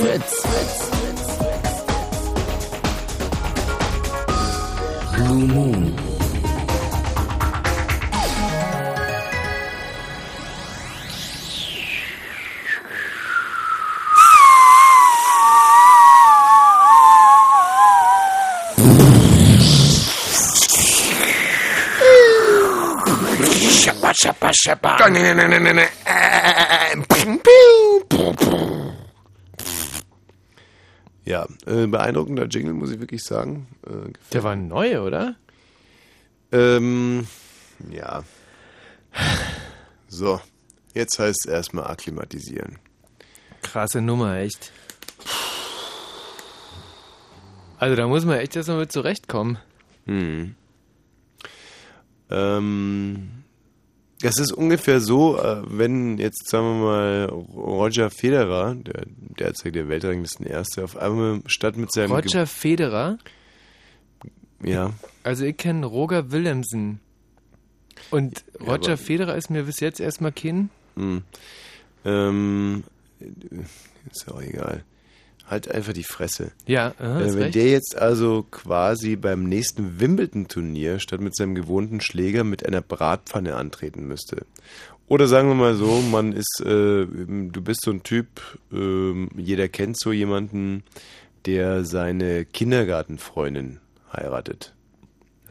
Fritz. Blue Moon. Schapper, schapper, schapper. Ja, äh, beeindruckender Jingle, muss ich wirklich sagen. Äh, Der war neu, oder? Ähm, ja. So, jetzt heißt es erstmal akklimatisieren. Krasse Nummer, echt. Also da muss man echt erstmal mit zurechtkommen. Hm. Ähm, das ist ungefähr so, äh, wenn jetzt, sagen wir mal, Roger Federer, der derzeit der Weltranglisten Erste, auf einmal statt mit seinem... Roger Federer, Ge ja, also ich kenne Roger Willemsen. Und Ja, Roger aber- Federer ist mir bis jetzt erstmal kein. hm. ähm, ist ja auch egal. Halt einfach die Fresse. Ja, aha, Äh, wenn recht. der jetzt also quasi beim nächsten Wimbledon-Turnier statt mit seinem gewohnten Schläger mit einer Bratpfanne antreten müsste. Oder sagen wir mal so, man ist, äh, du bist so ein Typ, ähm, jeder kennt so jemanden, der seine Kindergartenfreundin heiratet.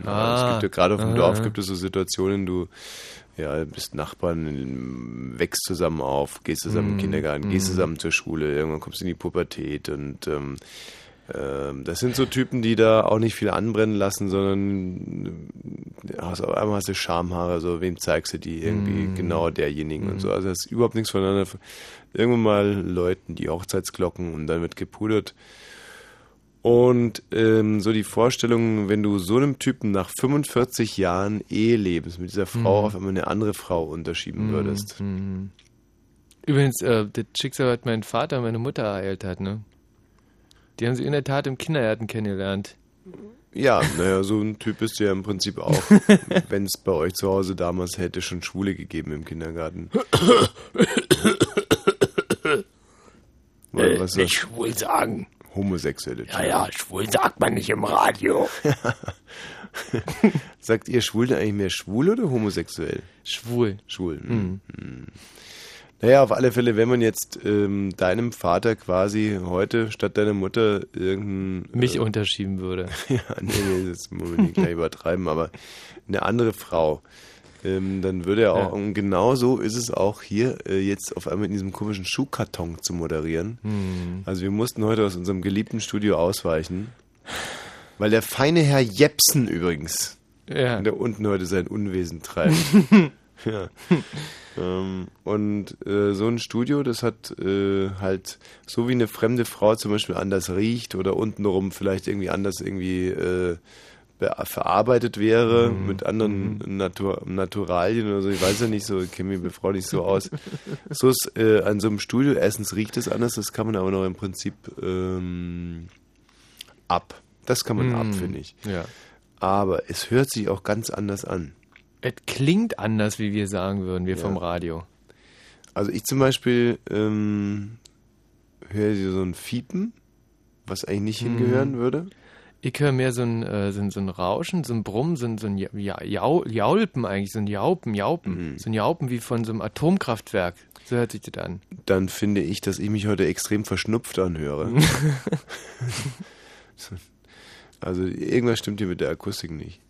Ja, Ah, es gibt ja gerade auf dem aha, Dorf gibt es so Situationen, du ja, bist Nachbarn, wächst zusammen auf, gehst zusammen in den Mm, Kindergarten, gehst mm. zusammen zur Schule, irgendwann kommst du in die Pubertät und ähm, ähm, das sind so Typen, die da auch nicht viel anbrennen lassen, sondern äh, hast, auf einmal hast du Schamhaare, so wem zeigst du die irgendwie Mm. genau derjenigen und Mm. so. Also das ist überhaupt nichts voneinander. Irgendwann mal läuten die Hochzeitsglocken und dann wird gepudert. Und ähm, so die Vorstellung, wenn du so einem Typen nach 45 Jahren Ehelebens mit dieser Frau Mhm. auf einmal eine andere Frau unterschieben Mhm, würdest. mhm. Übrigens, äh, das Schicksal, was mein Vater und meine Mutter ereilt hat, ne? Die haben sie in der Tat im Kindergarten kennengelernt. Ja, naja, so ein Typ bist du ja im Prinzip auch. wenn es bei euch zu Hause damals hätte schon Schwule gegeben im Kindergarten. Weil, was Nicht das schwul sagen. Homosexuelle Ja, ja, schwul sagt man nicht im Radio. Sagt ihr Schwulen eigentlich mehr schwul oder homosexuell? Schwul. Schwul. Hm. Hm. Naja, auf alle Fälle, wenn man jetzt ähm, deinem Vater quasi heute statt deiner Mutter irgendein... Mich äh, unterschieben würde. ja, nee, nee, das muss man nicht gleich übertreiben, aber eine andere Frau, ähm, dann würde er auch, Ja. und genau so ist es auch hier, äh, jetzt auf einmal in diesem komischen Schuhkarton zu moderieren. Hm. Also wir mussten heute aus unserem geliebten Studio ausweichen, weil der feine Herr Jepsen übrigens, Ja. der unten heute sein Unwesen treibt. ja. ähm, und äh, so ein Studio, das hat äh, halt, so wie eine fremde Frau zum Beispiel anders riecht oder untenrum vielleicht irgendwie anders irgendwie äh, verarbeitet wäre mit anderen Natur Naturalien oder so. Ich weiß ja nicht so, ich kenne mich mit Frau nicht so aus. So ist äh, an so einem Studio, erstens riecht es anders, das kann man aber noch im Prinzip ähm, ab. Das kann man Mm, ab, finde ich. Ja. Aber es hört sich auch ganz anders an. Es klingt anders, wie wir sagen würden, wir Ja. vom Radio. Also ich zum Beispiel ähm, höre so ein Fiepen, was eigentlich nicht Mhm. hingehören würde. Ich höre mehr so ein, äh, so, ein, so ein Rauschen, so ein Brummen, so ein, so ein ja, ja, Jau, Jaulpen eigentlich, so ein Jaupen, Jaupen. Mhm. So ein Jaupen wie von so einem Atomkraftwerk. So hört sich das an. Dann finde ich, dass ich mich heute extrem verschnupft anhöre. also irgendwas stimmt hier mit der Akustik nicht.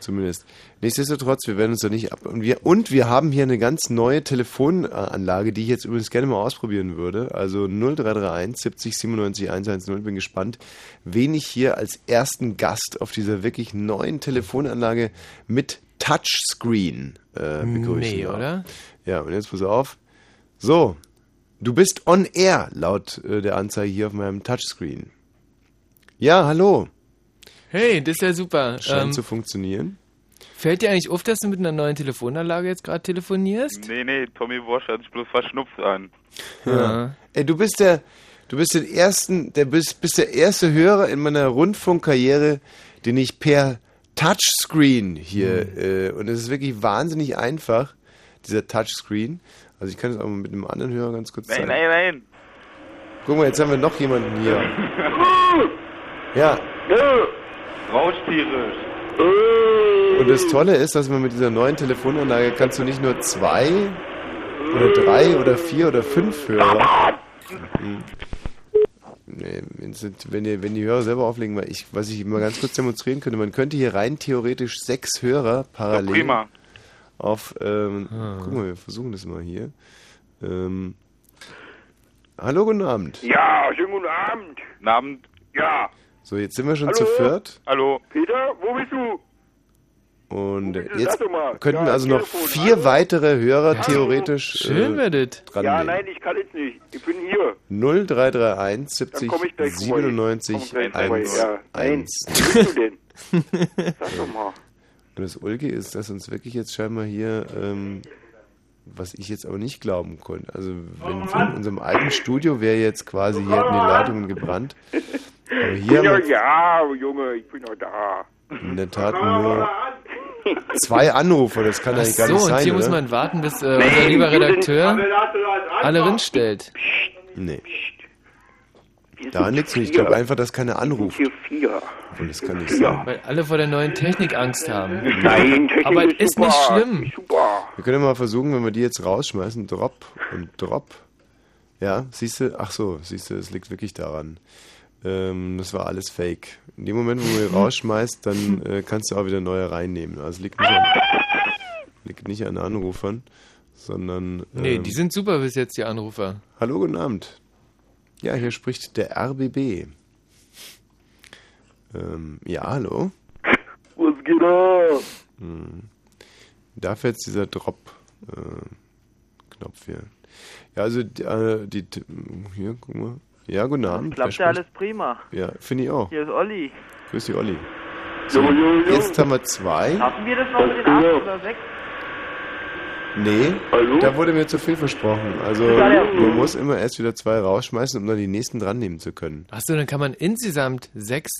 Zumindest. Nichtsdestotrotz, wir werden uns da nicht ab. Und wir, und wir haben hier eine ganz neue Telefonanlage, die ich jetzt übrigens gerne mal ausprobieren würde. Also 0331 70 97 110. Bin gespannt, wen ich hier als ersten Gast auf dieser wirklich neuen Telefonanlage mit Touchscreen äh, begrüßen Nee, darf. oder? Ja, und jetzt pass auf. So, du bist on air, laut äh, der Anzeige hier auf meinem Touchscreen. Ja, hallo. Hey, das ist ja super. Scheint Ähm, zu funktionieren. fällt dir eigentlich auf, dass du mit einer neuen Telefonanlage jetzt gerade telefonierst? Nee, nee, Tommy Walsh hört sich bloß verschnupft an. Ja. Ey, du bist der, du bist den ersten, der bist, bist der erste Hörer in meiner Rundfunkkarriere, den ich per Touchscreen hier, Hm. äh, und es ist wirklich wahnsinnig einfach, dieser Touchscreen. Also ich kann es auch mal mit einem anderen Hörer ganz kurz Nein, zeigen. nein, nein. Guck mal, jetzt haben wir noch jemanden hier. Ja, Rauschtiere. und das Tolle ist, dass man mit dieser neuen Telefonanlage kannst du nicht nur zwei oder drei oder vier oder fünf Hörer. Hm. Nee, wenn, ihr, wenn die Hörer selber auflegen, weil ich, was ich mal ganz kurz demonstrieren könnte, man könnte hier rein theoretisch sechs Hörer parallel Prima. auf, ähm, guck mal, wir versuchen das mal hier. Ähm, hallo, guten Abend. Ja, schönen guten Abend. Guten Abend. Ja, So, jetzt sind wir schon Hallo? zu viert Hallo. Peter, wo bist du? und Wo bist du? jetzt könnten Ja, also noch Telefon. vier Hallo? weitere Hörer theoretisch Schön äh, dran Ja, nein, ich kann jetzt nicht. Ich bin hier. 0331 70 komm ich gleich vorbei. 97 Komm gleich vorbei, 1 ja. Nein. 1. Wo bist du denn? Sag doch mal. Und das Ulge ist, dass uns wirklich jetzt scheinbar hier, ähm, was ich jetzt aber nicht glauben konnte, also wenn von unserem alten Studio wäre jetzt quasi, hier hätten die Leitungen gebrannt. Aber Ich hier bin haben doch wir ja, Junge, ich bin doch da. in der Tat nur zwei Anrufer, das kann Ach eigentlich gar so, nicht und sein, hier muss oder? man warten, bis äh, unser lieber Redakteur alle rinstellt. Nee, daran liegt's nicht. Ich glaube einfach, dass keiner sind anruft. hier. Und das kann nicht sein. Weil alle vor der neuen Technik Angst haben. Nein, Technik Aber ist, ist super. nicht schlimm. Ist super. Wir können ja mal versuchen, wenn wir die jetzt rausschmeißen, Drop und Drop. Ja, siehst du, ach so, siehst du, es liegt wirklich daran. Ähm, das war alles Fake. In dem Moment, wo du die rausschmeißt, dann äh, kannst du auch wieder neue reinnehmen. Also liegt nicht an, liegt nicht an Anrufern, sondern. Nee, ähm, die sind super bis jetzt, die Anrufer. Hallo, guten Abend. Ja, hier spricht der RBB. Ähm, ja, hallo. Was geht ab? Dafür jetzt dieser Drop-Knopf hier. Ja, also die, äh, die, hier, guck mal. Ja, guten Abend. Klappt ja alles prima. Ja, finde ich auch. Hier ist Olli. Grüß dich, Olli. Jo, jo, jo. Jetzt haben wir zwei. Schaffen wir das noch mit den 8 oder 6? Nee, Hallo? da wurde mir zu viel versprochen. Also man muss immer erst wieder zwei rausschmeißen, um dann die nächsten dran nehmen zu können. Achso, dann kann man insgesamt sechs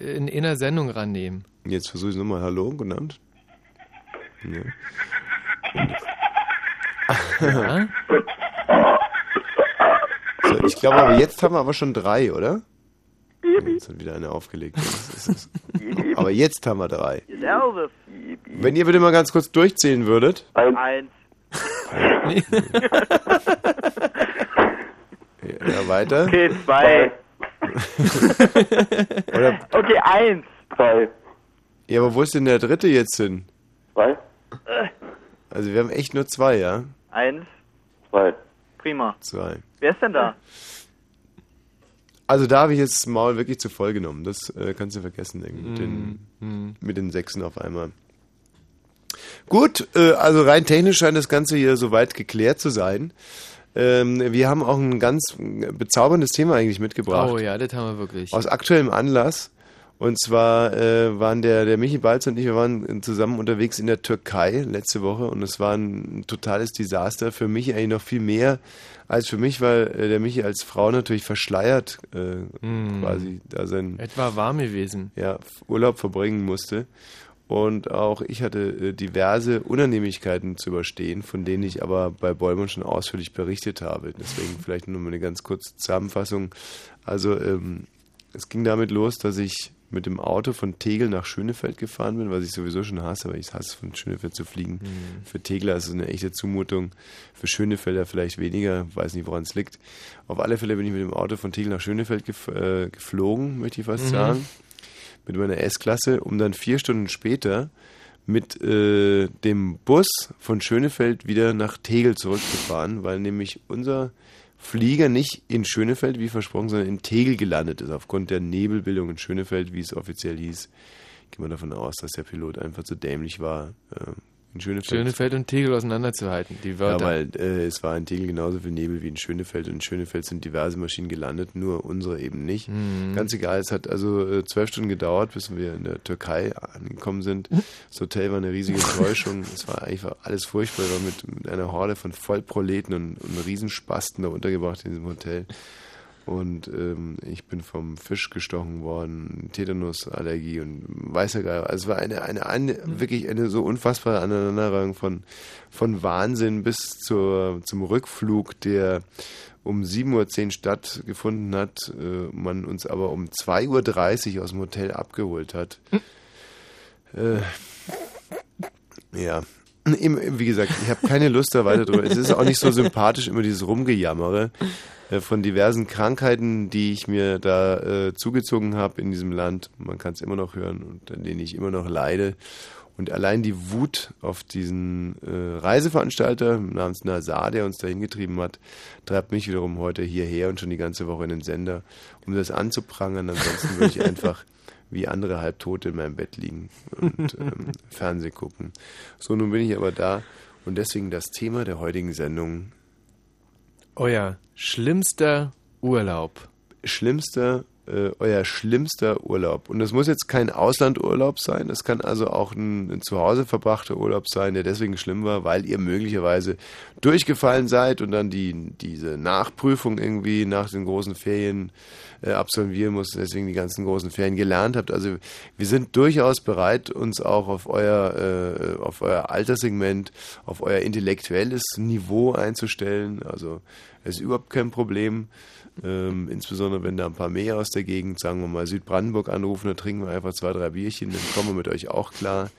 in einer Sendung rannehmen. Jetzt versuche ich es nochmal. Hallo, guten Abend. Ja. Ja? Ich glaube aber jetzt haben wir aber schon drei, oder? Jetzt hat wieder eine aufgelegt. Aber jetzt haben wir drei. Wenn ihr bitte mal ganz kurz durchzählen würdet. Eins. Ja, weiter. Okay, zwei. Oder, Okay, eins. Drei. ja, aber wo ist denn der dritte jetzt hin? Zwei. Also wir haben echt nur zwei, ja? Eins. Zwei. Prima. Zwei. Wer ist denn da? Also da habe ich jetzt das Maul wirklich zu voll genommen. Das äh, kannst du vergessen, denke ich, mit, den, mit den Sechsen auf einmal. Gut, äh, also rein technisch scheint das Ganze hier soweit geklärt zu sein. Ähm, wir haben auch ein ganz bezauberndes Thema eigentlich mitgebracht. Oh ja, das haben wir wirklich. Aus aktuellem Anlass. Und zwar äh, waren der, der Michi Balz und ich, wir waren zusammen unterwegs in der Türkei letzte Woche und es war ein totales Desaster. Für mich eigentlich noch viel mehr als für mich, weil äh, der Michi als Frau natürlich verschleiert äh, quasi da sein Etwa warm gewesen. ja, Urlaub verbringen musste. Und auch ich hatte äh, diverse Unannehmlichkeiten zu überstehen, von denen ich aber bei Bollmann schon ausführlich berichtet habe. Deswegen vielleicht nur mal eine ganz kurze Zusammenfassung. Also ähm, es ging damit los, dass ich mit dem Auto von Tegel nach Schönefeld gefahren bin, was ich sowieso schon hasse, aber ich hasse es, von Schönefeld zu fliegen. Für Tegler ist es eine echte Zumutung, für Schönefelder vielleicht weniger, weiß nicht, woran es liegt. Auf alle Fälle bin ich mit dem Auto von Tegel nach Schönefeld gef äh, geflogen, möchte ich fast sagen mit meiner S-Klasse, um dann vier Stunden später mit äh, dem Bus von Schönefeld wieder nach Tegel zurückzufahren, weil nämlich unser Flieger nicht in Schönefeld, wie versprochen, sondern in Tegel gelandet ist, aufgrund der Nebelbildung in Schönefeld, wie es offiziell hieß. Geht man davon aus, dass der Pilot einfach zu dämlich war, äh, in Schönefeld. Schönefeld und Tegel auseinanderzuhalten, die Ja, Wörter. weil äh, es war in Tegel genauso viel Nebel wie in Schönefeld und in Schönefeld sind diverse Maschinen gelandet, nur unsere eben nicht. Ganz egal, es hat also äh, zwölf Stunden gedauert, bis wir in der Türkei angekommen sind. Das Hotel war eine riesige Enttäuschung. es war einfach alles furchtbar. Wir waren mit, mit einer Horde von Vollproleten und, und Riesenspasten da untergebracht in diesem Hotel. Und ähm, ich bin vom Fisch gestochen worden, Tetanusallergie und weiß ja gar Also es war eine, eine, eine wirklich eine so unfassbare Aneinanderreihung von, von Wahnsinn bis zur, zum Rückflug, der um 7.10 Uhr stattgefunden hat, äh, man uns aber um 2.30 Uhr aus dem Hotel abgeholt hat. Äh, ja. Wie gesagt, ich habe keine Lust da weiter drüber. Es ist auch nicht so sympathisch, immer dieses Rumgejammere von diversen Krankheiten, die ich mir da äh, zugezogen habe in diesem Land. Man kann es immer noch hören und an denen ich immer noch leide. Und allein die Wut auf diesen äh, Reiseveranstalter namens Nazar, der uns dahin getrieben hat, treibt mich wiederum heute hierher und schon die ganze Woche in den Sender, um das anzuprangern. Ansonsten würde ich einfach wie andere Halbtote in meinem Bett liegen und ähm, Fernsehen gucken. So, nun bin ich aber da und deswegen das Thema der heutigen Sendung. Euer schlimmster Urlaub. Schlimmster, äh, euer schlimmster Urlaub. Und das muss jetzt kein Auslandurlaub sein, das kann also auch ein, ein zu Hause verbrachter Urlaub sein, der deswegen schlimm war, weil ihr möglicherweise durchgefallen seid und dann die, diese Nachprüfung irgendwie nach den großen Ferien äh, absolvieren musst, deswegen die ganzen großen Ferien gelernt habt. Also wir sind durchaus bereit, uns auch auf euer, äh, auf euer Alterssegment, auf euer intellektuelles Niveau einzustellen. Also es ist überhaupt kein Problem. Ähm, insbesondere wenn da ein paar mehr aus der Gegend, sagen wir mal Südbrandenburg anrufen, dann trinken wir einfach zwei, drei Bierchen, dann kommen wir mit euch auch klar.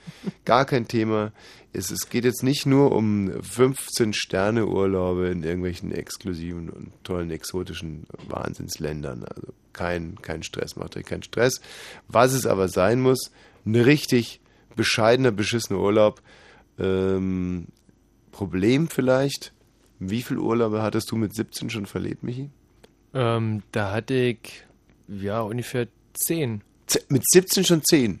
Gar kein Thema. Es, es geht jetzt nicht nur um 15 Sterne Urlaube in irgendwelchen exklusiven und tollen exotischen Wahnsinnsländern. Also kein, kein Stress, macht euch keinen Stress. Was es aber sein muss, ein richtig bescheidener, beschissener Urlaub. Ähm, Problem vielleicht, wie viele Urlaube hattest du mit 17 schon verlebt, Michi? Ähm, da hatte ich, ja, ungefähr zehn. Mit 17 schon 10.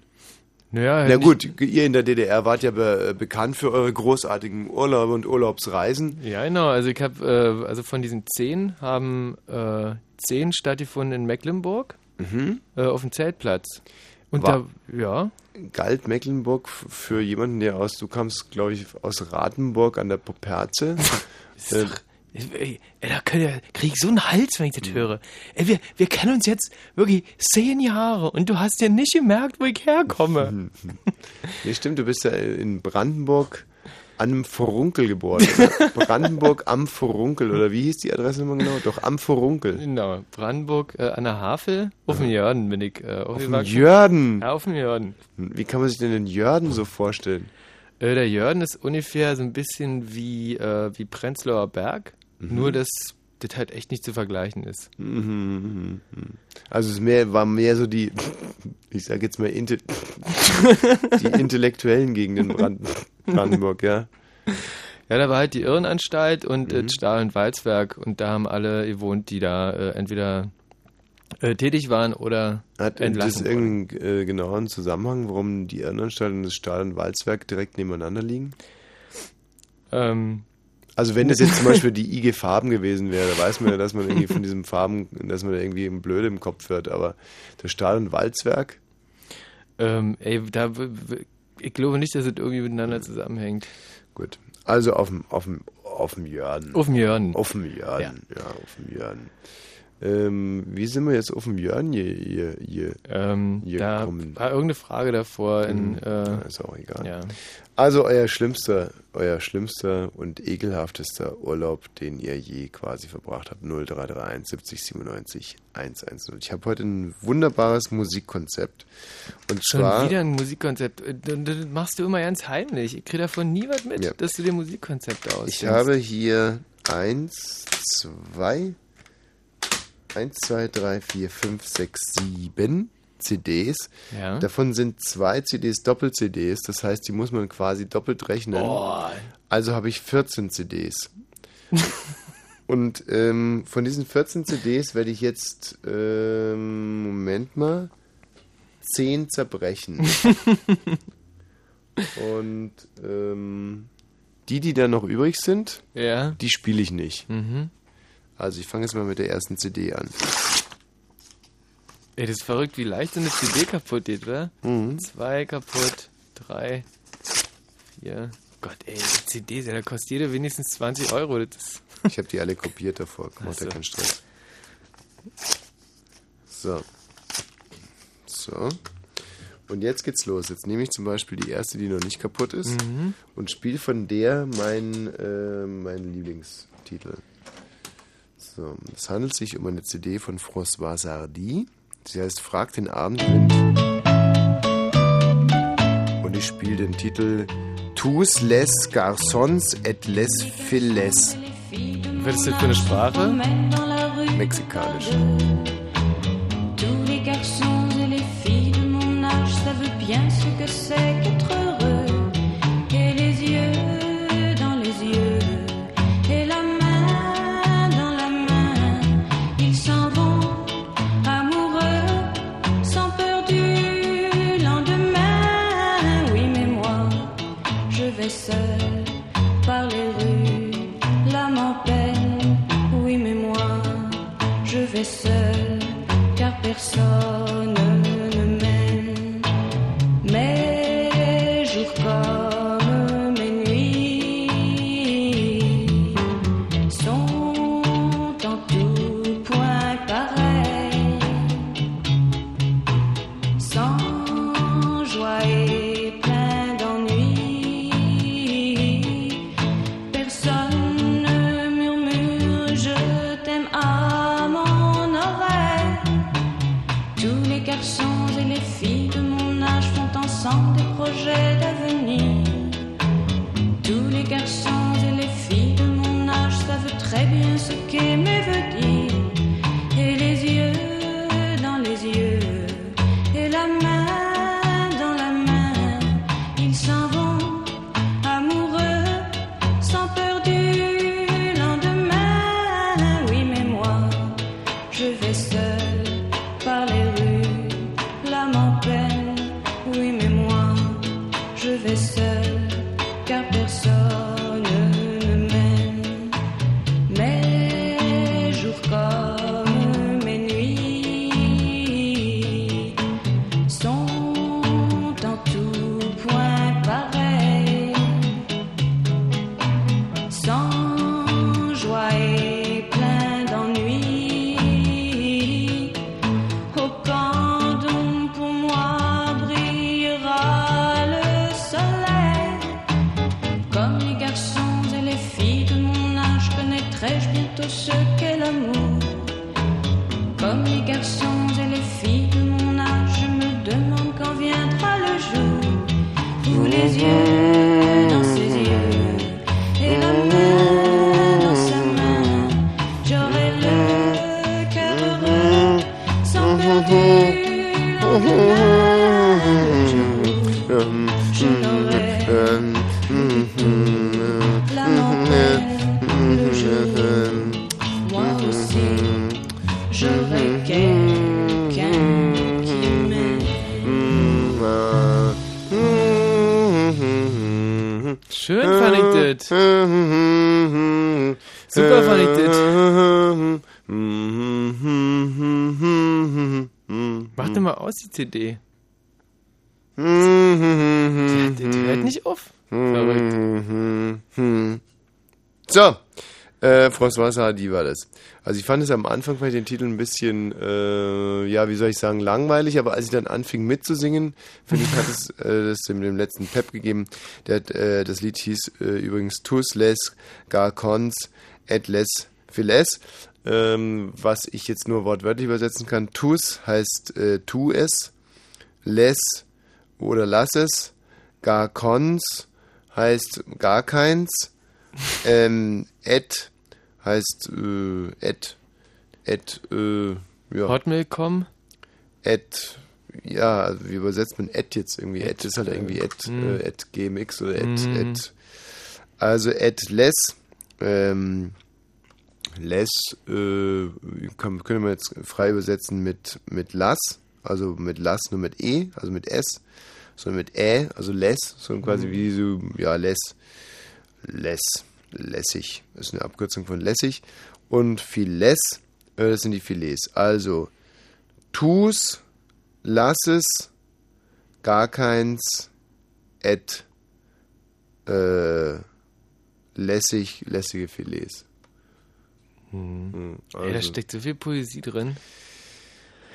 Naja, Na gut, ihr in der DDR wart ja be bekannt für eure großartigen Urlaube und Urlaubsreisen. Ja, genau. Also ich habe, äh, also von diesen zehn haben äh, zehn stattgefunden in Mecklenburg äh, auf dem Zeltplatz. Und War- da, ja, Galt Mecklenburg für jemanden, der aus, du kamst, glaube ich, aus Ratenburg an der Poperze. Ey, da kann ja, krieg ich so einen Hals, wenn ich das höre. Ey, wir, wir kennen uns jetzt wirklich zehn Jahre und du hast ja nicht gemerkt, wo ich herkomme. nee, stimmt, du bist ja in Brandenburg an einem Vorunkel geboren. Brandenburg am Vorunkel, oder wie hieß die Adresse nochmal genau? Doch am Vorunkel. Genau, Brandenburg äh, an der Havel, auf dem Jörden bin ich äh, Auf dem. Jörden. Ja, auf dem Jörden. Wie kann man sich denn den Jörden so vorstellen? Äh, der Jörden ist ungefähr so ein bisschen wie, äh, wie Prenzlauer Berg, Mhm. nur dass das halt echt nicht zu vergleichen ist. Mhm, Also es mehr, war mehr so die, ich sage jetzt mal, inte, die intellektuellen Gegenden Brand, Brandenburg, ja. Ja, da war halt die Irrenanstalt und Mhm. äh, das Stahl- und Walzwerk und da haben alle gewohnt, die da äh, entweder äh, tätig waren oder Hat das entlassen wurden. irgendeinen äh, genaueren Zusammenhang, warum die Irrenanstalt und das Stahl- und Walzwerk direkt nebeneinander liegen? Ähm, Also wenn das jetzt zum Beispiel die IG Farben gewesen wäre, da weiß man ja, dass man irgendwie von diesem Farben, dass man da irgendwie blöd im Kopf wird, aber das Stahl- und Walzwerk, ähm, ey, da, ich glaube nicht, dass es irgendwie miteinander zusammenhängt. gut. Also auf dem, auf dem, auf dem Jörden. Auf dem. Auf dem Jörden, ja, auf dem Jörden. Ähm, wie sind wir jetzt auf dem Jörden hier, hier, hier? Ähm, Hier da kommen- war irgendeine Frage davor in, Mhm. äh, ist auch egal. ja. Also euer schlimmster, euer schlimmster und ekelhaftester Urlaub, den ihr je quasi verbracht habt. 0331 70 97 110. Ich habe heute ein wunderbares Musikkonzept. Und Schon zwar wieder ein Musikkonzept. Äh, Das machst du immer ganz heimlich. Ich kriege davon nie was mit, Ja. dass du dir Musikkonzepte ausdenkst. Ich habe hier eins, zwei, eins, zwei, drei, vier, fünf, sechs, sieben CDs. Ja. Davon sind zwei CDs Doppel-CDs, das heißt, die muss man quasi doppelt rechnen. Boah. Also habe ich 14 CDs. Und ähm, von diesen 14 CDs werde ich jetzt, ähm, Moment mal, 10 zerbrechen. Und ähm, die, die dann noch übrig sind, Ja. die spiele ich nicht. Mhm. Also ich fange jetzt mal mit der ersten CD an. Ey, das ist verrückt, wie leicht so eine CD kaputt geht, oder? Mhm. Zwei kaputt, drei, vier. Gott, ey, die CDs, ja, da kostet jede wenigstens 20 Euro. Ich habe die alle kopiert davor, macht ja Ach so. keinen Stress. So. So. Und jetzt geht's los. Jetzt nehme ich zum Beispiel die erste, die noch nicht kaputt ist und spiele von der meinen äh, meinen Lieblingstitel. So, es handelt sich um eine CD von François Sardy. Sie heißt Frag den Abendwind. Und ich spiele den Titel Tous les garçons et les filles. Was ist das für eine Sprache? Mexikanisch. Tous les garçons et les filles de mon âge savent bien ce que c'est die CD. Die, die, die hört nicht auf. Verrückt. So, äh, François Hardy war das. Also ich fand es am Anfang ich den Titel ein bisschen, äh, ja, wie soll ich sagen, langweilig, aber als ich dann anfing mitzusingen, finde ich, hat es äh, das dem, dem letzten Pep gegeben. Der, hat, äh, das Lied hieß äh, übrigens Tous les garcons et les filles, ähm, was ich jetzt nur wortwörtlich übersetzen kann. Tous heißt äh, tu es, les oder lass es, garcons heißt gar keins, ähm, et heißt äh, et, et, äh, ja, Hotmail.com. et, ja, also wie übersetzt man et jetzt irgendwie? Et, ist halt irgendwie et, Mhm. äh, et gmx oder et, Mhm. et. Also et les, ähm, les, äh, kann, können wir jetzt frei übersetzen mit, mit las, also mit las nur mit e, also mit s, sondern mit ä, also les, so quasi Mhm. wie so, ja, les, les, lässig, ist eine Abkürzung von lässig. Und files, äh, das sind die Filets. Also, tus, lass es, gar keins, et, äh, lässig, lässige Filets. Mhm. Ey, da Also, steckt so viel Poesie drin.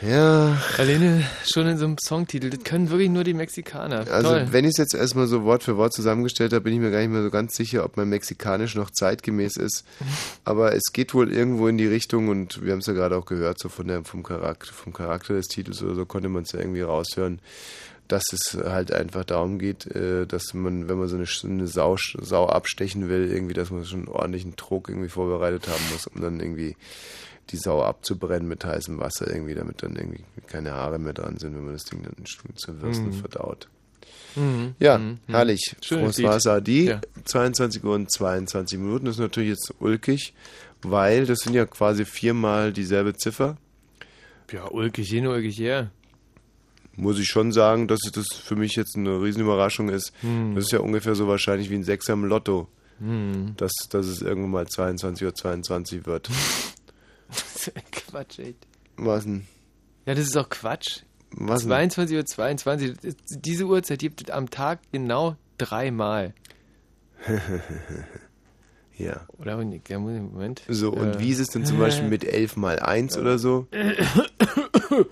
ja, Alleine schon in so einem Songtitel. Das können wirklich nur die Mexikaner. also Toll. wenn ich es jetzt erstmal so Wort für Wort zusammengestellt habe, bin ich mir gar nicht mehr so ganz sicher, ob mein Mexikanisch noch zeitgemäß ist. Aber es geht wohl irgendwo in die Richtung und wir haben es ja gerade auch gehört, so von der, vom, Charakter, vom Charakter des Titels oder so konnte man es ja irgendwie raushören, dass es halt einfach darum geht, äh, dass man, wenn man so eine, eine Sau, Sau abstechen will, irgendwie, dass man schon einen ordentlichen Druck irgendwie vorbereitet haben muss, um dann irgendwie die Sau abzubrennen mit heißem Wasser irgendwie, damit dann irgendwie keine Haare mehr dran sind, wenn man das Ding dann zu Würsten verdaut. Ja, herrlich. Schönes Lied. Sardi, Ja. 22 Uhr und 22 Minuten. Das ist natürlich jetzt ulkig, weil das sind ja quasi viermal dieselbe Ziffer. Ja, ulkig hin, ulkig her. Muss ich schon sagen, dass das für mich jetzt eine Riesenüberraschung ist. Hm. Das ist ja ungefähr so wahrscheinlich wie ein Sechser im Lotto. Dass, dass es irgendwann mal 22 Uhr 22 wird. Quatsch, ey. Was denn? Ja, das ist auch Quatsch. Was denn? 22 Uhr 22. Diese Uhrzeit gibt es am Tag genau dreimal. Ja. Oder? Moment. So, und Äh, wie ist es denn zum Beispiel mit 11 mal 1 oder so?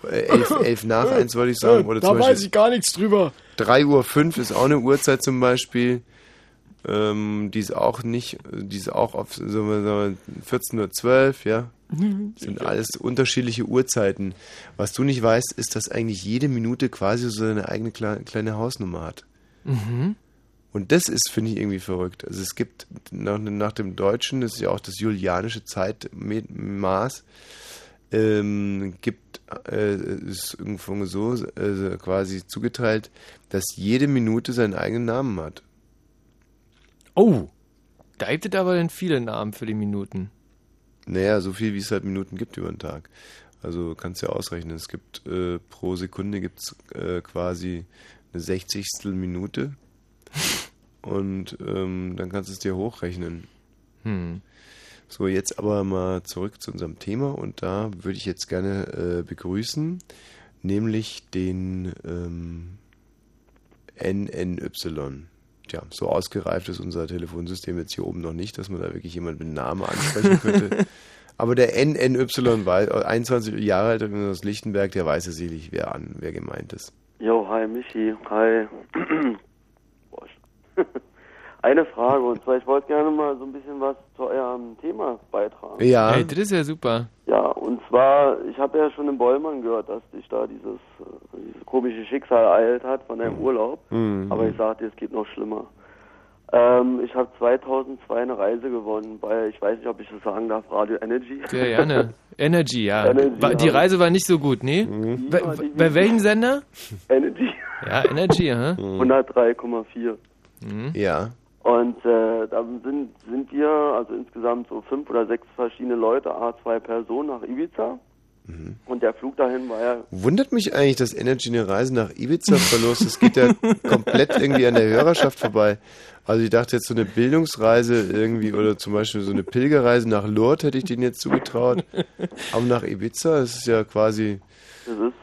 Äh, 11, 11 nach 1 wollte ich sagen. Oder zum Beispiel gar nichts drüber. 3 Uhr 5 ist auch eine Uhrzeit zum Beispiel. Ähm, die ist auch nicht, die ist auch auf so, sagen wir, 14 Uhr 12, ja. Sind alles unterschiedliche Uhrzeiten. Was du nicht weißt, ist, dass eigentlich jede Minute quasi so eine eigene kle- kleine Hausnummer hat. Und das ist, finde ich, irgendwie verrückt. Also es gibt nach, nach dem Deutschen, das ist ja auch das julianische Zeitmaß, ähm, gibt äh, ist irgendwo so äh, quasi zugeteilt, dass jede Minute seinen eigenen Namen hat. Oh, da gibt es aber dann viele Namen für die Minuten. Naja, so viel wie es halt Minuten gibt über den Tag. Also kannst ja ausrechnen. Es gibt äh, pro Sekunde gibt's äh, quasi eine Sechzigstel Minute. Und ähm, dann kannst du es dir hochrechnen. Hm. So, jetzt aber mal zurück zu unserem Thema und da würde ich jetzt gerne äh, begrüßen, nämlich den ähm, NNY. Tja, so ausgereift ist unser Telefonsystem jetzt hier oben noch nicht, dass man da wirklich jemanden mit Namen ansprechen könnte. Aber der NNY, weiß- 21 Jahre alt aus Lichtenberg, der weiß ja sicherlich, wer an, wer gemeint ist. Jo, hi Michi, hi. Eine Frage, und zwar, ich wollte gerne mal so ein bisschen was zu eurem Thema beitragen. Ja, Hey, das ist ja super. Ja, und zwar, ich habe ja schon im Bollmann gehört, dass dich da dieses, äh, dieses komische Schicksal ereilt hat von deinem Urlaub. Mhm. Aber ich sagte, es geht noch schlimmer. Ähm, ich habe 2002 eine Reise gewonnen bei, ich weiß nicht, ob ich das sagen darf, Radio Energy. Sehr gerne. Energy, ja. Energy, War- die ja. Reise war nicht so gut, nee? Mhm. Bei, bei welchem Sender? Energy Ja, Energy, hä? 103,4. ja. Und äh, da sind, sind wir, also insgesamt so fünf oder sechs verschiedene Leute, a zwei Personen nach Ibiza. Mhm. Und der Flug dahin war ja Wundert mich eigentlich, dass Energy eine Reise nach Ibiza verlost. Das geht ja komplett irgendwie an der Hörerschaft vorbei. Also ich dachte jetzt so eine Bildungsreise irgendwie oder zum Beispiel so eine Pilgerreise nach Lourdes hätte ich denen jetzt zugetraut. Aber nach Ibiza, das ist ja quasi, Das ist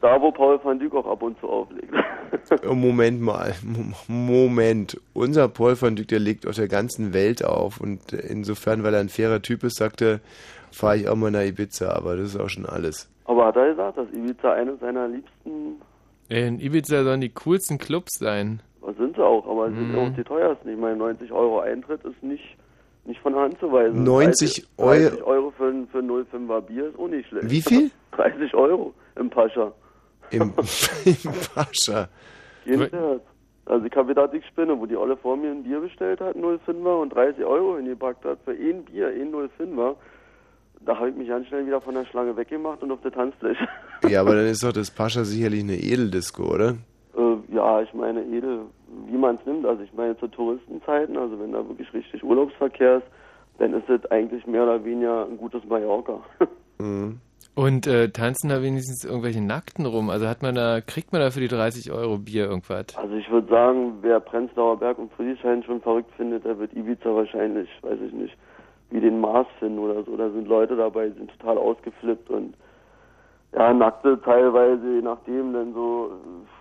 da, wo Paul van Dyk auch ab und zu auflegt. oh, Moment mal, Mo- Moment. Unser Paul van Dyk, der legt auf der ganzen Welt auf und insofern, weil er ein fairer Typ ist, sagte, fahre ich auch mal nach Ibiza, aber das ist auch schon alles. Aber hat er gesagt, dass Ibiza eine seiner liebsten, Ey, In Ibiza sollen die coolsten Clubs sein. was sind sie auch, aber sind Mhm. auch die teuersten. Ich meine, 90 Euro Eintritt ist nicht, nicht von der Hand zu weisen. 90 30, 30 Euro für, ein- für ein 05er Bier ist auch nicht schlecht. Wie viel? 30 Euro im Pascha. Im, im Pascha. Jeden. Also ich habe gedacht, ich spinne, wo die Olle vor mir ein Bier bestellt hat, 05er und 30 Euro hingepackt hat für ein Bier, ein 05er. Da habe ich mich ganz schnell wieder von der Schlange weggemacht und auf der Tanzfläche. Ja, aber dann ist doch das Pascha sicherlich eine Edeldisco, oder? äh, ja, ich meine edel, wie man es nimmt. Also ich meine zu Touristenzeiten, also wenn da wirklich richtig Urlaubsverkehr ist, dann ist es eigentlich mehr oder weniger ein gutes Mallorca. Mhm. Und äh, tanzen da wenigstens irgendwelche Nackten rum? Also hat man da, kriegt man da für die 30 Euro Bier irgendwas? Also ich würde sagen, wer Prenzlauer Berg und Friedrichshain schon verrückt findet, der wird Ibiza wahrscheinlich, weiß ich nicht, wie den Mars finden oder so. Da sind Leute dabei, die sind total ausgeflippt und ja, Nackte teilweise, je nachdem, dann so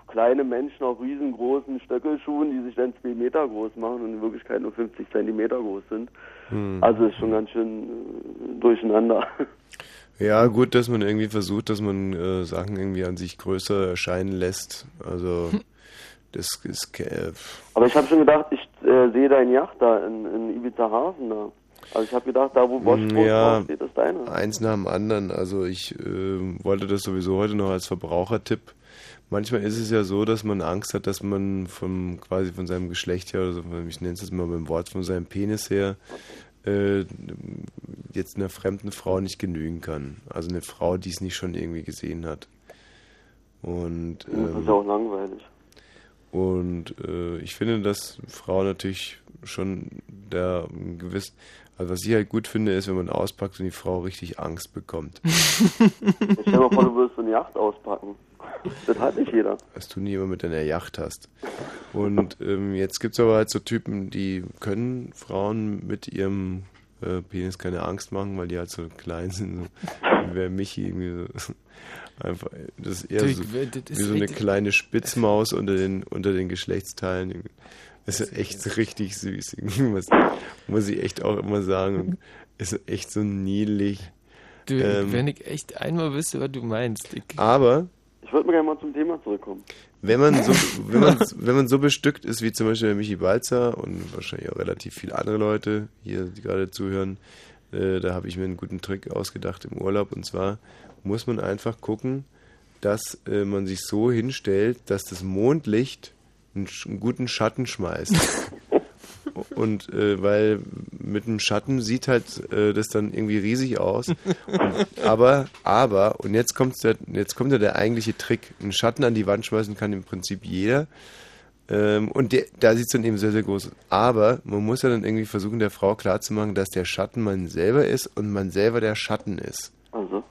kleine Menschen auf riesengroßen Stöckelschuhen, die sich dann zwei Meter groß machen und in Wirklichkeit nur 50 Zentimeter groß sind. Hm. Also ist schon ganz schön äh, durcheinander. Ja, gut, dass man irgendwie versucht, dass man äh, Sachen irgendwie an sich größer erscheinen lässt. Also, das ist. Äh, Aber ich habe schon gedacht, ich äh, sehe deine Yacht da in, in Ibiza Hafen da. Also ich habe gedacht, da wo Bosch groß ja, draufsteht, ist deine. eins nach dem anderen. Also, ich äh, wollte das sowieso heute noch als Verbrauchertipp. Manchmal ist es ja so, dass man Angst hat, dass man vom quasi von seinem Geschlecht her, oder so, ich nenne es jetzt mal beim Wort, von seinem Penis her, äh, jetzt einer fremden Frau nicht genügen kann. Also eine Frau, die es nicht schon irgendwie gesehen hat. Und Das ist ähm, auch langweilig. und äh, ich finde, dass Frau natürlich schon der gewiss, also was ich halt gut finde, ist, wenn man auspackt und die Frau richtig Angst bekommt. Jetzt stell mal vor, du würdest so eine Yacht auspacken. Das hat nicht jeder. was du nie immer mit deiner Yacht hast. Und ähm, jetzt gibt es aber halt so Typen, die können Frauen mit ihrem äh, Penis keine Angst machen, weil die halt so klein sind. So, wie wäre Michi irgendwie so. Einfach, das ist eher so, ich- wie so eine kleine Spitzmaus unter den, unter den Geschlechtsteilen. Das ist echt richtig süß. Muss, muss ich echt auch immer sagen. Ist echt so niedlich. Du, Ähm, wenn ich echt einmal wüsste, was du meinst. Ich, Aber Ich würde mal gerne mal zum Thema zurückkommen. Wenn man so, wenn man, wenn man so bestückt ist wie zum Beispiel der Michi Balzer und wahrscheinlich auch relativ viele andere Leute hier, die gerade zuhören, äh, da habe ich mir einen guten Trick ausgedacht im Urlaub. Und zwar muss man einfach gucken, dass äh, man sich so hinstellt, dass das Mondlicht einen, einen guten Schatten schmeißt. Und äh, weil mit dem Schatten sieht halt äh, das dann irgendwie riesig aus. Und, aber, aber, und jetzt, kommt's der, jetzt kommt ja der eigentliche Trick. Einen Schatten an die Wand schmeißen kann im Prinzip jeder. Ähm, und der, da sieht es dann eben sehr, sehr groß aus. Aber man muss ja dann irgendwie versuchen, der Frau klarzumachen, dass der Schatten man selber ist und man selber der Schatten ist. Also,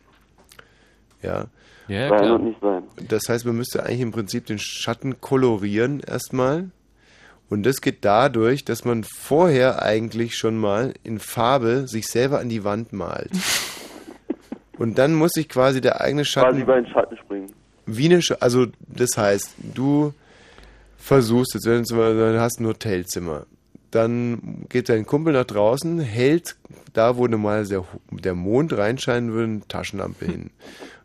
Ja. Ja, sein klar. und nicht sein. Das heißt, man müsste eigentlich im Prinzip den Schatten kolorieren erstmal. Und das geht dadurch, dass man vorher eigentlich schon mal in Farbe sich selber an die Wand malt. Und dann muss sich quasi der eigene Quasi Schatten über den Schatten springen. wie eine, Sch also das heißt, du versuchst jetzt, wenn du zum Beispiel du hast ein Hotelzimmer, dann geht dein Kumpel nach draußen, hält da, wo normalerweise der, der Mond reinscheinen würde, eine Taschenlampe hin.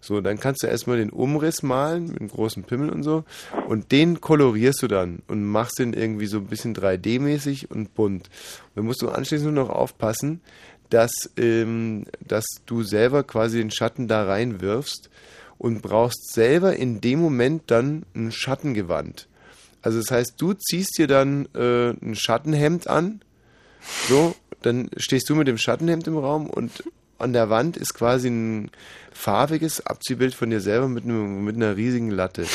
So, dann kannst du erstmal den Umriss malen mit einem großen Pimmel und so und den kolorierst du dann und machst den irgendwie so ein bisschen 3D-mäßig und bunt. Und dann musst du anschließend nur noch aufpassen, dass, ähm, dass du selber quasi den Schatten da reinwirfst und brauchst selber in dem Moment dann ein Schattengewand. Also das heißt, du ziehst dir dann äh, ein Schattenhemd an, so, dann stehst du mit dem Schattenhemd im Raum und an der Wand ist quasi ein farbiges Abziehbild von dir selber mit, einem, mit einer riesigen Latte.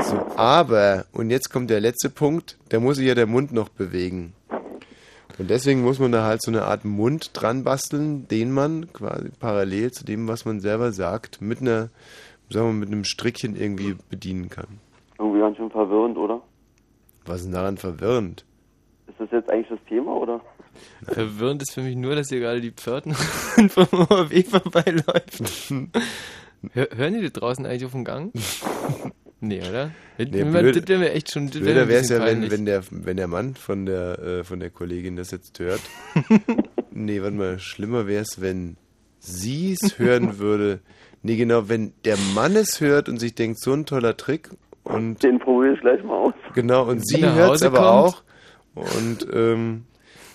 So, aber, und jetzt kommt der letzte Punkt, da muss sich ja der Mund noch bewegen. Und deswegen muss man da halt so eine Art Mund dran basteln, den man quasi parallel zu dem, was man selber sagt, mit einer, sagen wir mit einem Strickchen irgendwie bedienen kann. Irgendwie ganz schön verwirrend, oder? Was ist denn daran verwirrend? Ist das jetzt eigentlich das Thema, oder? Verwirrend ist für mich nur, dass hier gerade die Pförtnerin vom ORW vorbeiläuft. Hör, hören die da draußen eigentlich auf dem Gang? Nee, oder? Das, Nee, das blöd- wäre mir echt schon. Das Blöder wäre es ja, wenn, wenn, der, wenn der Mann von der, äh, von der Kollegin das jetzt hört. nee, warte mal, schlimmer wäre es, wenn sie es hören würde. Nee, genau, wenn der Mann es hört und sich denkt, so ein toller Trick und Den probiere ich gleich mal aus. Genau, und sie hört es aber kommt. auch. Und ähm,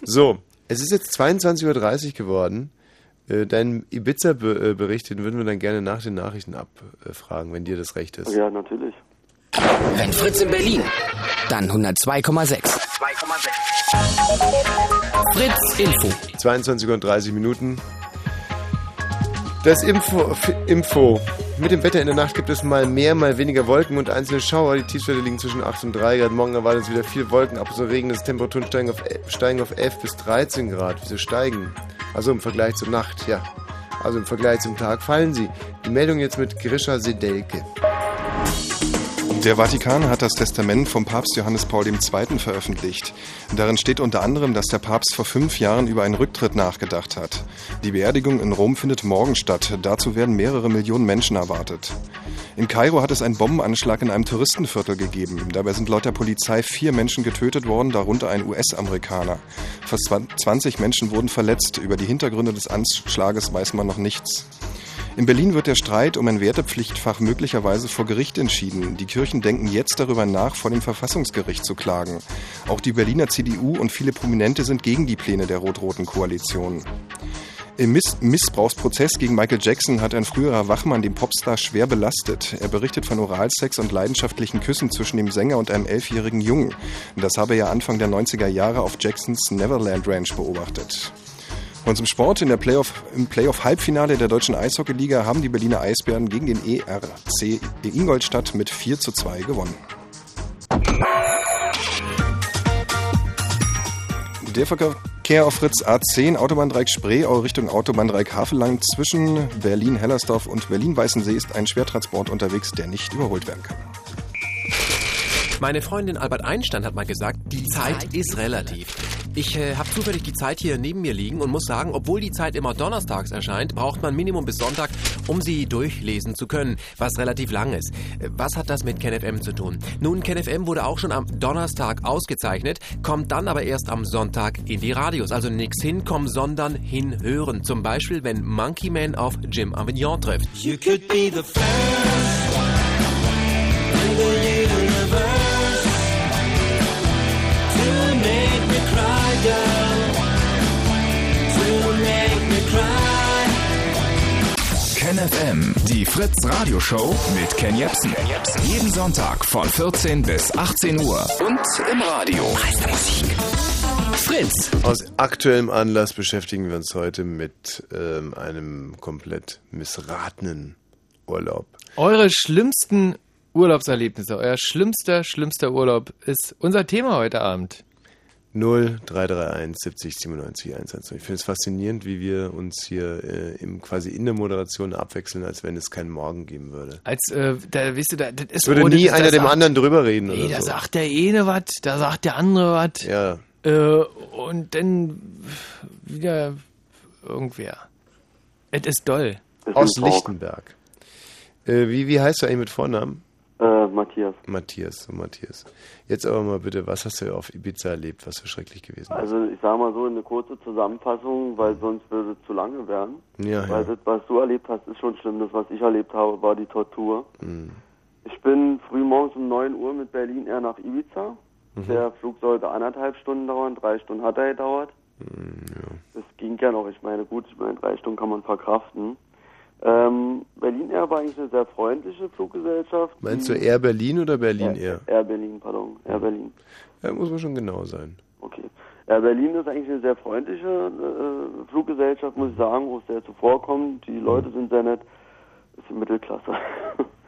so, es ist jetzt 22.30 Uhr geworden. Äh, deinen Ibiza-Bericht, den würden wir dann gerne nach den Nachrichten abfragen, wenn dir das recht ist. Ja, natürlich. Wenn Fritz in Berlin, dann 102,6. Fritz Info. 22 Uhr und 30 Minuten. Das Info, Info. Mit dem Wetter in der Nacht gibt es mal mehr, mal weniger Wolken und einzelne Schauer. Die Tiefstwerte liegen zwischen 8 und 3 Grad. Morgen erwartet es wieder viel Wolken, ab zu Regen. Das Temperaturen steigen auf, el- steigen auf 11 bis 13 Grad. Wieso steigen? Also im Vergleich zur Nacht, ja. Also im Vergleich zum Tag fallen sie. Die Meldung jetzt mit Grisha Sedelke. Der Vatikan hat das Testament vom Papst Johannes Paul II. veröffentlicht. Darin steht unter anderem, dass der Papst vor fünf Jahren über einen Rücktritt nachgedacht hat. Die Beerdigung in Rom findet morgen statt. Dazu werden mehrere Millionen Menschen erwartet. In Kairo hat es einen Bombenanschlag in einem Touristenviertel gegeben. Dabei sind laut der Polizei vier Menschen getötet worden, darunter ein US-Amerikaner. Fast 20 Menschen wurden verletzt. Über die Hintergründe des Anschlages weiß man noch nichts. In Berlin wird der Streit um ein Wertepflichtfach möglicherweise vor Gericht entschieden. Die Kirchen denken jetzt darüber nach, vor dem Verfassungsgericht zu klagen. Auch die Berliner CDU und viele Prominente sind gegen die Pläne der rot-roten Koalition. Im Miss Missbrauchsprozess gegen Michael Jackson hat ein früherer Wachmann den Popstar schwer belastet. Er berichtet von Oralsex und leidenschaftlichen Küssen zwischen dem Sänger und einem elfjährigen Jungen. Das habe er Anfang der 90er Jahre auf Jacksons Neverland Ranch beobachtet. Und zum Sport in der Playoff, im Playoff-Halbfinale der deutschen Eishockeyliga haben die Berliner Eisbären gegen den ERC Ingolstadt mit 4 zu 2 gewonnen. Der Verkehr auf Fritz A10, Autobahndreieck Spreeau Richtung Autobahndreieck Havellang zwischen Berlin-Hellersdorf und Berlin-Weißensee ist ein Schwertransport unterwegs, der nicht überholt werden kann. Meine Freundin Albert Einstein hat mal gesagt, die Zeit ist relativ. Ich äh, habe zufällig die Zeit hier neben mir liegen und muss sagen, obwohl die Zeit immer donnerstags erscheint, braucht man Minimum bis Sonntag, um sie durchlesen zu können, was relativ lang ist. Äh, Was hat das mit KenFM zu tun? Nun, KenFM wurde auch schon am Donnerstag ausgezeichnet, kommt dann aber erst am Sonntag in die Radios. Also nix hinkommen, sondern hinhören. Zum Beispiel, wenn Monkey Man auf Jim Avignon trifft. You could be the first KenFM, die Fritz Radioshow mit Ken Jepsen. Jeden Sonntag von 14 bis 18 Uhr. Und im Radio. Fritz. Aus aktuellem Anlass beschäftigen wir uns heute mit ähm, einem komplett missratenen Urlaub. Eure schlimmsten Urlaubserlebnisse, euer schlimmster, schlimmster Urlaub ist unser Thema heute Abend. 0331 70 97 110. Ich finde es faszinierend, wie wir uns hier äh, im, quasi in der Moderation abwechseln, als wenn es keinen Morgen geben würde. Als, äh, da, weißt du, da, das ist würde oh, nie das- einer das dem sagt- anderen drüber reden Nee, oder da so. sagt der eine was, da sagt der andere was. Ja. Äh, und dann wieder irgendwer. Es ist doll. Aus Lichtenberg. Äh, wie, wie heißt du eigentlich mit Vornamen? Äh, Matthias. Matthias, so Matthias. Jetzt aber mal bitte, was hast du auf Ibiza erlebt, was so schrecklich gewesen ist? Also ich sage mal so eine kurze Zusammenfassung, weil sonst würde es zu lange werden. Ja, weil ja. das, was du erlebt hast, ist schon schlimm. Das, was ich erlebt habe, war die Tortur. Mhm. Ich bin früh morgens um 9 Uhr mit Berlin Air nach Ibiza. Mhm. Der Flug sollte anderthalb Stunden dauern, drei Stunden hat er gedauert. Mhm, Das ging ja noch. Ich meine, gut, ich meine, drei Stunden kann man verkraften. Ähm, Berlin Air war eigentlich eine sehr freundliche Fluggesellschaft. Meinst du Air Berlin oder Berlin Air? Air Berlin, pardon. Air Berlin. Ja, muss man schon genau sein. Okay. Air Berlin ist eigentlich eine sehr freundliche äh, Fluggesellschaft, muss ich sagen, wo es sehr zuvorkommt. Die Leute sind sehr nett. Ist die Mittelklasse.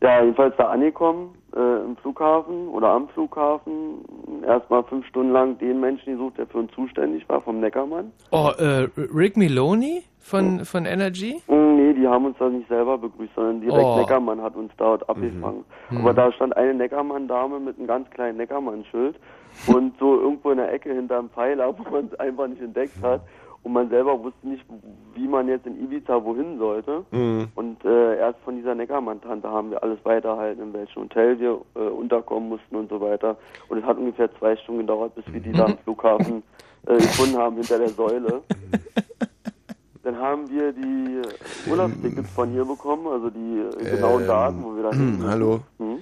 ja, jedenfalls da angekommen äh, im Flughafen oder am Flughafen. Erstmal fünf Stunden lang den Menschen gesucht, der für uns zuständig war, vom Neckermann. Oh, äh, Rick Meloni von, von Energy? Mm, Nee, die haben uns da nicht selber begrüßt, sondern direkt Oh. Neckermann hat uns dort abgefangen. Mhm. Aber da stand eine Neckermann-Dame mit einem ganz kleinen Neckermann-Schild und so irgendwo in der Ecke hinterm Pfeiler, wo man es einfach nicht entdeckt hat. Und man selber wusste nicht, wie man jetzt in Ibiza wohin sollte. Mhm. Und äh, erst von dieser Neckermann-Tante haben wir alles weiterhalten, in welchem Hotel wir äh, unterkommen mussten und so weiter. Und es hat ungefähr zwei Stunden gedauert, bis wir die da am Flughafen äh, gefunden haben, hinter der Säule. Dann haben wir die Urlaubstickets von hier bekommen, also die äh, genauen Ähm, Daten, wo wir da müssen. Hallo? Hm?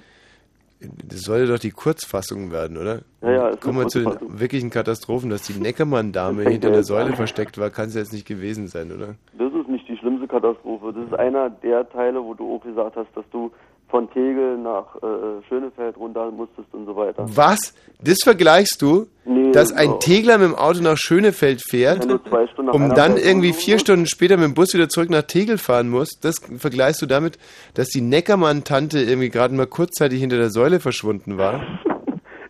Das sollte doch die Kurzfassung werden, oder? Ja, ja, Kommen wir zu den wirklichen Katastrophen, dass die Neckermann-Dame hinter der Säule versteckt war, kann es jetzt nicht gewesen sein, oder? Das ist nicht die schlimmste Katastrophe. Das ist einer der Teile, wo du auch gesagt hast, dass du von Tegel nach äh, Schönefeld runter musstest und so weiter. Was? Das vergleichst du? Nee, dass ein so. Tegler mit dem Auto nach Schönefeld fährt, um dann irgendwie vier? Stunden später mit dem Bus wieder zurück nach Tegel fahren muss, das vergleichst du damit, dass die Neckermann-Tante irgendwie gerade mal kurzzeitig hinter der Säule verschwunden war?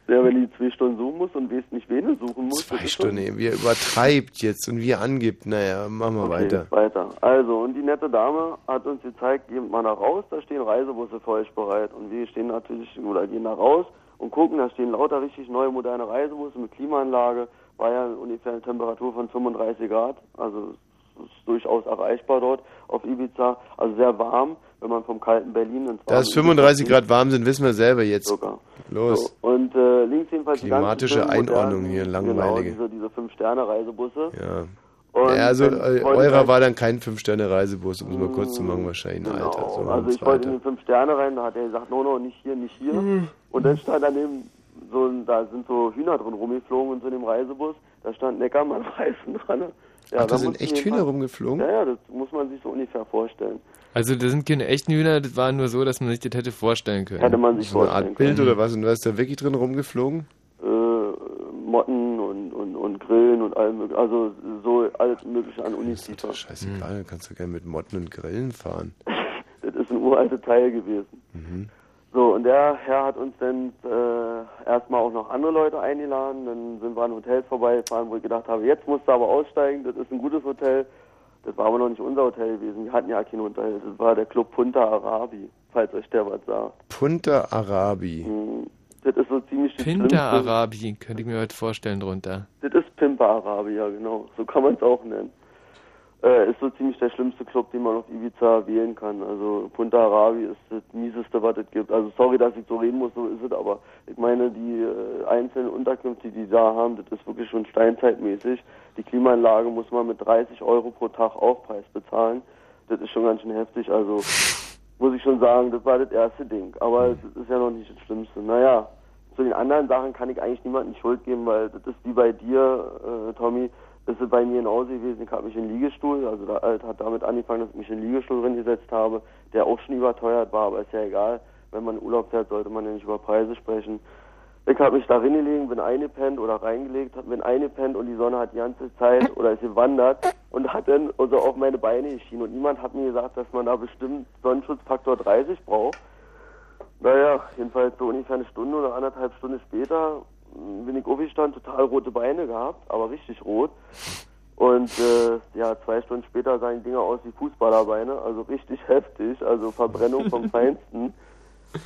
Ja, wenn die zwei Stunden suchen muss und weißt nicht, wen du suchen musst. das Zwei schon- Stunden, wie er übertreibt jetzt und wie er angibt. Naja, machen wir Okay, weiter. weiter. Also, und die nette Dame hat uns gezeigt, geht mal nach raus, da stehen Reisebusse für euch bereit. Und wir stehen natürlich, oder gehen nach raus und gucken, da stehen lauter richtig neue, moderne Reisebusse mit Klimaanlage. War ja ungefähr eine Temperatur von 35 Grad, also ist durchaus erreichbar dort auf Ibiza. Also sehr warm, wenn man vom kalten Berlin ins Da es 35 Ibiza Grad warm sind, wissen wir selber jetzt. Sogar. Los. So, und äh, links jedenfalls die Klimatische ganzen schönen Einordnung modernen- hier, Genau, langweilige. diese, diese Fünf-Sterne-Reisebusse. Ja. Und ja, also äh, eurer war dann kein Fünf-Sterne-Reisebus, um es mal kurz zu machen, wahrscheinlich ein Genau. Alter. So also ich wollte in den fünf Sterne rein, da hat er gesagt, no, no, nicht hier, nicht hier. Mhm. Und dann stand daneben so da sind so Hühner drin rumgeflogen in so einem Reisebus. Da stand Neckermann Weißen dran. Ja, Ach, da sind echt Hühner rumgeflogen? Ja, ja, das muss man sich so ungefähr vorstellen. Also das sind keine echten Hühner, das war nur so, dass man sich das hätte vorstellen können. Hätte man sich So eine vorstellen Art Bild können. oder was? Und da ist da wirklich drin rumgeflogen? Äh, Motten und, und, und Grillen und allem. Also so alles mögliche an Unizipher. Scheißegal, dann kannst du gerne mit Motten und Grillen fahren. Das ist ein uralter Teil gewesen. Mhm. So, und der Herr hat uns dann äh, erstmal auch noch andere Leute eingeladen. Dann sind wir an Hotels vorbeigefahren, wo ich gedacht habe, jetzt musst du aber aussteigen, das ist ein gutes Hotel. Das war aber noch nicht unser Hotel gewesen. Wir hatten ja kein Hotel. Das war der Club Punta Arabi, falls euch der was sagt. Punta Arabi. Hm, Das ist so ziemlich die Pinta Arabi, könnte ich mir heute vorstellen drunter. Das ist Pimpa Arabi, ja genau. So kann man es auch nennen. Äh, ist so ziemlich der schlimmste Club, den man auf Ibiza wählen kann. Also Punta Arabi ist das mieseste, was es gibt. Also sorry, dass ich so reden muss, so ist es, aber ich meine, die äh, einzelnen Unterkünfte, die die da haben, das ist wirklich schon steinzeitmäßig. Die Klimaanlage muss man mit 30 Euro pro Tag Aufpreis bezahlen. Das ist schon ganz schön heftig. Also muss ich schon sagen, das war das erste Ding. Aber das ist ja noch nicht das Schlimmste. Naja, zu den anderen Sachen kann ich eigentlich niemandem Schuld geben, weil das ist wie bei dir, äh, Tommy, ist es bei mir genauso gewesen. Ich habe mich in den Liegestuhl, also da, halt hat damit angefangen, dass ich mich in den Liegestuhl drin gesetzt habe, der auch schon überteuert war, aber ist ja egal. Wenn man Urlaub fährt, sollte man ja nicht über Preise sprechen. Ich habe mich da reingelegen, bin eingepennt oder reingelegt, bin eingepennt und die Sonne hat die ganze Zeit oder ist gewandert und hat dann also auf meine Beine geschienen und niemand hat mir gesagt, dass man da bestimmt Sonnenschutzfaktor 30 braucht. Naja, jedenfalls so ungefähr eine Stunde oder anderthalb Stunden später bin ich aufgestanden, total rote Beine gehabt, aber richtig rot. Und äh, ja, zwei Stunden später sahen Dinger aus wie Fußballerbeine, also richtig heftig, also Verbrennung vom Feinsten.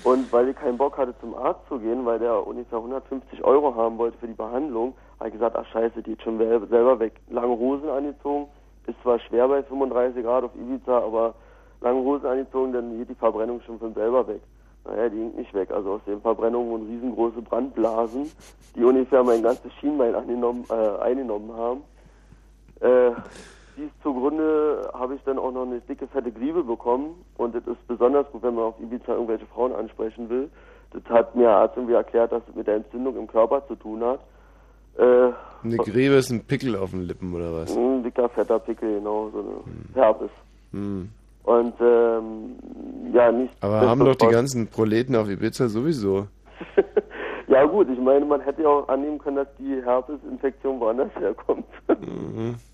Und weil ich keinen Bock hatte, zum Arzt zu gehen, weil der ungefähr 150 Euro haben wollte für die Behandlung, habe ich gesagt, ach scheiße, die geht schon selber weg. Lange Hosen angezogen, ist zwar schwer bei 35 Grad auf Ibiza, aber lange Hosen angezogen, dann geht die Verbrennung schon von selber weg. Naja, die ging nicht weg. Also aus den Verbrennungen wurden riesengroße Brandblasen, die ungefähr mein ganzes Schienbein äh, eingenommen haben. Äh, dies zugrunde habe ich dann auch noch eine dicke, fette Griebe bekommen. Und das ist besonders gut, wenn man auf Ibiza irgendwelche Frauen ansprechen will. Das hat mir Arzt irgendwie erklärt, dass es mit der Entzündung im Körper zu tun hat. Äh, Eine Grebe ist ein Pickel auf den Lippen oder was? ein dicker, fetter Pickel, genau, so eine Herpes. Hm. Und ähm, ja, nicht. Aber haben doch die ganzen Proleten auf Ibiza sowieso. Ja gut, ich meine, man hätte ja auch annehmen können, dass die Herpesinfektion woanders herkommt. Mhm.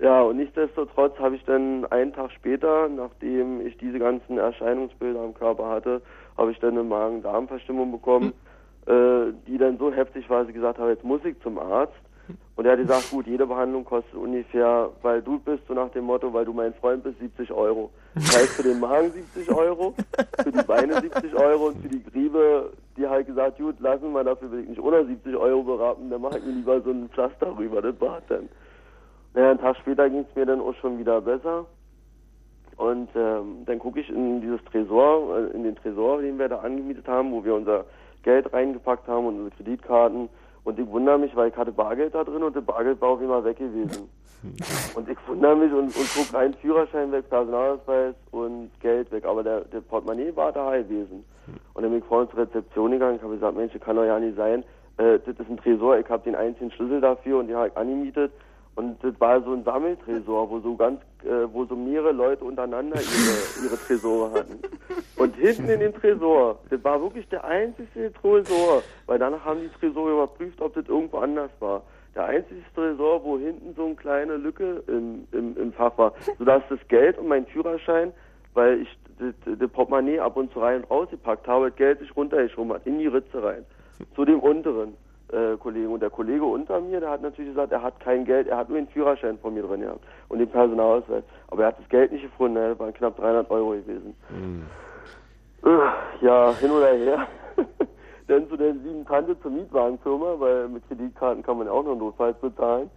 Ja, und nichtsdestotrotz habe ich dann einen Tag später, nachdem ich diese ganzen Erscheinungsbilder am Körper hatte, habe ich dann eine Magen-Darm-Verstimmung bekommen, äh, die dann so heftig war, dass ich gesagt habe, jetzt muss ich zum Arzt. Und er hat gesagt, gut, jede Behandlung kostet ungefähr, weil du bist, so nach dem Motto, weil du mein Freund bist, 70 Euro. Das heißt für den Magen 70 Euro, für die Beine 70 Euro und für die Griebe, die halt gesagt, gut, lassen wir, dafür will ich nicht unter 70 Euro beraten, dann mache ich mir lieber so ein Pflaster rüber, das war dann. Naja, einen Tag später ging es mir dann auch schon wieder besser. Und ähm, dann gucke ich in dieses Tresor, äh, in den Tresor, den wir da angemietet haben, wo wir unser Geld reingepackt haben und unsere Kreditkarten. Und ich wundere mich, weil ich hatte Bargeld da drin und das Bargeld war auf einmal weg gewesen. Und ich wundere mich und, und guck rein, Führerschein weg, Personalausweis und Geld weg. Aber der, der Portemonnaie war da gewesen. Und dann bin ich vorhin zur Rezeption gegangen und habe gesagt, Mensch, das kann doch ja nicht sein. Äh, das ist ein Tresor, ich habe den einzigen Schlüssel dafür und den habe ich angemietet. Und das war so ein Sammeltresor, wo so ganz, äh, wo so mehrere Leute untereinander ihre, ihre Tresore hatten. Und hinten in den Tresor, das war wirklich der einzige Tresor, weil danach haben die Tresore überprüft, ob das irgendwo anders war. Der einzige Tresor, wo hinten so eine kleine Lücke im, im, im Fach war, sodass das Geld und mein Führerschein, weil ich das, Portemonnaie ab und zu rein und rausgepackt habe, das Geld sich runtergeschoben hat, in die Ritze rein. Zu dem unteren äh, Kollegen. Und der Kollege unter mir, der hat natürlich gesagt, er hat kein Geld, er hat nur den Führerschein von mir drin gehabt und den Personalausweis. Aber er hat das Geld nicht gefunden, das waren knapp 300 Euro gewesen. Äh, Ja, hin oder her. Dann zu der lieben Tante zur Mietwagenfirma, weil mit Kreditkarten kann man auch noch notfalls bezahlen.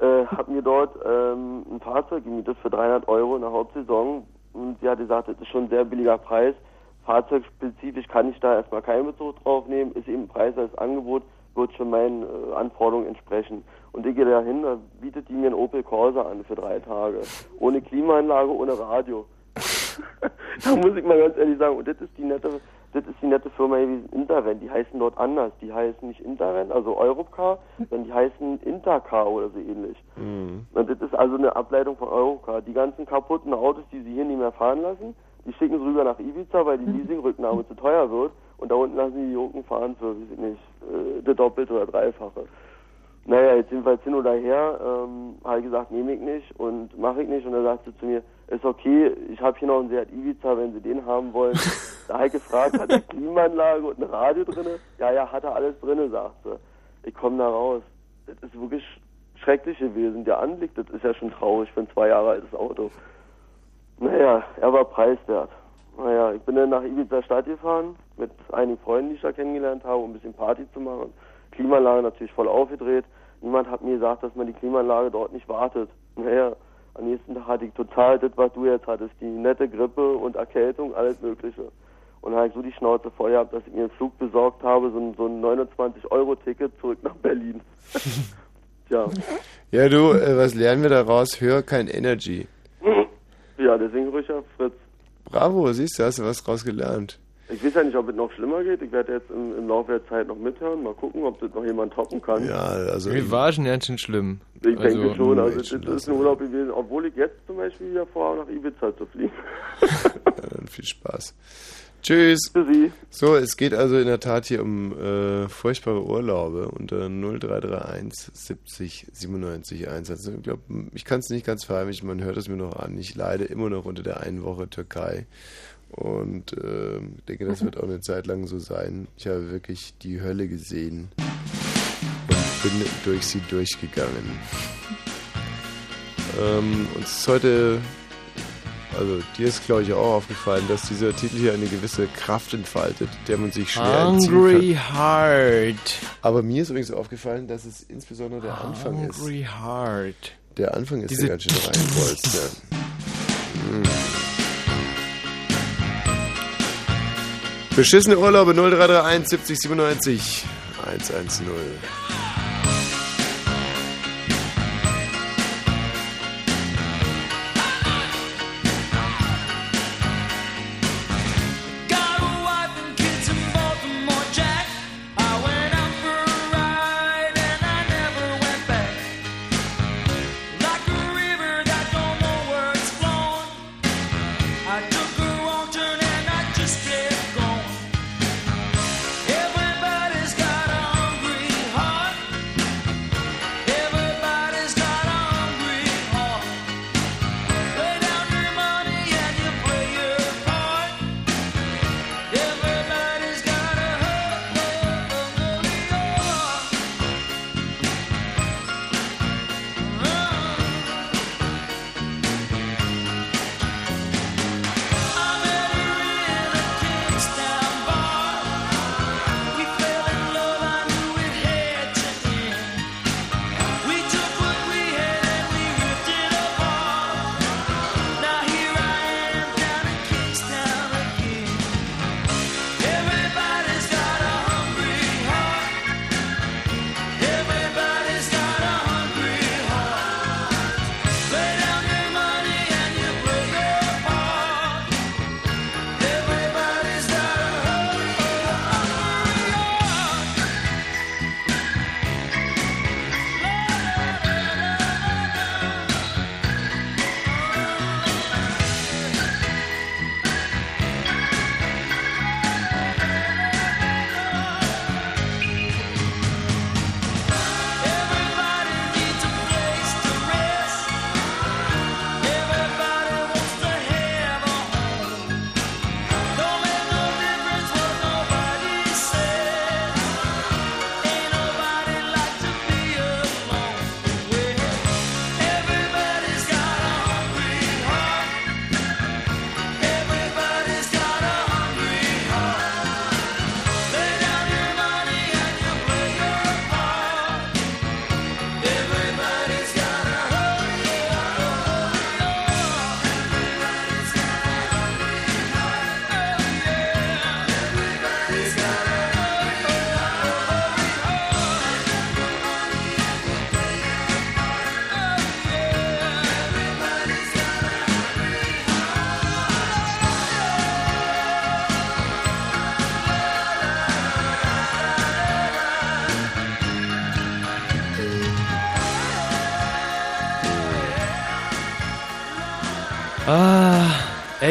äh, habe mir dort ähm, ein Fahrzeug gemietet für 300 Euro in der Hauptsaison und sie hat gesagt, das ist schon ein sehr billiger Preis. Fahrzeugspezifisch kann ich da erstmal keinen Bezug drauf nehmen, ist eben Preis als Angebot, wird schon meinen äh, Anforderungen entsprechen. Und ich gehe da hin, da bietet die mir einen Opel Corsa an für drei Tage. Ohne Klimaanlage, ohne Radio. da muss ich mal ganz ehrlich sagen, und das ist die nette, das ist die nette Firma gewesen, Intervent. Die heißen dort anders. Die heißen nicht Intervent, also Europcar, sondern die heißen Intercar oder so ähnlich. Mhm. Und das ist also eine Ableitung von Europcar. Die ganzen kaputten Autos, die sie hier nicht mehr fahren lassen, die schicken sie rüber nach Ibiza, weil die Leasingrücknahme zu teuer wird. Und da unten lassen sie die Jungen fahren für, weiß ich nicht, äh, das Doppelte oder Dreifache. Naja, jetzt jedenfalls hin oder her, ähm, habe ich gesagt, nehme ich nicht und mache ich nicht. Und dann sagt sie zu mir, ist okay, ich habe hier noch einen Seat Ibiza, wenn Sie den haben wollen. da habe ich gefragt, hat er Klimaanlage und ein Radio drinne? Ja, ja, hat er alles drinne, sagt sie. Ich komme da raus. Das ist wirklich schrecklich gewesen. Der Anblick, das ist ja schon traurig für ein zwei Jahre altes Auto. Naja, er war preiswert. Naja, ich bin dann nach Ibiza Stadt gefahren mit einigen Freunden, die ich da kennengelernt habe, um ein bisschen Party zu machen. Klimaanlage natürlich voll aufgedreht. Niemand hat mir gesagt, dass man die Klimaanlage dort nicht wartet. Naja, am nächsten Tag hatte ich total das, was du jetzt hattest, die nette Grippe und Erkältung, alles Mögliche. Und dann habe ich so die Schnauze voll gehabt, dass ich mir einen Flug besorgt habe, so ein, so ein 29-Euro-Ticket zurück nach Berlin. Tja, Ja, du, äh, was lernen wir daraus? Hör kein Energy. ja, deswegen ruhig auf Fritz. Bravo, siehst du, hast du was draus gelernt. Ich weiß ja nicht, ob es noch schlimmer geht. Ich werde jetzt im, im Laufe der Zeit noch mithören. Mal gucken, ob das noch jemand toppen kann. Ja, also. Mir war schon ganz schön schlimm. Ich denke schon. Also, das ist ein Urlaub gewesen, obwohl ich jetzt zum Beispiel wieder vorhabe, nach Ibiza zu fliegen. Ja, dann viel Spaß. Tschüss. Tschüssi. So, es geht also in der Tat hier um äh, furchtbare Urlaube unter 0331 70 97 1. Also, ich glaube, ich kann es nicht ganz verheimlichen, man hört es mir noch an. Ich leide immer noch unter der einen Woche Türkei. Und äh, ich denke, das wird auch eine Zeit lang so sein. Ich habe wirklich die Hölle gesehen und bin durch sie durchgegangen. Ähm, uns ist heute also dir ist, glaube ich, auch aufgefallen, dass dieser Titel hier eine gewisse Kraft entfaltet, der man sich schwer Hungry entziehen kann. Heart. Aber mir ist übrigens aufgefallen, dass es insbesondere der Anfang ist. Hungry Heart. Der Anfang ist Diese- ja ganz schön reinbolzt. Ja. Hm. Beschissene Urlaube 0331 70 97 110.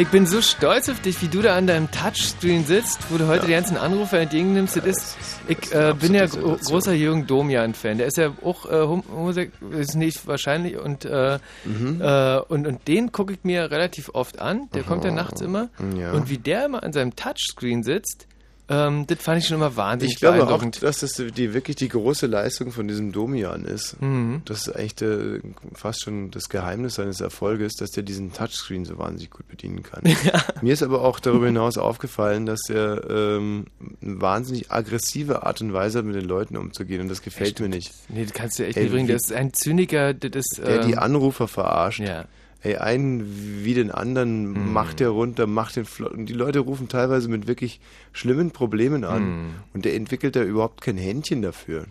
ich bin so stolz auf dich, wie du da an deinem Touchscreen sitzt, wo du heute die ganzen Anrufe entgegennimmst. Das ist, ich äh, bin ja gro großer Jürgen Domian-Fan. Der ist ja auch äh, hom- homosexuell, ist nicht wahrscheinlich. Und, äh, Mhm. äh, und, und den gucke ich mir relativ oft an. Der kommt ja nachts immer. Ja. Und wie der immer an seinem Touchscreen sitzt, ähm, das fand ich schon immer wahnsinnig Ich glaube auch, dass das die, wirklich die große Leistung von diesem Domian ist. Mhm. Das ist eigentlich der, fast schon das Geheimnis seines Erfolges, dass der diesen Touchscreen so wahnsinnig gut bedienen kann. Mir ist aber auch darüber hinaus aufgefallen, dass er ähm, eine wahnsinnig aggressive Art und Weise hat, mit den Leuten umzugehen und das gefällt mir nicht. Nee, das kannst du echt Ey, wie- Das ist ein Zyniker, das ist... der die ähm, Anrufer verarscht. Ja. Ey, einen wie den anderen Mhm. macht er runter, macht den flott. Und die Leute rufen teilweise mit wirklich schlimmen Problemen an. Mhm. Und der entwickelt da überhaupt kein Händchen dafür.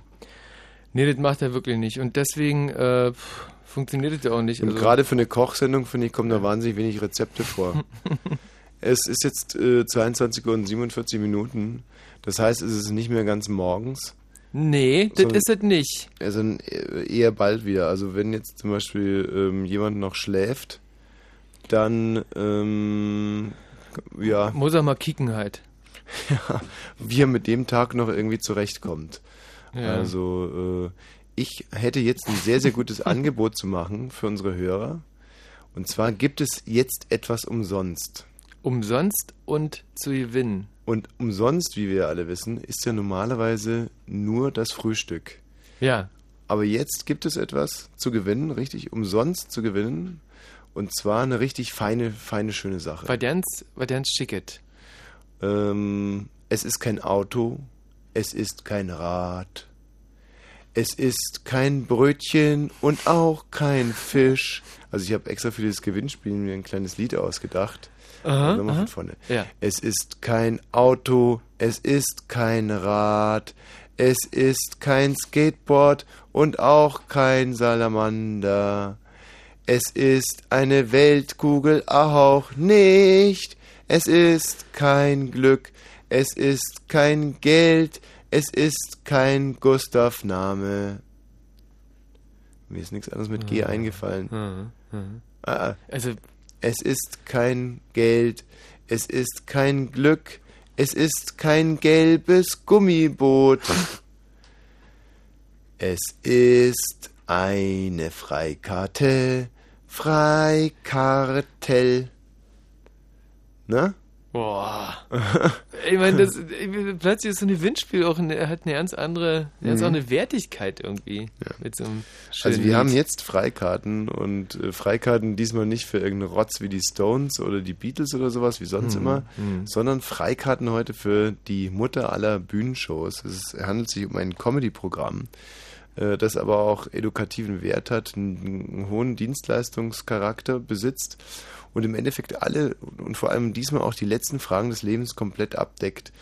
Nee, das macht er wirklich nicht. Und deswegen äh, funktioniert das ja auch nicht. Und Also- gerade für eine Kochsendung, finde ich, kommen da wahnsinnig wenig Rezepte vor. es ist jetzt äh, 22 Uhr und 47 Minuten. Das heißt, es ist nicht mehr ganz morgens. Nee, das ist es nicht. Also äh, eher bald wieder. Also wenn jetzt zum Beispiel ähm, jemand noch schläft, dann ähm, ja. Muss er mal kicken halt. ja, wie er mit dem Tag noch irgendwie zurechtkommt. Ja. Also äh, ich hätte jetzt ein sehr, sehr gutes Angebot zu machen für unsere Hörer. Und zwar gibt es jetzt etwas umsonst. Umsonst und zu gewinnen. Und umsonst, wie wir alle wissen, ist ja normalerweise nur das Frühstück. Ja. Aber jetzt gibt es etwas zu gewinnen, richtig umsonst zu gewinnen. Und zwar eine richtig feine, feine, schöne Sache. War ganz schicket. Ähm, es ist kein Auto, es ist kein Rad, es ist kein Brötchen und auch kein Fisch. Also ich habe extra für dieses Gewinnspiel mir ein kleines Lied ausgedacht. Aha, Nochmal von vorne. Ja. Es ist kein Auto, es ist kein Rad, es ist kein Skateboard und auch kein Salamander. Es ist eine Weltkugel auch nicht. Es ist kein Glück, es ist kein Geld, es ist kein Gustav-Name. Mir ist nichts anderes mit G Mhm. eingefallen. Mhm. Mhm. Ah, Also, es ist kein Geld, es ist kein Glück, es ist kein gelbes Gummiboot. Es ist eine Freikarte, Freikartell. Na? Boah. ich meine, das, ich- plötzlich ist so ein Gewinnspiel auch eine, hat eine ganz andere, ganz Mhm. auch eine Wertigkeit irgendwie. Mit so einem Also wir haben Lied. jetzt Freikarten und äh, Freikarten diesmal nicht für irgendeinen Rotz wie die Stones oder die Beatles oder sowas wie sonst Mhm, immer, mhm. sondern Freikarten heute für die Mutter aller Bühnenshows. Es handelt sich um ein Comedy-Programm, äh, das aber auch edukativen Wert hat, einen hohen Dienstleistungscharakter besitzt und im Endeffekt alle und vor allem diesmal auch die letzten Fragen des Lebens komplett abdeckt.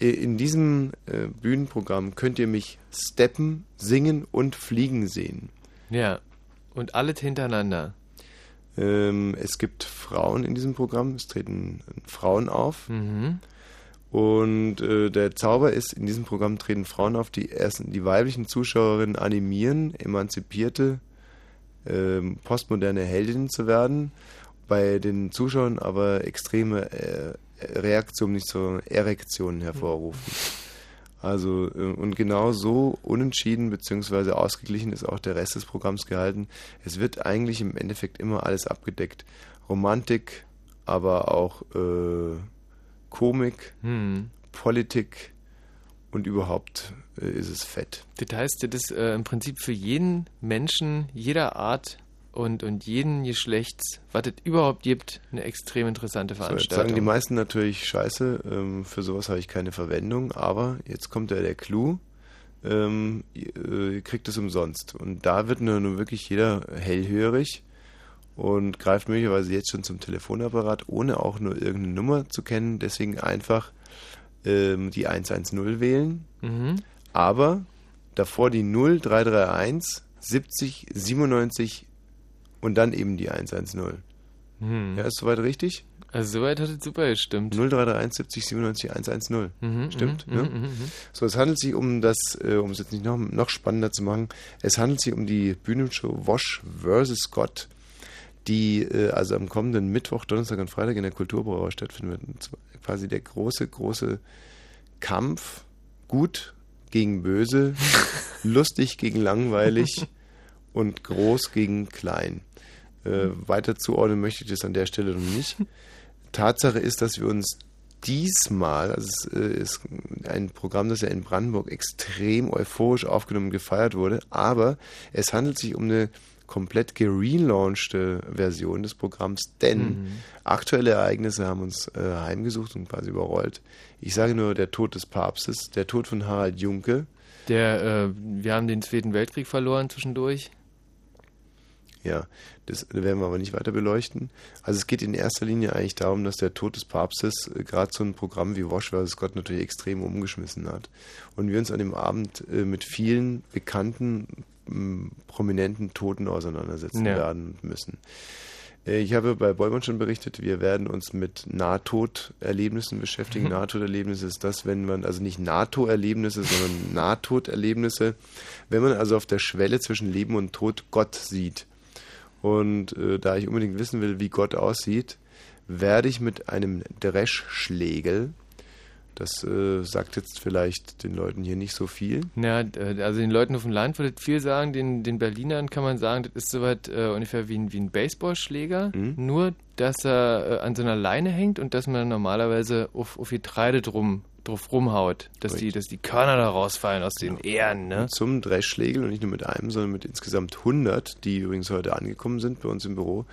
Äh, In diesem äh, Bühnenprogramm könnt ihr mich steppen, singen und fliegen sehen. Ja. Und alles hintereinander. Ähm, es gibt Frauen in diesem Programm, es treten Frauen auf. Mhm. Und äh, der Zauber ist, in diesem Programm treten Frauen auf, die ersten, die weiblichen Zuschauerinnen animieren, emanzipierte, ähm, postmoderne Heldinnen zu werden. Bei den Zuschauern aber extreme äh, Reaktionen, nicht so Erektionen hervorrufen. Also, äh, und genau so unentschieden bzw. ausgeglichen ist auch der Rest des Programms gehalten. Es wird eigentlich im Endeffekt immer alles abgedeckt. Romantik, aber auch äh, Komik, Hm. Politik und überhaupt äh, ist es fett. Das heißt, das ist äh, im Prinzip für jeden Menschen jeder Art und, und jeden Geschlechts, was es überhaupt gibt, eine extrem interessante So, jetzt Veranstaltung. sagen die meisten natürlich scheiße, ähm, für sowas habe ich keine Verwendung, aber jetzt kommt ja der Clou, ähm, ihr, äh, ihr kriegt es umsonst. Und da wird nur, nur wirklich jeder hellhörig und greift möglicherweise jetzt schon zum Telefonapparat, ohne auch nur irgendeine Nummer zu kennen. Deswegen einfach ähm, die 110 wählen, Mhm. aber davor die 0331 70 97 und dann eben die 110. Hm. Ja, ist soweit richtig? Also soweit hat es super gestimmt. 0331 70 97 110. Mhm, Stimmt, mhm, ne? mhm, mhm. So, es handelt sich um das, äh, um es jetzt nicht noch, noch spannender zu machen, es handelt sich um die Bühnenshow Wash vs. Scott, die äh, also am kommenden Mittwoch, Donnerstag und Freitag in der Kulturbrauerei stattfinden wird. Und zwar quasi der große, große Kampf, gut gegen böse, lustig gegen langweilig und groß gegen klein. Äh, weiter zuordnen möchte ich das an der Stelle noch nicht. Tatsache ist, dass wir uns diesmal, also es äh, ist ein Programm, das ja in Brandenburg extrem euphorisch aufgenommen und gefeiert wurde, aber es handelt sich um eine komplett gelaunchte Version des Programms, denn Mhm. aktuelle Ereignisse haben uns äh, heimgesucht und quasi überrollt. Ich sage nur der Tod des Papstes, der Tod von Harald Junke, Der, äh, wir haben den Zweiten Weltkrieg verloren zwischendurch. Ja, das werden wir aber nicht weiter beleuchten. Also es geht in erster Linie eigentlich darum, dass der Tod des Papstes äh, gerade so ein Programm wie Wash vs. Gott natürlich extrem umgeschmissen hat. Und wir uns an dem Abend äh, mit vielen bekannten, prominenten Toten auseinandersetzen Ja. werden müssen. Äh, Ich habe bei Bollmann schon berichtet, wir werden uns mit Nahtoderlebnissen beschäftigen. Mhm. Nahtoderlebnisse ist das, wenn man, also nicht NATO-Erlebnisse, sondern Nahtoderlebnisse, wenn man also auf der Schwelle zwischen Leben und Tod Gott sieht. Und äh, da ich unbedingt wissen will, wie Gott aussieht, werde ich mit einem Dreschschlägel, das äh, sagt jetzt vielleicht den Leuten hier nicht so viel, Ja, äh, also den Leuten auf dem Land würde ich viel sagen, den, den Berlinern kann man sagen, das ist soweit äh, ungefähr wie ein, wie ein Baseballschläger, Mhm. nur dass er äh, an so einer Leine hängt und dass man normalerweise auf, auf Getreide drum, drauf rumhaut, dass die, dass die Körner da rausfallen aus den Ähren, ne? Zum Dreschschlägel und nicht nur mit einem, sondern mit insgesamt 100, die übrigens heute angekommen sind bei uns im Büro.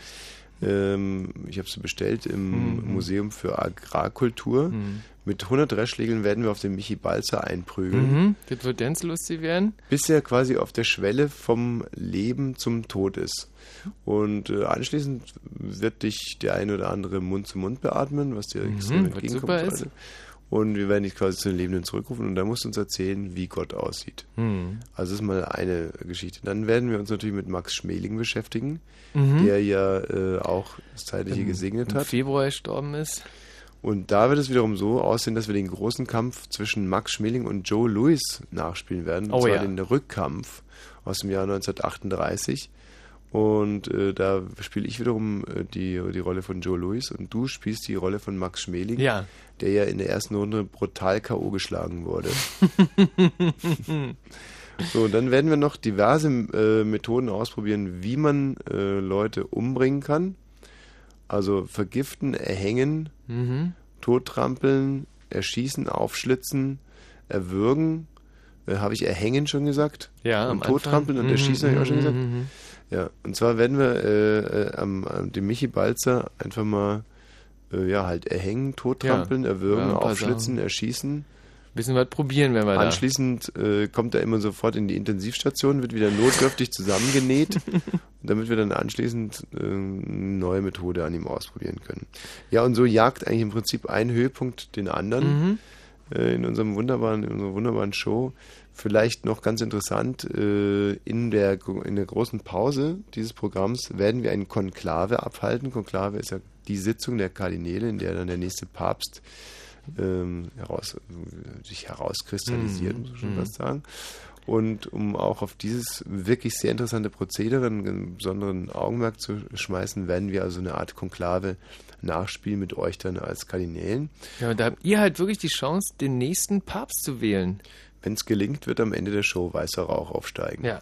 Ähm, ich habe sie bestellt im Mhm. Museum für Agrarkultur. Mhm. Mit 100 Dreschschlägeln werden wir auf den Michi Balzer einprügeln. Mhm. Das wird ganz lustig werden. bis er quasi auf der Schwelle vom Leben zum Tod ist. Und äh, anschließend wird dich der ein oder andere Mund zu Mund beatmen, was dir Mhm, extrem entgegenkommt. super ist. Und wir werden dich quasi zu den Lebenden zurückrufen und da musst du uns erzählen, wie Gott aussieht. Mhm. Also das ist mal eine Geschichte. Dann werden wir uns natürlich mit Max Schmeling beschäftigen, Mhm. der ja äh, auch das Zeitliche Im- gesegnet im hat. Februar gestorben ist. Und da wird es wiederum so aussehen, dass wir den großen Kampf zwischen Max Schmeling und Joe Louis nachspielen werden. Und Oh zwar ja. den Rückkampf aus dem Jahr 1938. Und äh, da spiele ich wiederum äh, die, die Rolle von Joe Louis und du spielst die Rolle von Max Schmeling, Ja. der ja in der ersten Runde brutal K.O. geschlagen wurde. So, dann werden wir noch diverse äh, Methoden ausprobieren, wie man äh, Leute umbringen kann. Also vergiften, erhängen, Mhm. tottrampeln, erschießen, aufschlitzen, erwürgen. Äh, habe ich erhängen schon gesagt? Ja, am Und tottrampeln und erschießen habe ich auch schon Mhm, gesagt. Ja, und zwar werden wir äh, äh, am, am dem Michi Balzer einfach mal äh, ja halt erhängen, tottrampeln, Ja. erwürgen, Ja, aufschlitzen, Sachen. erschießen. Bisschen was probieren, wenn wir da. Anschließend äh, kommt er immer sofort in die Intensivstation, wird wieder notdürftig zusammengenäht, damit wir dann anschließend äh, eine neue Methode an ihm ausprobieren können. Ja, und so jagt eigentlich im Prinzip ein Höhepunkt den anderen Mhm. in unserem wunderbaren, in unserer wunderbaren Show. Vielleicht noch ganz interessant, äh, in, der, in der großen Pause dieses Programms werden wir ein Konklave abhalten. Konklave ist ja die Sitzung der Kardinäle, in der dann der nächste Papst ähm, heraus, sich herauskristallisiert, muss man schon Mhm. fast sagen. Und um auch auf dieses wirklich sehr interessante Prozedere einen besonderen Augenmerk zu schmeißen, werden wir also eine Art Konklave nachspielen mit euch dann als Kardinälen. Ja, und da habt ihr halt wirklich die Chance, den nächsten Papst zu wählen. Wenn es gelingt, wird am Ende der Show weißer Rauch aufsteigen. Ja.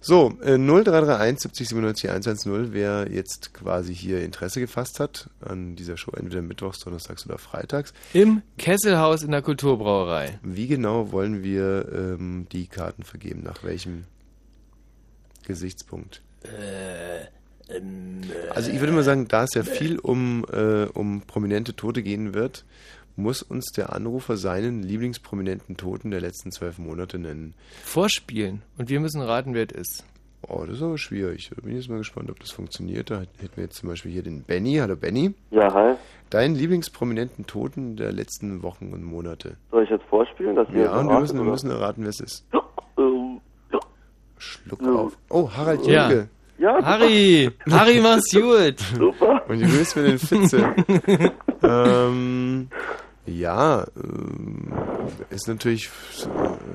So, äh, 0331 70 97 110, wer jetzt quasi hier Interesse gefasst hat an dieser Show, entweder mittwochs, donnerstags oder freitags. Im Kesselhaus in der Kulturbrauerei. Wie genau wollen wir ähm, die Karten vergeben? Nach welchem Gesichtspunkt? Also ich würde mal sagen, da es ja viel um, äh, um prominente Tote gehen wird, muss uns der Anrufer seinen Lieblingsprominenten Toten der letzten zwölf Monate nennen. Vorspielen. Und wir müssen raten, wer es ist. Oh, das ist aber schwierig. Da bin ich jetzt mal gespannt, ob das funktioniert. Da hätten wir jetzt zum Beispiel hier den Benny. Hallo Benny. Ja, hi. Deinen Lieblingsprominenten Toten der letzten Wochen und Monate. Soll ich jetzt vorspielen? Dass Ja, und wir müssen, wir müssen erraten, wer es ist. Ähm, Schluck auf. Oh, Harald Ja. Ja. Harry! Harry, mach's gut! Super. Und wie grüßt mir den Fitze? ähm, Ja, ähm, ist natürlich,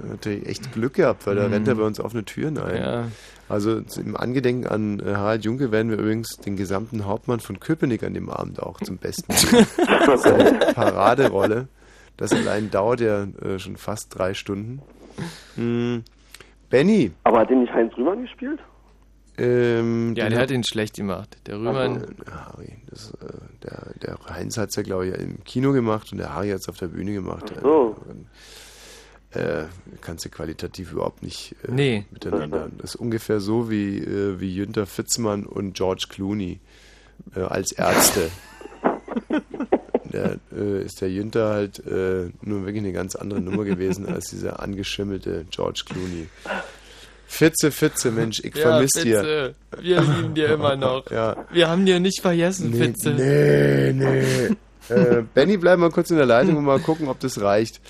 natürlich echt Glück gehabt, weil da Mhm. rennt er bei uns offene Türen ein. Ja. Also im Angedenken an äh, Harald Junke werden wir übrigens den gesamten Hauptmann von Köpenick an dem Abend auch zum Besten geben. Seine Paraderolle. Das allein dauert ja äh, schon fast drei Stunden. Hm. Benny. Aber hat den nicht Heinz Rühmann gespielt? Ähm, Ja, der hat ihn schlecht gemacht. Der Rühmann. Äh, Harry, das, äh, der, der Heinz hat es ja, glaube ich, im Kino gemacht und der Harry hat es auf der Bühne gemacht. Ach so. Äh, kannst du qualitativ überhaupt nicht äh, Nee. miteinander. Das ist ungefähr so wie, äh, wie Jünter Fitzmann und George Clooney äh, als Ärzte. Der, äh, ist der Jünter halt äh, nur wirklich eine ganz andere Nummer gewesen als dieser angeschimmelte George Clooney. Fitze, Fitze, Mensch, ich Ja, vermiss dir. Wir lieben dir immer noch. Ja. Wir haben dir nicht vergessen, Nee, Fitze. Nee, nee. äh, Benny, bleib mal kurz in der Leitung und mal gucken, ob das reicht.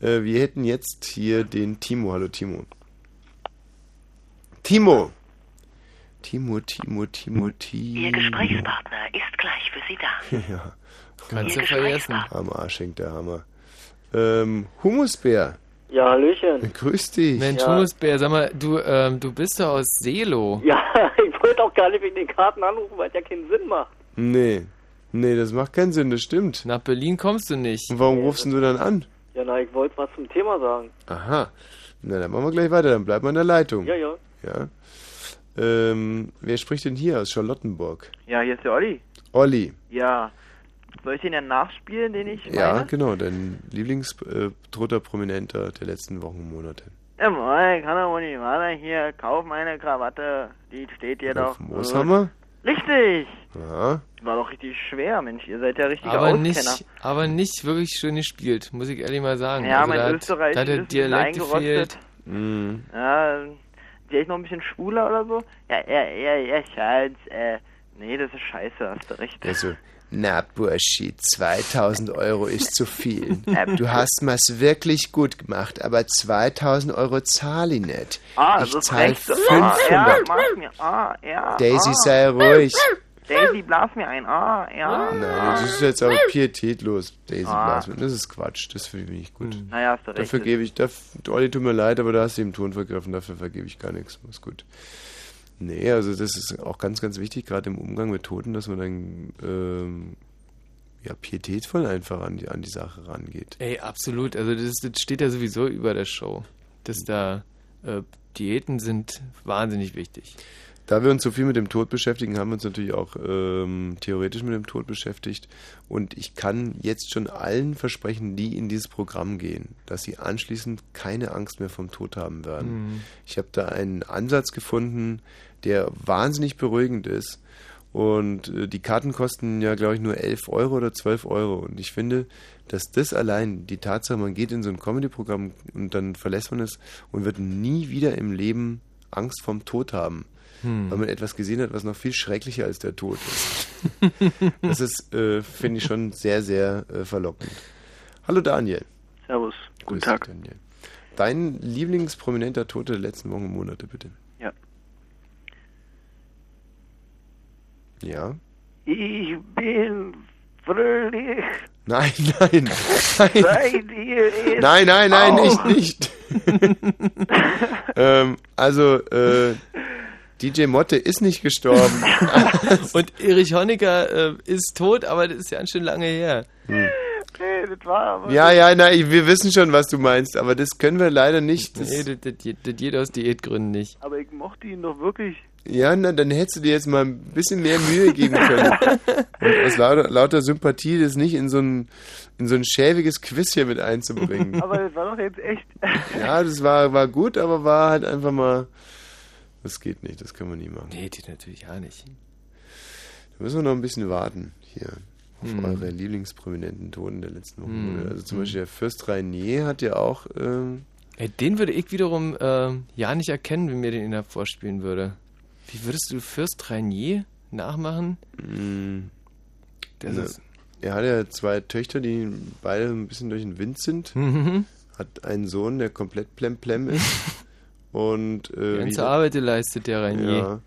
Äh, wir hätten jetzt hier den Timo. Hallo, Timo. Timo. Timo, Timo, Timo, Timo. Ihr Gesprächspartner ist gleich für Sie da. ja. Kannst Ihr du vergessen. Am Arsch hängt der Hammer. Ähm, Humusbär. Ja, Hallöchen. Grüß dich. Mensch, Ja. Humusbär, sag mal, du, ähm, du bist doch aus Selo. Ja, ich wollte auch gar nicht wegen den Karten anrufen, weil es ja keinen Sinn macht. Nee. Nee, das macht keinen Sinn, das stimmt. Nach Berlin kommst du nicht. Und warum rufst denn du dann an? Ja, na, ich wollte was zum Thema sagen. Aha. Na, dann machen wir gleich weiter, dann bleiben wir in der Leitung. Ja, ja. Ja. Ähm, wer spricht denn hier aus Charlottenburg? Ja, hier ist der Olli. Olli. Ja. Soll ich den ja nachspielen, den ich Ja, meine? genau, dein Lieblingstoter Prominenter der letzten Wochen und Monate. Ja, moin, kann doch wohl nicht wahr. Hier, kauf meine Krawatte. Die steht hier doch. Mooshammer? Richtig. Ja. War doch richtig schwer, Mensch. Ihr seid ja richtige Aber Auskenner. nicht, aber nicht wirklich schön gespielt, muss ich ehrlich mal sagen. Ja, also mein da hat, Österreich da hat der ist ein bisschen Dialekt eingerostet. Mhm. Ja, vielleicht noch ein bisschen schwuler oder so? Ja, ja, ja, ja, Schatz, äh, nee, das ist scheiße, hast du recht. Also, na Burschi, 2000 Euro ist zu viel. Ähm. Du hast mir's wirklich gut gemacht, aber 2000 Euro zahle ich nicht. Ah, ich zahle recht. Ah, ja, 500. mir, ah, ja. Daisy, ah. sei ruhig. Daisy, blas mir ein, ah, ja. Nein, das ist jetzt aber pietätlos, Daisy Ah. Blasman. Das ist Quatsch, das finde ich nicht gut. Naja, hast du recht. Dafür gebe ich, darf, Olli, tut mir leid, aber da hast du den Ton vergriffen, dafür vergebe ich gar nichts. Ist gut. Nee, also das ist auch ganz, ganz wichtig, gerade im Umgang mit Toten, dass man dann ähm, ja, pietätvoll einfach an die, an die Sache rangeht. Ey, absolut. Also das, das steht ja sowieso über der Show. Dass da äh, Diäten sind wahnsinnig wichtig. Da wir uns so viel mit dem Tod beschäftigen, haben wir uns natürlich auch ähm, theoretisch mit dem Tod beschäftigt. Und ich kann jetzt schon allen versprechen, die in dieses Programm gehen, dass sie anschließend keine Angst mehr vom Tod haben werden. Mhm. Ich habe da einen Ansatz gefunden, der wahnsinnig beruhigend ist. Und äh, die Karten kosten ja, glaube ich, nur 11 Euro oder 12 Euro. Und ich finde, dass das allein, die Tatsache, man geht in so ein Comedy-Programm und dann verlässt man es und wird nie wieder im Leben Angst vom Tod haben. Hm. Weil man etwas gesehen hat, was noch viel schrecklicher als der Tod ist. das ist, äh, finde ich, schon sehr, sehr äh, verlockend. Hallo Daniel. Servus. Guten Grüß Tag. dich, Daniel. Dein Lieblingsprominenter Tote der letzten Wochen und Monate, bitte. Ja. Ich bin fröhlich. Nein, nein, nein. Seid ihr es Nein, nein, nein, auch? nicht, nicht. ähm, also, äh, DJ Motte ist nicht gestorben. Und Erich Honecker äh, ist tot, aber das ist ja schon lange her. Hm. Nee, das war aber. Ja, ja, nein, wir wissen schon, was du meinst, aber das können wir leider nicht. Das, Nee, das, das, das geht aus Diätgründen nicht. Aber ich mochte ihn doch wirklich. Ja, na, dann hättest du dir jetzt mal ein bisschen mehr Mühe geben können. Und aus lauter, lauter Sympathie das nicht in so ein, in so ein schäbiges Quiz hier mit einzubringen. Aber das war doch jetzt echt. Ja, das war, war gut, aber war halt einfach mal. Das geht nicht, das können wir nie machen. Nee, geht natürlich auch nicht. Da müssen wir noch ein bisschen warten hier auf Hm. eure Lieblingsprominenten Toten der letzten Wochen. Hm. Also zum Hm. Beispiel der Fürst Rainier hat ja auch. Ähm, Ey, den würde ich wiederum äh, ja nicht erkennen, wenn mir den in der vorspielen würde. Wie würdest du Fürst Rainier nachmachen? ne, ist- er hat ja zwei Töchter, die beide ein bisschen durch den Wind sind. Mhm. Hat einen Sohn, der komplett plemplem ist. Und äh, ganze wieder- Arbeit leistet der Rainier. Ja.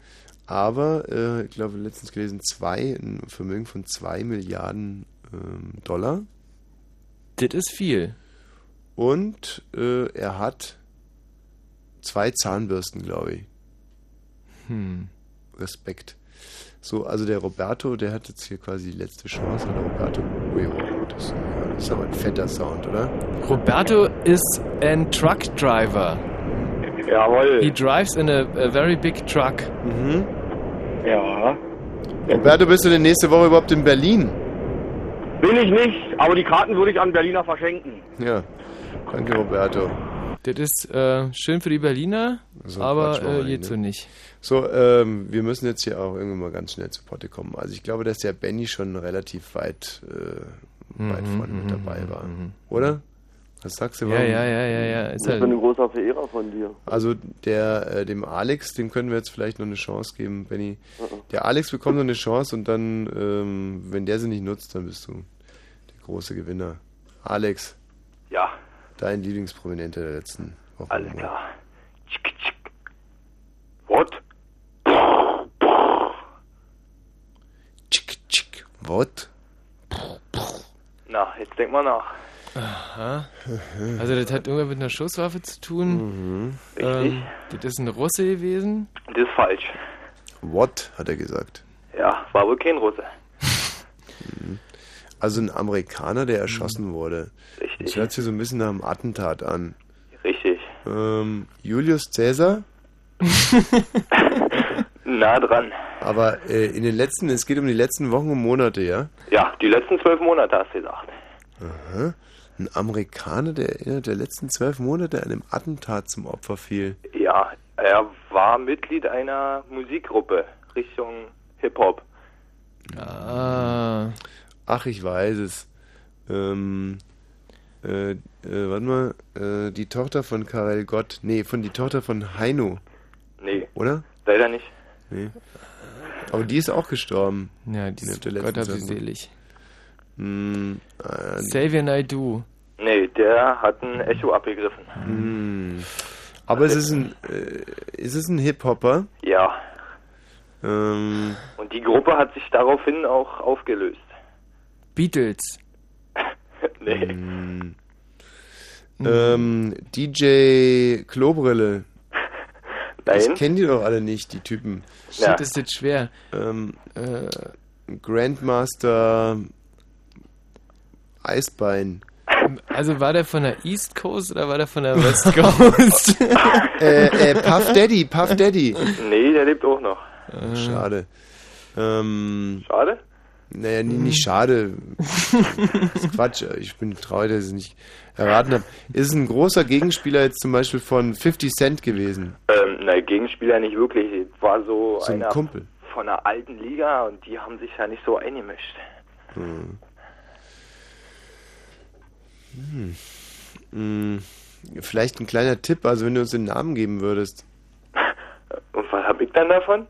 Aber, äh, ich glaube, letztens gelesen, zwei, ein Vermögen von zwei Milliarden ähm, Dollar. Das ist viel. Und äh, er hat zwei Zahnbürsten, glaube ich. Hm. Respekt. So, also der Roberto, der hat jetzt hier quasi die letzte Chance. Der Roberto, ui, oh, das, ist aber ein fetter Sound, oder? Roberto is ein truck driver. Jawohl. He drives in a, a very big truck. Mhm. Ja. Roberto, bist du denn nächste Woche überhaupt in Berlin? Bin ich nicht, aber die Karten würde ich an Berliner verschenken. Ja. Danke, Roberto. Das ist äh, schön für die Berliner, So, aber äh, rein, geht ne? so nicht. So, ähm, wir müssen jetzt hier auch irgendwann mal ganz schnell zu Potte kommen. Also ich glaube, dass der Benny schon relativ weit, äh, weit Mhm, vorne mit mhm, dabei war. Oder? Was sagst du? Ja, warum? ja, ja, ja, ja. Ist Ich halt, bin ein großer Verehrer von dir. Also der, äh, dem Alex, dem können wir jetzt vielleicht noch eine Chance geben, Benny. Der Alex bekommt noch eine Chance und dann, ähm, wenn der sie nicht nutzt, dann bist du der große Gewinner. Alex, Ja, dein Lieblingsprominenter der letzten Woche. alles klar. What? What? Na, jetzt denk mal nach. Aha. Also das hat irgendwas mit einer Schusswaffe zu tun. Mhm. Ähm, das ist ein Russe gewesen. Das ist falsch. What, hat er gesagt. Ja, war wohl kein Russe. Also ein Amerikaner, der erschossen wurde. Richtig. Das hört sich so ein bisschen nach einem Attentat an. Richtig. Ähm, Julius Caesar, Nah dran. aber äh, in den letzten, es geht um die letzten Wochen und Monate, ja? Ja, die letzten zwölf Monate hast du gesagt. Aha. Ein Amerikaner, der innerhalb der letzten zwölf Monate einem Attentat zum Opfer fiel. Ja, er war Mitglied einer Musikgruppe Richtung Hip-Hop. Ah. Ach, ich weiß es. Ähm, äh, äh, warte mal, äh, die Tochter von Karel Gott, nee, von die Tochter von Heino, Nee, oder? leider nicht. Nee. Aber die ist auch gestorben. Ja, die ist, der Gott hab sie selig. Hm, äh, Xavier Naidoo. Nee, der hat ein Echo abgegriffen. hm. Aber es ist ein, äh, ist es ein Hip-Hopper? Ja, Ähm, und die Gruppe hat sich daraufhin auch aufgelöst. Beatles. Nee, hm. ähm, DJ Klobrille. Das Nein. kennen die doch alle nicht, die Typen. Shit, Ja. ist das schwer. Ähm, Äh, Grandmaster Eisbein. also war der von der East Coast oder war der von der West Coast? äh, äh, Puff Daddy, Puff Daddy. nee, der lebt auch noch. Schade. Ähm, Schade? Naja, nie- nicht schade. Das ist Quatsch. Ich bin traurig, dass ich es nicht erraten habe. Ist es ein großer Gegenspieler jetzt zum Beispiel von 50 Cent gewesen? Ähm, nein, Gegenspieler nicht wirklich. War so, So ein einer Kumpel. von einer alten Liga und die haben sich ja nicht so eingemischt. Hm. Hm. Hm. Vielleicht ein kleiner Tipp, also wenn du uns den Namen geben würdest. Und was hab ich dann davon?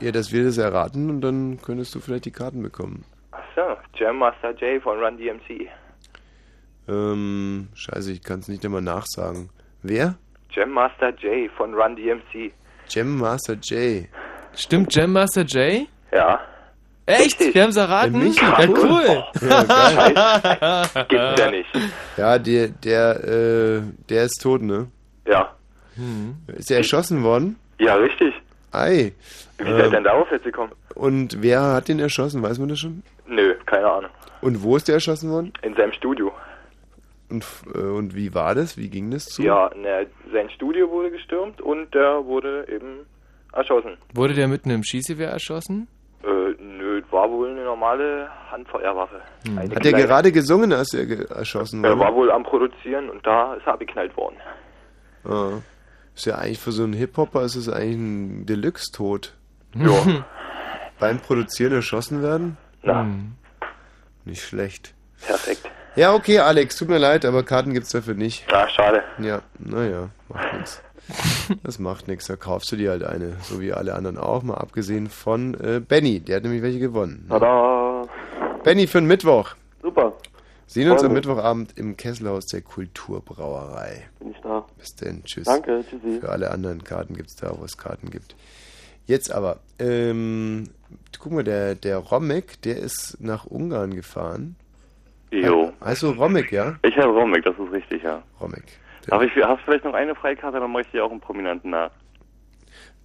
Ja, dass wir das erraten und dann könntest du vielleicht die Karten bekommen. Achso, Jam Master J von Run DMC. Ähm, scheiße, ich kann es nicht einmal nachsagen. Wer? Jam Master J von Run DMC. Jam Master J. Stimmt Jam Master J? Ja. Echt? Wir haben es erraten? Ja, cool. Ja, geil. Gibt's ja nicht. Ja, der, der, äh, der ist tot, ne? Ja. Ist er erschossen worden? Ja, richtig. Ei. Wie seid ihr Ähm, denn darauf jetzt gekommen? und wer hat den erschossen? Weiß man das schon? Nö, keine Ahnung. Und wo ist der erschossen worden? In seinem Studio. Und, f- äh, und wie war das? Wie ging das zu? Ja, ne, sein Studio wurde gestürmt und der wurde eben erschossen. Wurde der mitten im Schießgewehr erschossen? Äh, nö, war wohl eine normale Handfeuerwaffe. Eine Hm. Hat er gerade gesungen, als er ge erschossen Er war wurde? wohl am Produzieren und da ist er abgeknallt worden. Ah. Ist ja eigentlich für so einen Hip-Hopper ist es eigentlich ein Deluxe-Tod. Ja. Beim Produzieren erschossen werden? Na. Hm. Nicht schlecht. Perfekt. Ja, okay, Alex, tut mir leid, aber Karten gibt's dafür nicht. Na, schade. Ja, naja, macht nichts. Das macht nichts, da kaufst du dir halt eine, so wie alle anderen auch, mal abgesehen von äh, Benny, der hat nämlich welche gewonnen. Tada! Benny für den Mittwoch. Super. Sehen uns Freue am mich. Mittwochabend im Kesselhaus der Kulturbrauerei. Bin ich da. Bis denn, tschüss. Danke, tschüssi. Für alle anderen Karten gibt's da, wo es Karten gibt. Jetzt aber, ähm, guck mal, der, der Romek, der ist nach Ungarn gefahren Jo. Also Romek, ja? Ich habe Romek, das ist richtig, ja. Romek. Darf ich, hast du vielleicht noch eine Freikarte, dann mache ich dir auch einen Prominenten nach.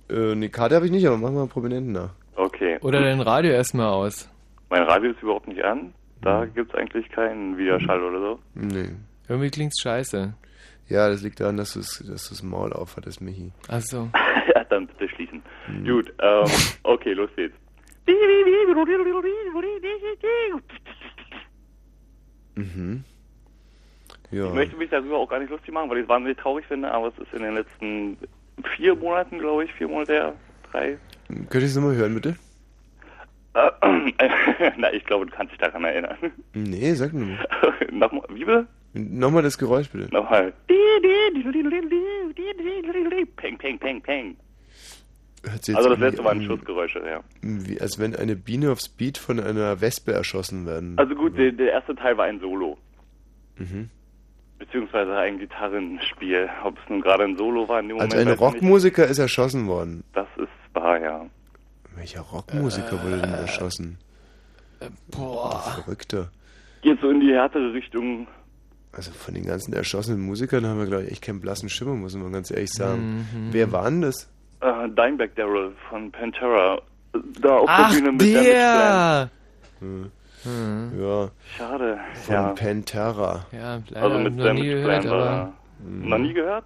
Äh, eine Karte habe ich nicht, aber machen wir einen Prominenten nach. Okay. Oder dein Radio erstmal aus. Mein Radio ist überhaupt nicht an. Da gibt's eigentlich keinen Widerschall oder so. Nee. Irgendwie klingt's scheiße. Ja, das liegt daran, dass du dass du's Maul aufhattest, Michi. Ach so. ja, dann bitte schließen. Gut, ähm, okay, los geht's. Mhm. Ja. Ich möchte mich darüber auch gar nicht lustig machen, weil ich es wahnsinnig traurig finde, aber es ist in den letzten vier Monaten, glaube ich, vier Monate her, drei. Könnt ihr es nochmal hören, bitte? Äh, Na, ich glaube, du kannst dich daran erinnern. Nee, sag nur mal. Nochmal, wie bitte? Nochmal das Geräusch, bitte. Nochmal. Peng, peng, peng, peng. Hört sich Also das letzte waren Schussgeräusche, ja. Wie, als wenn eine Biene aufs Beat von einer Wespe erschossen werden. Also gut, der, der erste Teil war ein Solo. Mhm. Beziehungsweise ein Gitarrenspiel. Ob es nun gerade ein Solo war in dem Also Moment. ein nicht. Rockmusiker ist erschossen worden. Das ist wahr, ja. Welcher Rockmusiker wurde denn erschossen? Boah. Verrückter. Geht so in die härtere Richtung. Also von den ganzen erschossenen Musikern haben wir, glaube ich, echt keinen blassen Schimmer, muss man ganz ehrlich sagen. Mhm. Wer war denn das? Äh, Dimebag Daryl von Pantera. Da auf Ach, der Bühne mit Damage der! Hm. Hm. Ja. Schade. Von ja. Pantera. Ja, leider Also mit noch Damage nie Plan gehört, war aber... Noch nie gehört?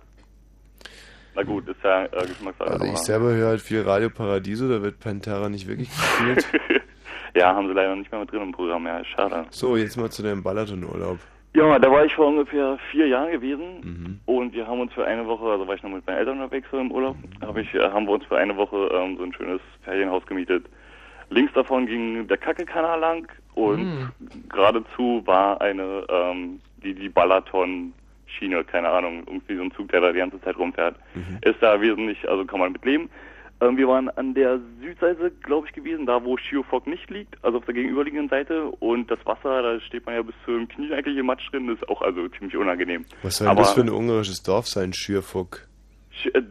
Na gut, ist ja äh, Geschmackssache. Also ich selber höre halt viel Radio Paradiso, da wird Pantera nicht wirklich gespielt. ja, haben sie leider nicht mehr mit drin im Programm, ja, schade. so, jetzt mal zu deinem Balaton-Urlaub. Ja, da war ich vor ungefähr vier Jahren gewesen Mhm. und wir haben uns für eine Woche, also war ich noch mit meinen Eltern unterwegs im Urlaub, hab ich, äh, haben wir uns für eine Woche ähm, so ein schönes Ferienhaus gemietet. Links davon ging der Kacke-Kanal lang und Hm. geradezu war eine, ähm, die, die Balaton-Schiene, keine Ahnung, irgendwie so ein Zug, der da die ganze Zeit rumfährt. Ist da wesentlich, also kann man mit leben. Ähm, wir waren an der Südseite, glaube ich, gewesen, da wo Schiofok nicht liegt, also auf der gegenüberliegenden Seite. Und das Wasser, da steht man ja bis zum Knie eigentlich im Matsch drin, ist auch also ziemlich unangenehm. Was soll denn Aber das für ein ungarisches Dorf sein, Schürfuck? Sch- äh,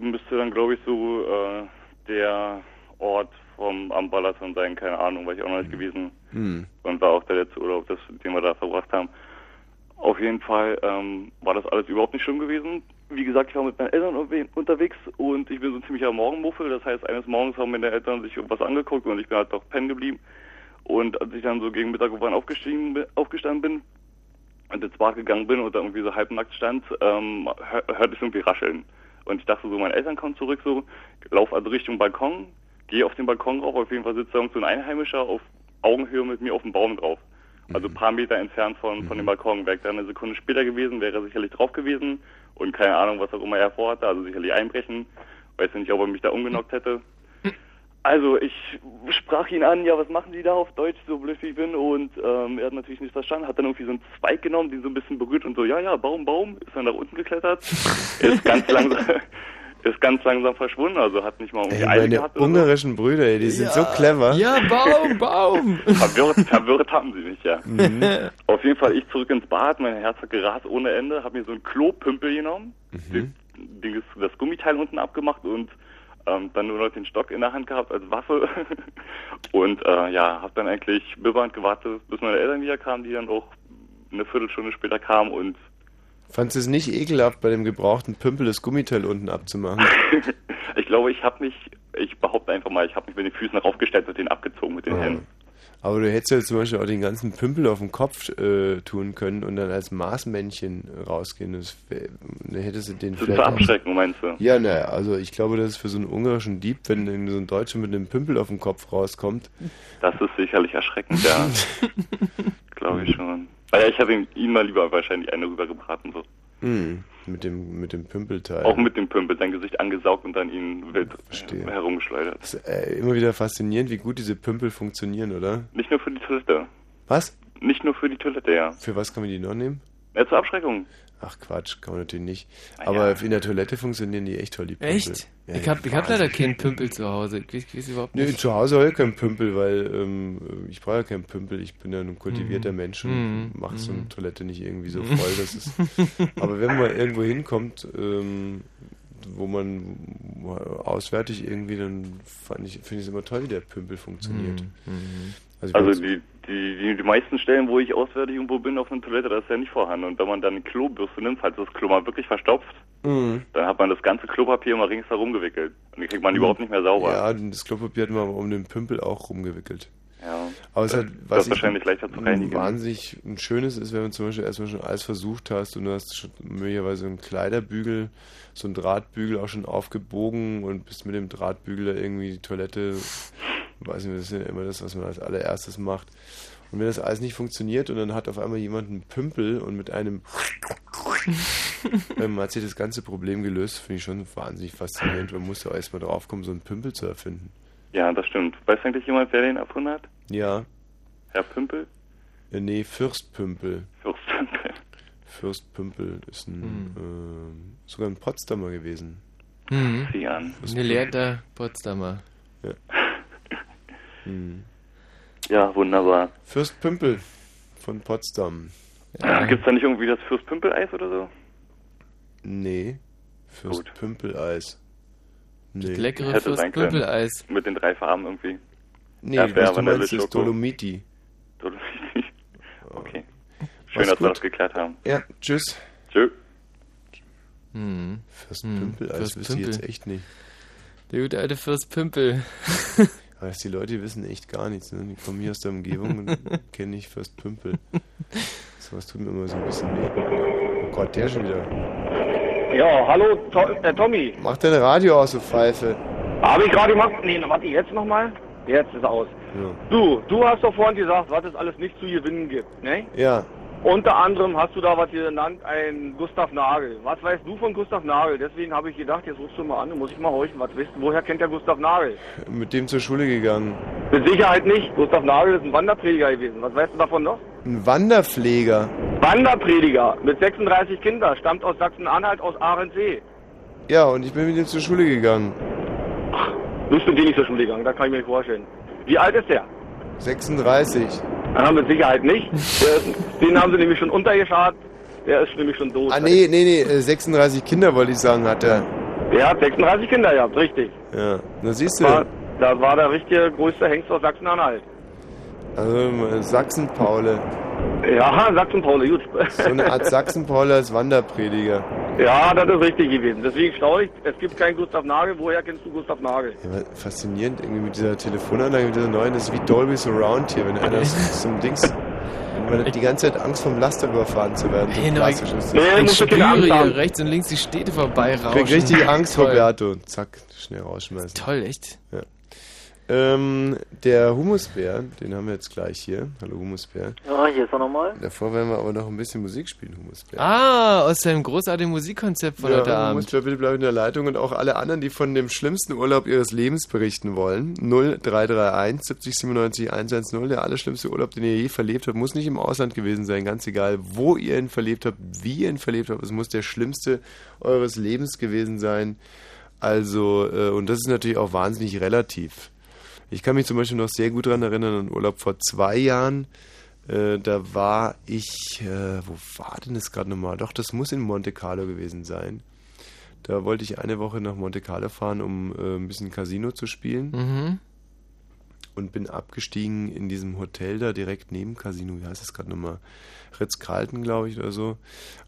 müsste dann, glaube ich, so äh, der Ort vom am Balaton sein, keine Ahnung, war ich auch noch nicht gewesen. Hm. Und war auch der letzte Urlaub, das, den wir da verbracht haben. Auf jeden Fall ähm, war das alles überhaupt nicht schlimm gewesen. Wie gesagt, ich war mit meinen Eltern unterwegs und ich bin so ein ziemlicher Morgenmuffel. Das heißt, eines Morgens haben meine Eltern sich irgendwas angeguckt und ich bin halt doch pennen geblieben. Und als ich dann so gegen Mittag aufgestiegen, bin- aufgestanden bin und ins Bad gegangen bin und da irgendwie so halbnackt stand, ähm, hör, hörte ich irgendwie rascheln. Und ich dachte so, meine Eltern kommen zurück so, lauf also Richtung Balkon, gehe auf den Balkon rauf, auf jeden Fall sitzt da so ein Einheimischer auf Augenhöhe mit mir auf dem Baum drauf. Also ein paar Meter entfernt von, von dem Balkon. Wäre ich da eine Sekunde später gewesen, wäre er sicherlich drauf gewesen und keine Ahnung, was auch immer er vorhatte, also sicherlich einbrechen. Weiß nicht, ob er mich da umgenockt hätte. Also ich sprach ihn an, ja, was machen Sie da auf Deutsch, so blöd wie ich bin, und ähm, er hat natürlich nichts verstanden, hat dann irgendwie so einen Zweig genommen, den so ein bisschen berührt und so, ja, ja, Baum, Baum, ist dann nach unten geklettert, ist ganz langsam, ist ganz langsam verschwunden, also hat nicht mal irgendwie Ey, Eile meine gehabt oder so. ungarischen Brüder, ey, die sind so clever. Ja, Baum, Baum. Verwirrt, verwirrt haben sie mich, ja. Mhm. Auf jeden Fall ich zurück ins Bad, mein Herz hat gerast ohne Ende, habe mir so einen Klopümpel genommen, Mhm. den, das Gummiteil unten abgemacht und ähm, dann nur noch den Stock in der Hand gehabt als Waffe und äh, ja, habe dann eigentlich bewandt gewartet, bis meine Eltern wieder kamen, die dann auch eine Viertelstunde später kamen und Fandst du es nicht ekelhaft, bei dem gebrauchten Pümpel das Gummiteil unten abzumachen? ich glaube, ich habe mich, ich behaupte einfach mal, ich habe mich mit den Füßen raufgestellt und den abgezogen mit den Ja. Händen. Aber du hättest ja zum Beispiel auch den ganzen Pümpel auf den Kopf äh, tun können und dann als Maßmännchen rausgehen. Das dann hättest du den Zur vielleicht Abschreckung, meinst du? Ja, naja, also ich glaube, das ist für so einen ungarischen Dieb, wenn so ein Deutscher mit einem Pümpel auf dem Kopf rauskommt. Das ist sicherlich erschreckend, ja. Glaube ich schon. Naja, ich habe ihm mal lieber wahrscheinlich eine rübergebraten, so. Hm, mit dem, mit dem Pümpelteil. Auch mit dem Pümpel, sein Gesicht angesaugt und dann ihn wild Verstehe. herumgeschleudert. Das ist, äh, immer wieder faszinierend, wie gut diese Pümpel funktionieren, oder? Nicht nur für die Toilette. Was? Nicht nur für die Toilette, ja. Für was kann man die noch nehmen? Ja, zur Abschreckung. Ach Quatsch, kann man natürlich nicht. Na Aber ja. in der Toilette funktionieren die echt toll, die Pümpel. Echt? Ja, ich ja, hab, leider keinen Pümpel zu Hause. Ich weiß, ich weiß überhaupt Nee, nicht. zu Hause habe ich keinen Pümpel, weil ähm, ich brauche ja keinen Pümpel. Ich bin ja ein kultivierter Mhm. Mensch und Mhm. mache so eine Mhm. Toilette nicht irgendwie so voll. Das ist, aber wenn man irgendwo hinkommt, ähm, wo man auswärtig irgendwie, dann fand ich, finde ich es immer toll, wie der Pümpel funktioniert. Mhm. ich Also jetzt- die, die, die, die meisten Stellen, wo ich auswärtig irgendwo bin auf einer Toilette, das ist ja nicht vorhanden. Und wenn man dann eine Klobürste nimmt, falls das Klo mal wirklich verstopft, Mhm. dann hat man das ganze Klopapier immer ringsherum gewickelt. Und die kriegt man überhaupt nicht mehr sauber. Ja, das Klopapier hat man um den Pümpel auch rumgewickelt. Ja. Aber es Das- hat, das was ist ich wahrscheinlich leichter zu reinigen. wahnsinnig ein schönes ist, wenn man zum Beispiel erstmal schon alles versucht hast und du hast schon möglicherweise einen Kleiderbügel, so einen Drahtbügel auch schon aufgebogen und bist mit dem Drahtbügel da irgendwie die Toilette, weiß nicht, das ist ja immer das, was man als allererstes macht. Und wenn das alles nicht funktioniert und dann hat auf einmal jemand einen Pümpel und mit einem ähm, hat sich das ganze Problem gelöst, finde ich schon wahnsinnig faszinierend. Man muss ja erstmal drauf kommen, so einen Pümpel zu erfinden. Ja, das stimmt. Weiß eigentlich jemand, wer den erfunden hat? Ja. Herr Pümpel? Äh, nee, Fürstpümpel. Fürstpümpel. Fürstpümpel ist ein, ähm, sogar ein Potsdamer gewesen. Mhm. Sieh an. Ein gelehrter Potsdamer. Ja. Hm. Ja, wunderbar. Fürst Pümpel von Potsdam. Ja. Gibt's da nicht irgendwie das Fürstpümpel-Eis oder so? Nee. Fürst Pümpel-Eis. Nee. Das leckere Hätte sein können. Fürstpümpel-Eis. Mit den drei Farben irgendwie. Nee, Erdbeer, was du meinst, ist. Dolomiti. Dolomiti. Okay. Schön, Mach's dass wir gut. das geklärt haben. Ja, tschüss. Tschö. Hm. Fürst Hm. Pümpel-Eis Fürst wüsste ich jetzt echt nicht. Der gute alte Fürst Pümpel. Dass die Leute wissen echt gar nichts. Ne? Die kommen hier aus der Umgebung und kennen nicht Fürst Pümpel. So was tut mir immer so ein bisschen weh. Oh Gott, der schon wieder. Ja, hallo, to äh, Tommy. Mach dein Radio aus, du Pfeife. Habe ich gerade gemacht? Nee, warte, jetzt nochmal? Jetzt ist aus. Ja. Du, du hast doch vorhin gesagt, was es alles nicht zu gewinnen gibt, ne? Ja. Unter anderem hast du da was hier genannt, ein Gustav Nagel. Was weißt du von Gustav Nagel? Deswegen habe ich gedacht, jetzt rufst du mal an, dann muss ich mal horchen. Was weißt du, woher kennt der Gustav Nagel? Mit dem zur Schule gegangen. Mit Sicherheit nicht. Gustav Nagel ist ein Wanderprediger gewesen. Was weißt du davon noch? Ein Wanderpfleger. Wanderprediger mit 36 Kindern, stammt aus Sachsen-Anhalt, aus Ahrensee. Ja, und ich bin mit ihm zur Schule gegangen. Bist du mit dem nicht zur Schule gegangen? Da kann ich mir nicht vorstellen. Wie alt ist der? 36. Ah, mit Sicherheit nicht. Den haben sie nämlich schon untergeschart. Der ist nämlich schon tot. Ah, nee, nee, nee, äh, 36 Kinder wollte ich sagen, hat er. Der hat 36 Kinder gehabt, richtig. Ja, na siehst War, du. das war der richtige größte Hengst aus Sachsen-Anhalt. Also äh, Sachsen-Paule. Ja, Sachsen-Paul, gut. So eine Art Sachsen-Paule als Wanderprediger. ja, das ist richtig gewesen. Deswegen staunlich, es gibt keinen Gustav Nagel. Woher kennst du Gustav Nagel? Ja, faszinierend irgendwie mit dieser Telefonanlage, mit dieser neuen, das ist wie Dolby Surround hier, wenn einer so ein Dings, wenn man hat die ganze Zeit Angst vom Laster überfahren zu werden. So Hey, no, klassisch ist ich, das. ich spüre hier rechts und links die Städte vorbei Ich rauschen. krieg richtig Angst, Toll. Roberto. Zack, schnell rausschmeißen. Toll, echt? Ja. Ähm, der Humusbär, den haben wir jetzt gleich hier. Hallo Humusbär. Ja, hier ist er nochmal. Davor werden wir aber noch ein bisschen Musik spielen, Humusbär. Ah, aus seinem großartigen Musikkonzept von heute ja, Abend. Humusbär, bitte bleib in der Leitung und auch alle anderen, die von dem schlimmsten Urlaub ihres Lebens berichten wollen. 0331 70 97 110. Der allerschlimmste Urlaub, den ihr je verlebt habt, muss nicht im Ausland gewesen sein. Ganz egal, wo ihr ihn verlebt habt, wie ihr ihn verlebt habt. Es muss der schlimmste eures Lebens gewesen sein. Also, äh, und das ist natürlich auch wahnsinnig relativ. Ich kann mich zum Beispiel noch sehr gut daran erinnern, an Urlaub vor zwei Jahren. Äh, da war ich, äh, wo war denn das gerade nochmal? Doch, das muss in Monte Carlo gewesen sein. Da wollte ich eine Woche nach Monte Carlo fahren, um äh, ein bisschen Casino zu spielen. Mhm. Und bin abgestiegen in diesem Hotel da direkt neben Casino. Wie heißt das gerade nochmal? Ritz-Carlton, glaube ich, oder so.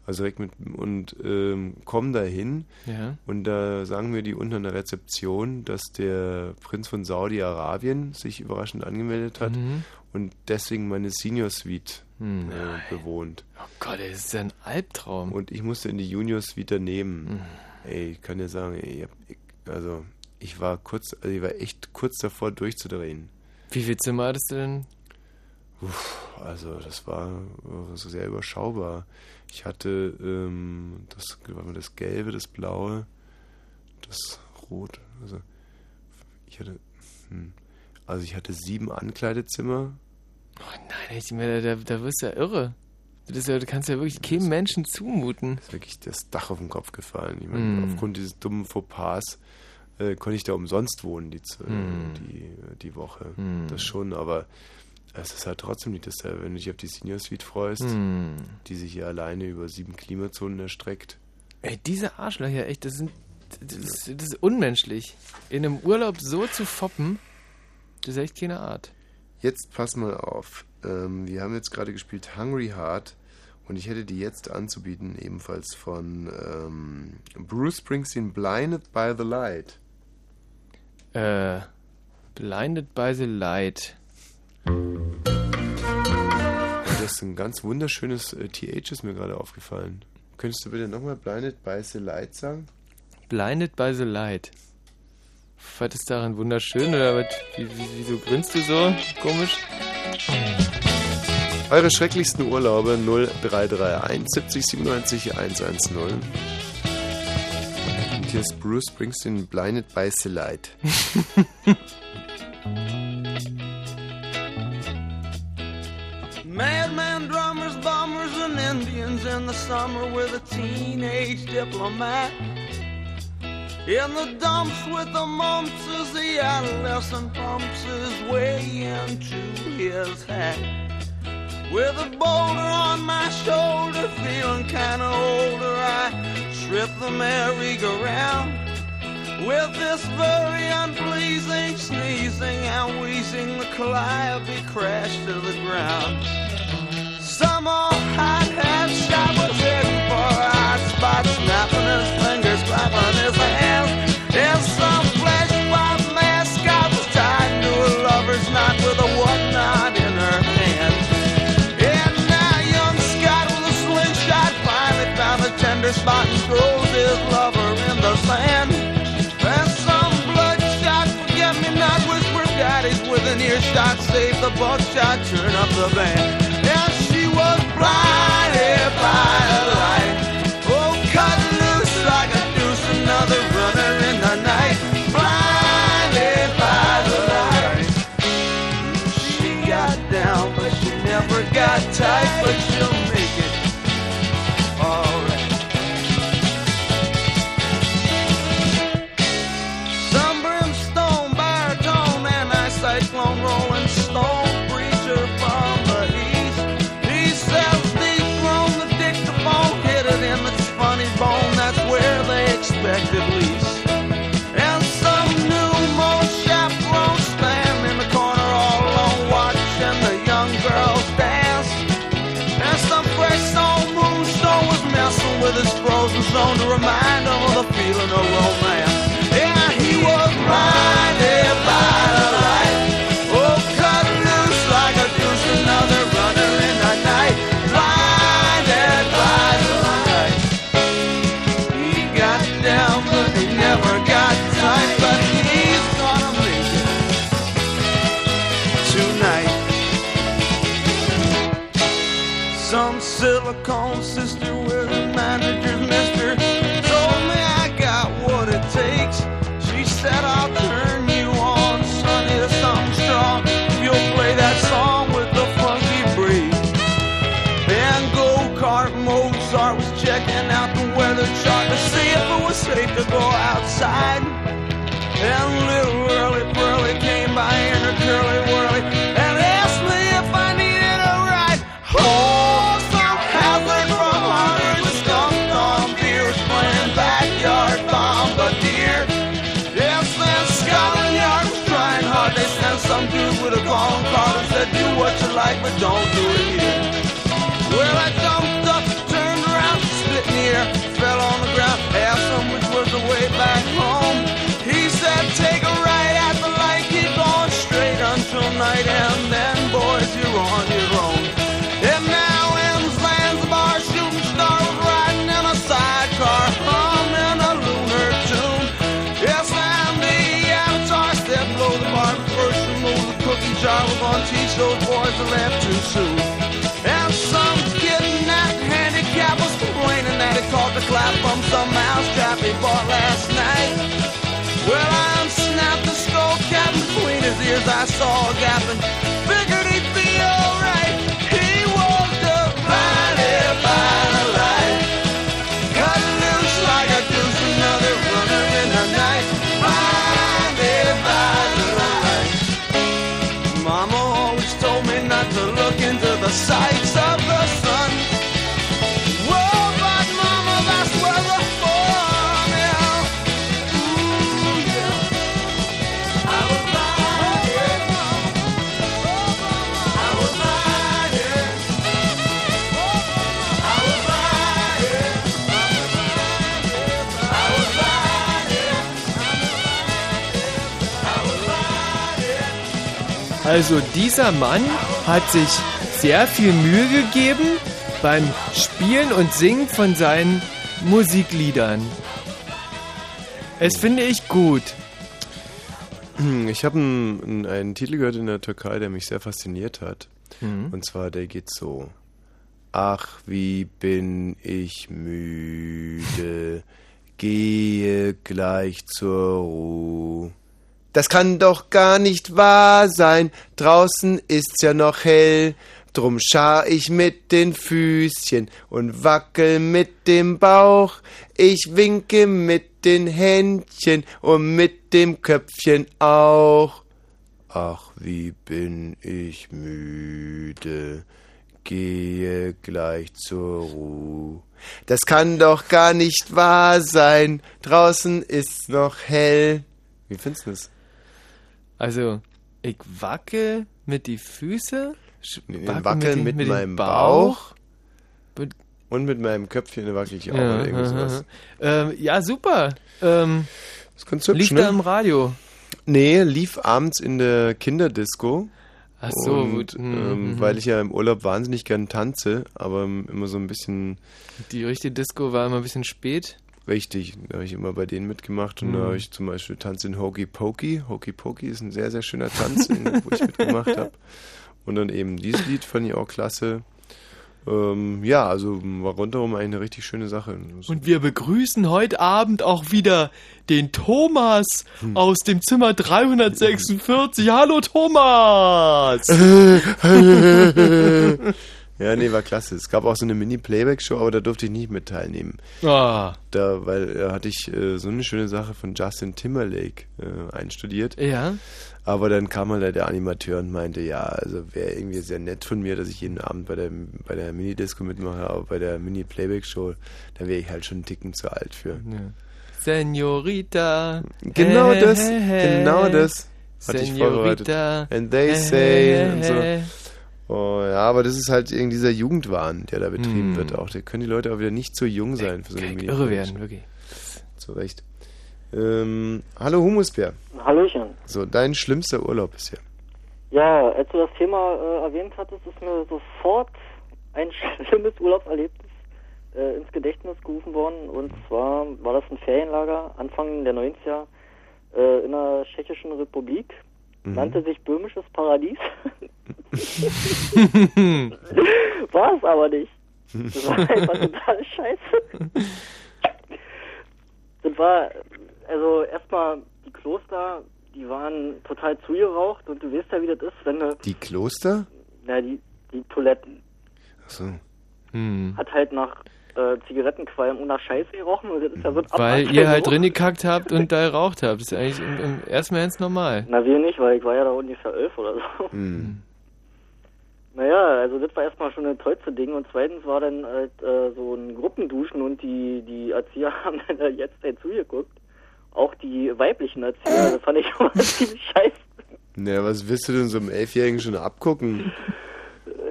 Also direkt mit, und ähm, komm da hin. Ja. Und da sagen mir die unten an der Rezeption, dass der Prinz von Saudi-Arabien sich überraschend angemeldet hat Mhm. und deswegen meine Senior Suite Hm, äh, bewohnt. Oh Gott, das ist ja ein Albtraum. Und ich musste in die Junior Suite daneben. Mhm. Ey, ich kann dir sagen, ey, ich hab, ich, also ich war kurz, also ich war echt kurz davor durchzudrehen. Wie viel Zimmer hattest du denn? Uff, also das war so sehr überschaubar. Ich hatte ähm, das, das Gelbe, das Blaue, das Rot. Also ich hatte, hm, also ich hatte sieben Ankleidezimmer. Oh nein, ich mir, da, da wirst du ja irre. Ja, du kannst ja wirklich keinem Menschen zumuten. ist wirklich das Dach auf den Kopf gefallen. Ich meine, Hm. aufgrund dieses dummen Fauxpas äh, konnte ich da umsonst wohnen, die, mm. die, äh, die Woche. Mm. Das schon, aber es ist halt trotzdem nicht dasselbe, wenn du dich auf die Senior Suite freust, mm. die sich hier alleine über sieben Klimazonen erstreckt. Ey, diese Arschlöcher, echt, das sind. Das, das ist unmenschlich. In einem Urlaub so zu foppen, das ist echt keine Art. Jetzt pass mal auf. Ähm, wir haben jetzt gerade gespielt Hungry Heart und ich hätte die jetzt anzubieten, ebenfalls von ähm, Bruce Springsteen Blinded by the Light. Äh, Blinded by the Light. Das ist ein ganz wunderschönes äh, TH, ist mir gerade aufgefallen. Könntest du bitte nochmal Blinded by the Light sagen? Blinded by the Light. Was ist daran wunderschön oder was, wie, wie, wieso grinst du so komisch? Eure schrecklichsten Urlaube 0331 70 97 110. here's Bruce Springsteen blinded by the light. Madman drummers, bombers, and Indians in the summer with a teenage diplomat. In the dumps with the mumps as the adolescent pumps his way into his hat. With a boulder on my shoulder, feeling kinda older, I rip the merry-go-round with this very unpleasing sneezing and wheezing, the calliope crashed to the ground. Some old hot head shot was hidden for a hot spot. the band. right, but don't do it. teach those boys to laugh too soon. And some kidnapped handicap was complaining that he caught the clap from some mousetrap he bought last night. Well, I unsnapped the skull cap between his ears. I saw a gap Also dieser Mann hat sich sehr viel Mühe gegeben beim Spielen und Singen von seinen Musikliedern. Es finde ich gut. Ich habe einen, einen Titel gehört in der Türkei, der mich sehr fasziniert hat. Mhm. Und zwar, der geht so. Ach, wie bin ich müde, gehe gleich zur Ruhe. Das kann doch gar nicht wahr sein, draußen ist's ja noch hell, drum schar ich mit den Füßchen und wackel mit dem Bauch, ich winke mit den Händchen und mit dem Köpfchen auch. Ach, wie bin ich müde, gehe gleich zur Ruhe. Das kann doch gar nicht wahr sein, draußen ist's noch hell. Wie findest du das? Also, ich wackel mit die Füße, wackel wackel den- mit, dem meinem Bauch, Mit- und mit meinem Köpfchen wackel ich auch Ja, oder aha. Ähm, ja, super. Ähm, das hübsch, lief ne? da im Radio. Nee, lief abends in der Kinderdisco. Ach so, und, gut. Ähm, mhm. weil ich ja im Urlaub wahnsinnig gern tanze, aber immer so ein bisschen Die richtige Disco war immer ein bisschen spät. Richtig. Da habe ich immer bei denen mitgemacht und da Mhm. habe ich zum Beispiel Tanz in Hokey Pokey. Hokey Pokey ist ein sehr, sehr schöner Tanz, wo ich mitgemacht habe. Und dann eben dieses Lied fand ich auch klasse. Ähm, ja, also war rundherum eine richtig schöne Sache. Und wir begrüßen heute Abend auch wieder den Thomas Hm. aus dem Zimmer 346. Hallo Thomas! ja, nee, war klasse. Es gab auch so eine Mini-Playback-Show, aber da durfte ich nicht mit teilnehmen. Ah. Da, weil da hatte ich äh, so eine schöne Sache von Justin Timberlake äh, einstudiert. Ja. Aber dann kam halt der Animateur und meinte, ja, also wäre irgendwie sehr nett von mir, dass ich jeden Abend bei der, bei der Mini-Disco mitmache, aber bei der Mini-Playback-Show, da wäre ich halt schon einen Ticken zu alt für. Ja. Senorita. Genau hey, das, hey, hey. genau das hatte ich vorbereitet. Senorita. And they hey, say und so. Oh, ja, aber das ist halt irgendwie dieser Jugendwahn, der da betrieben Hm. wird auch. Da können die Leute auch wieder nicht so jung sein für so eine mini irre werden, wirklich. Zu Recht. Ähm, hallo Humusbär. Hallöchen. So, dein schlimmster Urlaub bisher. Ja, als du das Thema äh, erwähnt hattest, ist mir sofort ein schlimmes Urlaubserlebnis äh, ins Gedächtnis gerufen worden. Und zwar war das ein Ferienlager Anfang der 90er äh, in der Tschechischen Republik. Mhm. Nannte sich Böhmisches Paradies. war es aber nicht. Das war einfach total scheiße. Das war, also erstmal die Kloster, die waren total zugeraucht und du weißt ja, wie das ist, wenn du, Die Kloster? na, die, die Toiletten, Achso. Hm. hat halt nach äh, Zigarettenqualm und nach Scheiße gerochen und das ist ja so ein Weil ihr halt drin gekackt habt und da geraucht habt. Das ist eigentlich im, im erstmal ganz normal. Na, wir nicht, weil ich war ja da ungefähr elf oder so. Hm. Naja, also das war erstmal schon ein tollste Ding und zweitens war dann halt äh, so ein Gruppenduschen und die, die Erzieher haben dann halt jetzt halt zugeguckt. Auch die weiblichen Erzieher, das fand ich schon mal ziemlich scheiße. Naja, was willst du denn so einem Elfjährigen schon abgucken?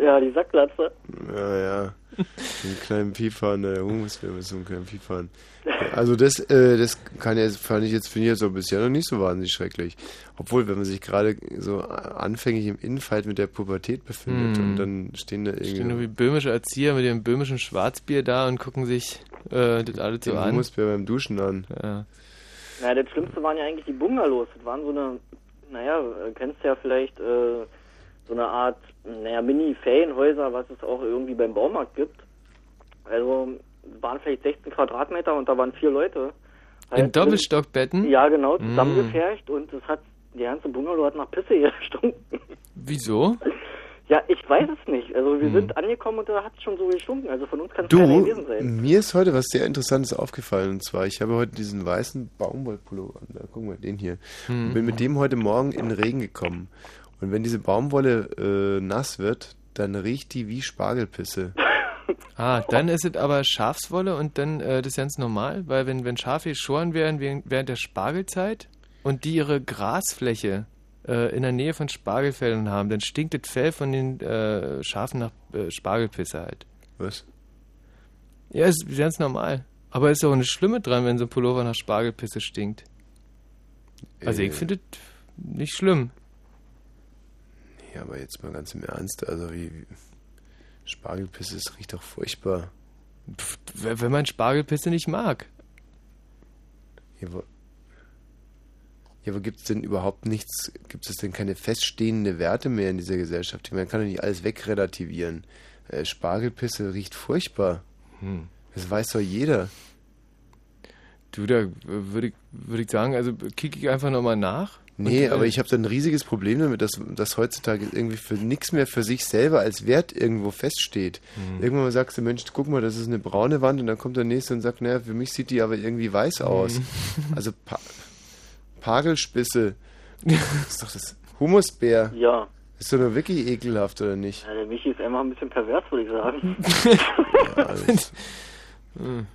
Ja, die Sacklatze. Ja, ja. So einen kleinen Piefern, der Humusbär mit so einem kleinen Piefern. Also das, äh, das kann ja, fand ich jetzt, finde ich jetzt auch bisher noch nicht so wahnsinnig schrecklich. Obwohl, wenn man sich gerade so anfänglich im Infight mit der Pubertät befindet Hm. und dann stehen da Stehen nur irgendwie wie böhmische Erzieher mit ihrem böhmischen Schwarzbier da und gucken sich äh, das alles so den an. Humusbär beim Duschen an. Ja. Na, das Schlimmste waren ja eigentlich die Bungalows. Das waren so eine, naja, äh, kennst du ja vielleicht äh, so eine Art, naja, Mini-Ferienhäuser, was es auch irgendwie beim Baumarkt gibt. Also waren vielleicht 16 Quadratmeter und da waren vier Leute. In Halt Doppelstockbetten? Ja, genau, Mm. zusammengepfercht und das hat, die ganze Bungalow hat nach Pisse gestunken. Wieso? Ja, ich weiß es nicht. Also wir Hm. sind angekommen und da hat es schon so gestunken. Also von uns kann es Du, gewesen sein. mir ist heute was sehr Interessantes aufgefallen. Und zwar, ich habe heute diesen weißen Baumwollpullover an. Da, guck mal, den hier. Hm. Und bin mit dem heute Morgen in den Regen gekommen. Und wenn diese Baumwolle äh, nass wird, dann riecht die wie Spargelpisse. Ah, dann ist es aber Schafswolle und dann äh, das ist ganz normal, weil wenn, wenn Schafe geschoren werden während, der Spargelzeit und die ihre Grasfläche äh, in der Nähe von Spargelfeldern haben, dann stinkt das Fell von den äh, Schafen nach äh, Spargelpisse halt. Was? Ja, ist ganz normal. Aber ist auch nicht Schlimme dran, wenn so ein Pullover nach Spargelpisse stinkt. Also ich Äh. finde es nicht schlimm. Ja, aber jetzt mal ganz im Ernst, also wie, wie Spargelpisse, es riecht doch furchtbar. Pff, wenn man Spargelpisse nicht mag. Ja, aber, ja, aber gibt es denn überhaupt nichts, gibt es denn keine feststehende Werte mehr in dieser Gesellschaft? Man kann doch nicht alles wegrelativieren. Äh, Spargelpisse riecht furchtbar. Hm. Das weiß doch jeder. Du, da würde ich, würde ich sagen, also kicke ich einfach nochmal nach. Nee, Und, äh, aber ich habe da ein riesiges Problem damit, dass, dass heutzutage irgendwie für nichts mehr für sich selber als Wert irgendwo feststeht. Mhm. Irgendwann mal sagst du, Mensch, guck mal, das ist eine braune Wand und dann kommt der nächste und sagt, naja, für mich sieht die aber irgendwie weiß aus. Mhm. Also pa Pagelspisse. ist doch das Humusbär. Ja. Ist doch nur wirklich ekelhaft, oder nicht? ja, der Michi ist einfach ein bisschen pervers, würde ich sagen. Ja, alles. Hm,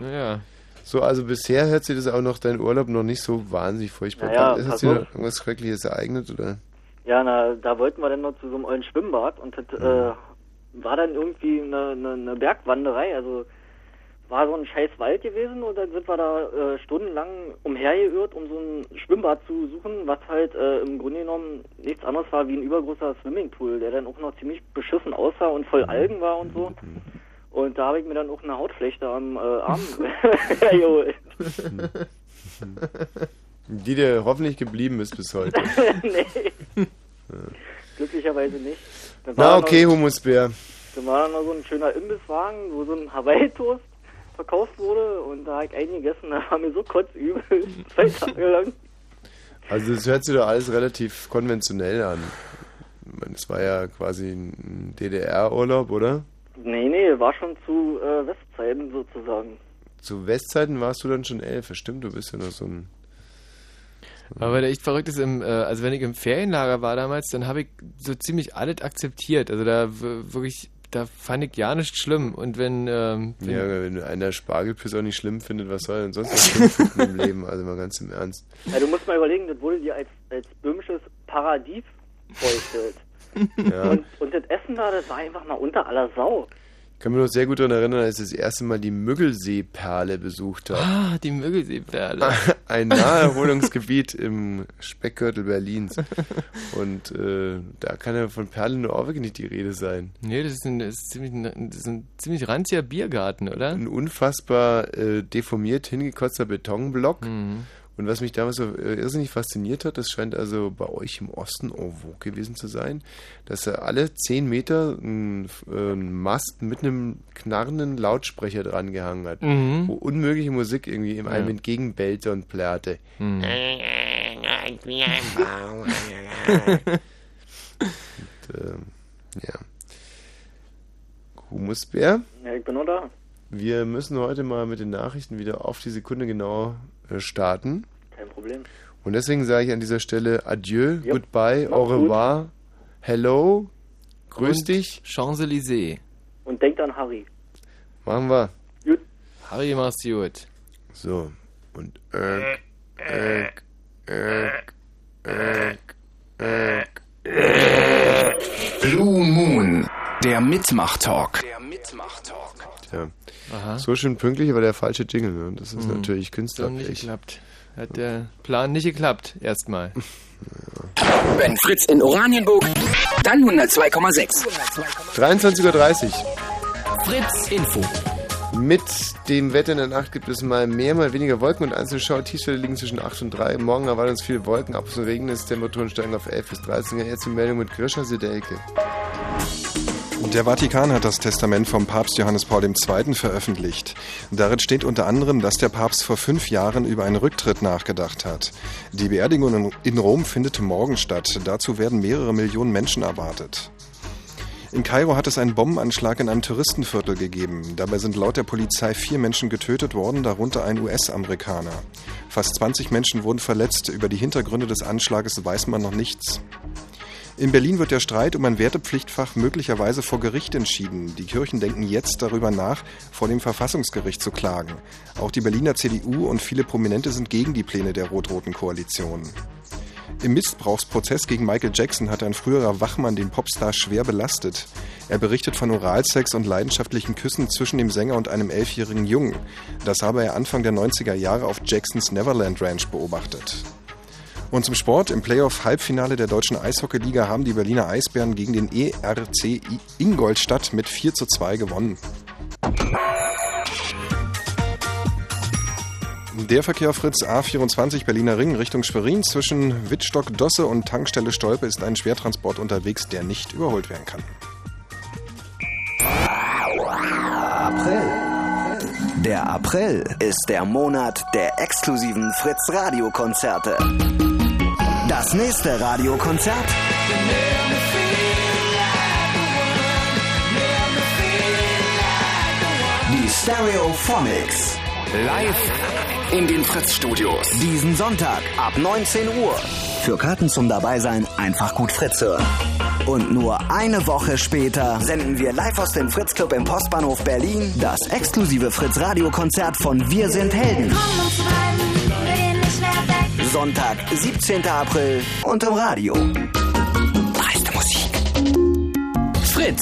Naja. So, also bisher hört sich das auch noch dein Urlaub noch nicht so wahnsinnig furchtbar. Naja, an. Ist pass dir irgendwas Schreckliches ereignet, oder? Ja, na, da wollten wir dann noch zu so einem ollen Schwimmbad und das äh, war dann irgendwie eine, eine, eine Bergwanderei, also war so ein scheiß Wald gewesen und dann sind wir da äh, stundenlang umhergeirrt, um so ein Schwimmbad zu suchen, was halt äh, im Grunde genommen nichts anderes war wie ein übergroßer Swimmingpool, der dann auch noch ziemlich beschissen aussah und voll Algen war und so. Und da habe ich mir dann auch eine Hautflechte am äh, Arm geholt. Die dir hoffentlich geblieben ist bis heute. nee, glücklicherweise nicht. Dann Na war okay, noch, Humusbär. Dann war da noch so ein schöner Imbisswagen, wo so ein Hawaii-Toast verkauft wurde und da habe ich einen gegessen, da war mir so kotzübel, zwei Tage lang. Also das hört sich doch alles relativ konventionell an. Ich meine, Es war ja quasi ein DDR-Urlaub, oder? Nee, nee, war schon zu äh, Westzeiten sozusagen. Zu Westzeiten warst du dann schon elf, stimmt, du bist ja noch so ein... Aber der echt verrückt ist, im, äh, also wenn ich im Ferienlager war damals, dann habe ich so ziemlich alles akzeptiert. Also da wirklich, da fand ich ja nichts schlimm. Und wenn, ähm, wenn Ja, wenn einer Spargelpiss auch nicht schlimm findet, was soll er denn sonst noch schlimm finden im Leben? Also mal ganz im Ernst. Ja, du musst mal überlegen, das wurde dir als, als böhmisches Paradies vorgestellt. Ja. Und, und das Essen da, das war einfach mal unter aller Sau. Ich kann mich noch sehr gut daran erinnern, als ich das erste Mal die Müggelseeperle besucht habe. Ah, die Müggelseeperle. Ein Naherholungsgebiet im Speckgürtel Berlins. Und äh, da kann ja von Perlen nur auch wirklich nicht die Rede sein. Nee, das ist ein, das ist ziemlich, ein- das ist ein ziemlich ranziger Biergarten, oder? Ein unfassbar äh, deformiert hingekotzter Betonblock. Mhm. Und was mich damals so äh, irrsinnig fasziniert hat, das scheint also bei euch im Osten en vogue gewesen zu sein, dass er alle 10 Meter ein, äh, Mast mit einem knarrenden Lautsprecher dran gehangen hat, Mhm. wo unmögliche Musik irgendwie ihm einem Ja. entgegenbellte und plärrte. Mhm. Und, ähm, ja. Humusbär. Ja, ich bin noch da. Wir müssen heute mal mit den Nachrichten wieder auf die Sekunde genau äh, starten. Kein Problem. Und deswegen sage ich an dieser Stelle Adieu, Ja, Goodbye, mach's Au gut. revoir, Hello, Grüß Und dich. Champs-Élysées. Und denkt an Harry. Machen wir. Harry, mach's gut. So, und äh, äh, äh, äh, äh, Blue Moon, der Mitmach-Talk. Tja. Aha. So schön pünktlich, aber der falsche Jingle. Ne? Das ist Mhm. natürlich Hat nicht geklappt. Hat der Plan nicht geklappt, erstmal. Wenn Fritz in Oranienburg, dann 102,6. 23.30 Uhr. Fritz Info. Mit dem Wetter in der Nacht gibt es mal mehr, mal weniger Wolken und einzelne Schauertiefstwerte liegen zwischen 8 und 3. Morgen erwarten uns viele Wolken, ab und zu Regen ist, Temperaturen steigen auf 11 bis 13 Grad. Jetzt die Meldung mit Grisha Sedelke. Der Vatikan hat das Testament vom Papst Johannes Paul II. veröffentlicht. Darin steht unter anderem, dass der Papst vor fünf Jahren über einen Rücktritt nachgedacht hat. Die Beerdigung in- Rom findet morgen statt. Dazu werden mehrere Millionen Menschen erwartet. In Kairo hat es einen Bombenanschlag in einem Touristenviertel gegeben. Dabei sind laut der Polizei vier Menschen getötet worden, darunter ein US-Amerikaner. Fast 20 Menschen wurden verletzt. Über die Hintergründe des Anschlages weiß man noch nichts. In Berlin wird der Streit um ein Wertepflichtfach möglicherweise vor Gericht entschieden. Die Kirchen denken jetzt darüber nach, vor dem Verfassungsgericht zu klagen. Auch die Berliner CDU und viele Prominente sind gegen die Pläne der rot-roten Koalition. Im Missbrauchsprozess gegen Michael Jackson hat ein früherer Wachmann den Popstar schwer belastet. Er berichtet von Oralsex und leidenschaftlichen Küssen zwischen dem Sänger und einem elfjährigen Jungen. Das habe er Anfang der 90er Jahre auf Jacksons Neverland Ranch beobachtet. Und zum Sport. Im Playoff-Halbfinale der deutschen Eishockeyliga haben die Berliner Eisbären gegen den ERC Ingolstadt mit 4 zu 2 gewonnen. Der Verkehr Fritz A24 Berliner Ring Richtung Schwerin zwischen Wittstock-Dosse und Tankstelle Stolpe ist ein Schwertransport unterwegs, der nicht überholt werden kann. April. Der April ist der Monat der exklusiven Fritz Radio Konzerte. Das nächste Radiokonzert die Stereophonics. Live in den Fritz-Studios. Diesen Sonntag ab 19 Uhr. Für Karten zum Dabeisein einfach gut Fritz hören. Und nur eine Woche später senden wir live aus dem Fritz Club im Postbahnhof Berlin das exklusive Fritz Radio Konzert von Wir sind Helden. Sonntag, 17. April und im Radio. Dreiste Musik. Fritz.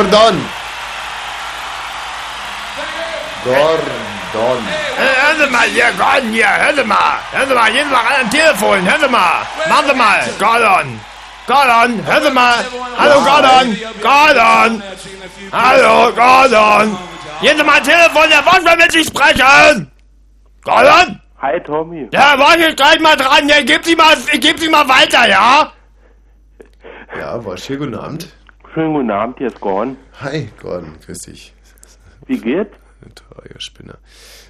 Gordon! Gordon. Hey, hören Sie mal hier, Gordon hier, hören Sie mal. Hören Sie mal, mal ran am Telefon, hören Sie mal. Machen Sie mal, Gordon. Gordon, hören Sie mal. Hallo, Gordon. Gordon. Hallo, Gordon. Gehen Sie mal am Telefon, der will mit sich sprechen. Gordon? Hi, Tommy. Der wartet gleich mal dran, ja, gib Sie mal, gib Sie mal weiter, ja? Ja, Wosch hier, guten Abend. Schönen guten Abend, hier ist Gordon. Hi, Gordon, grüß dich. Wie geht's? Ein trauriger Spinner.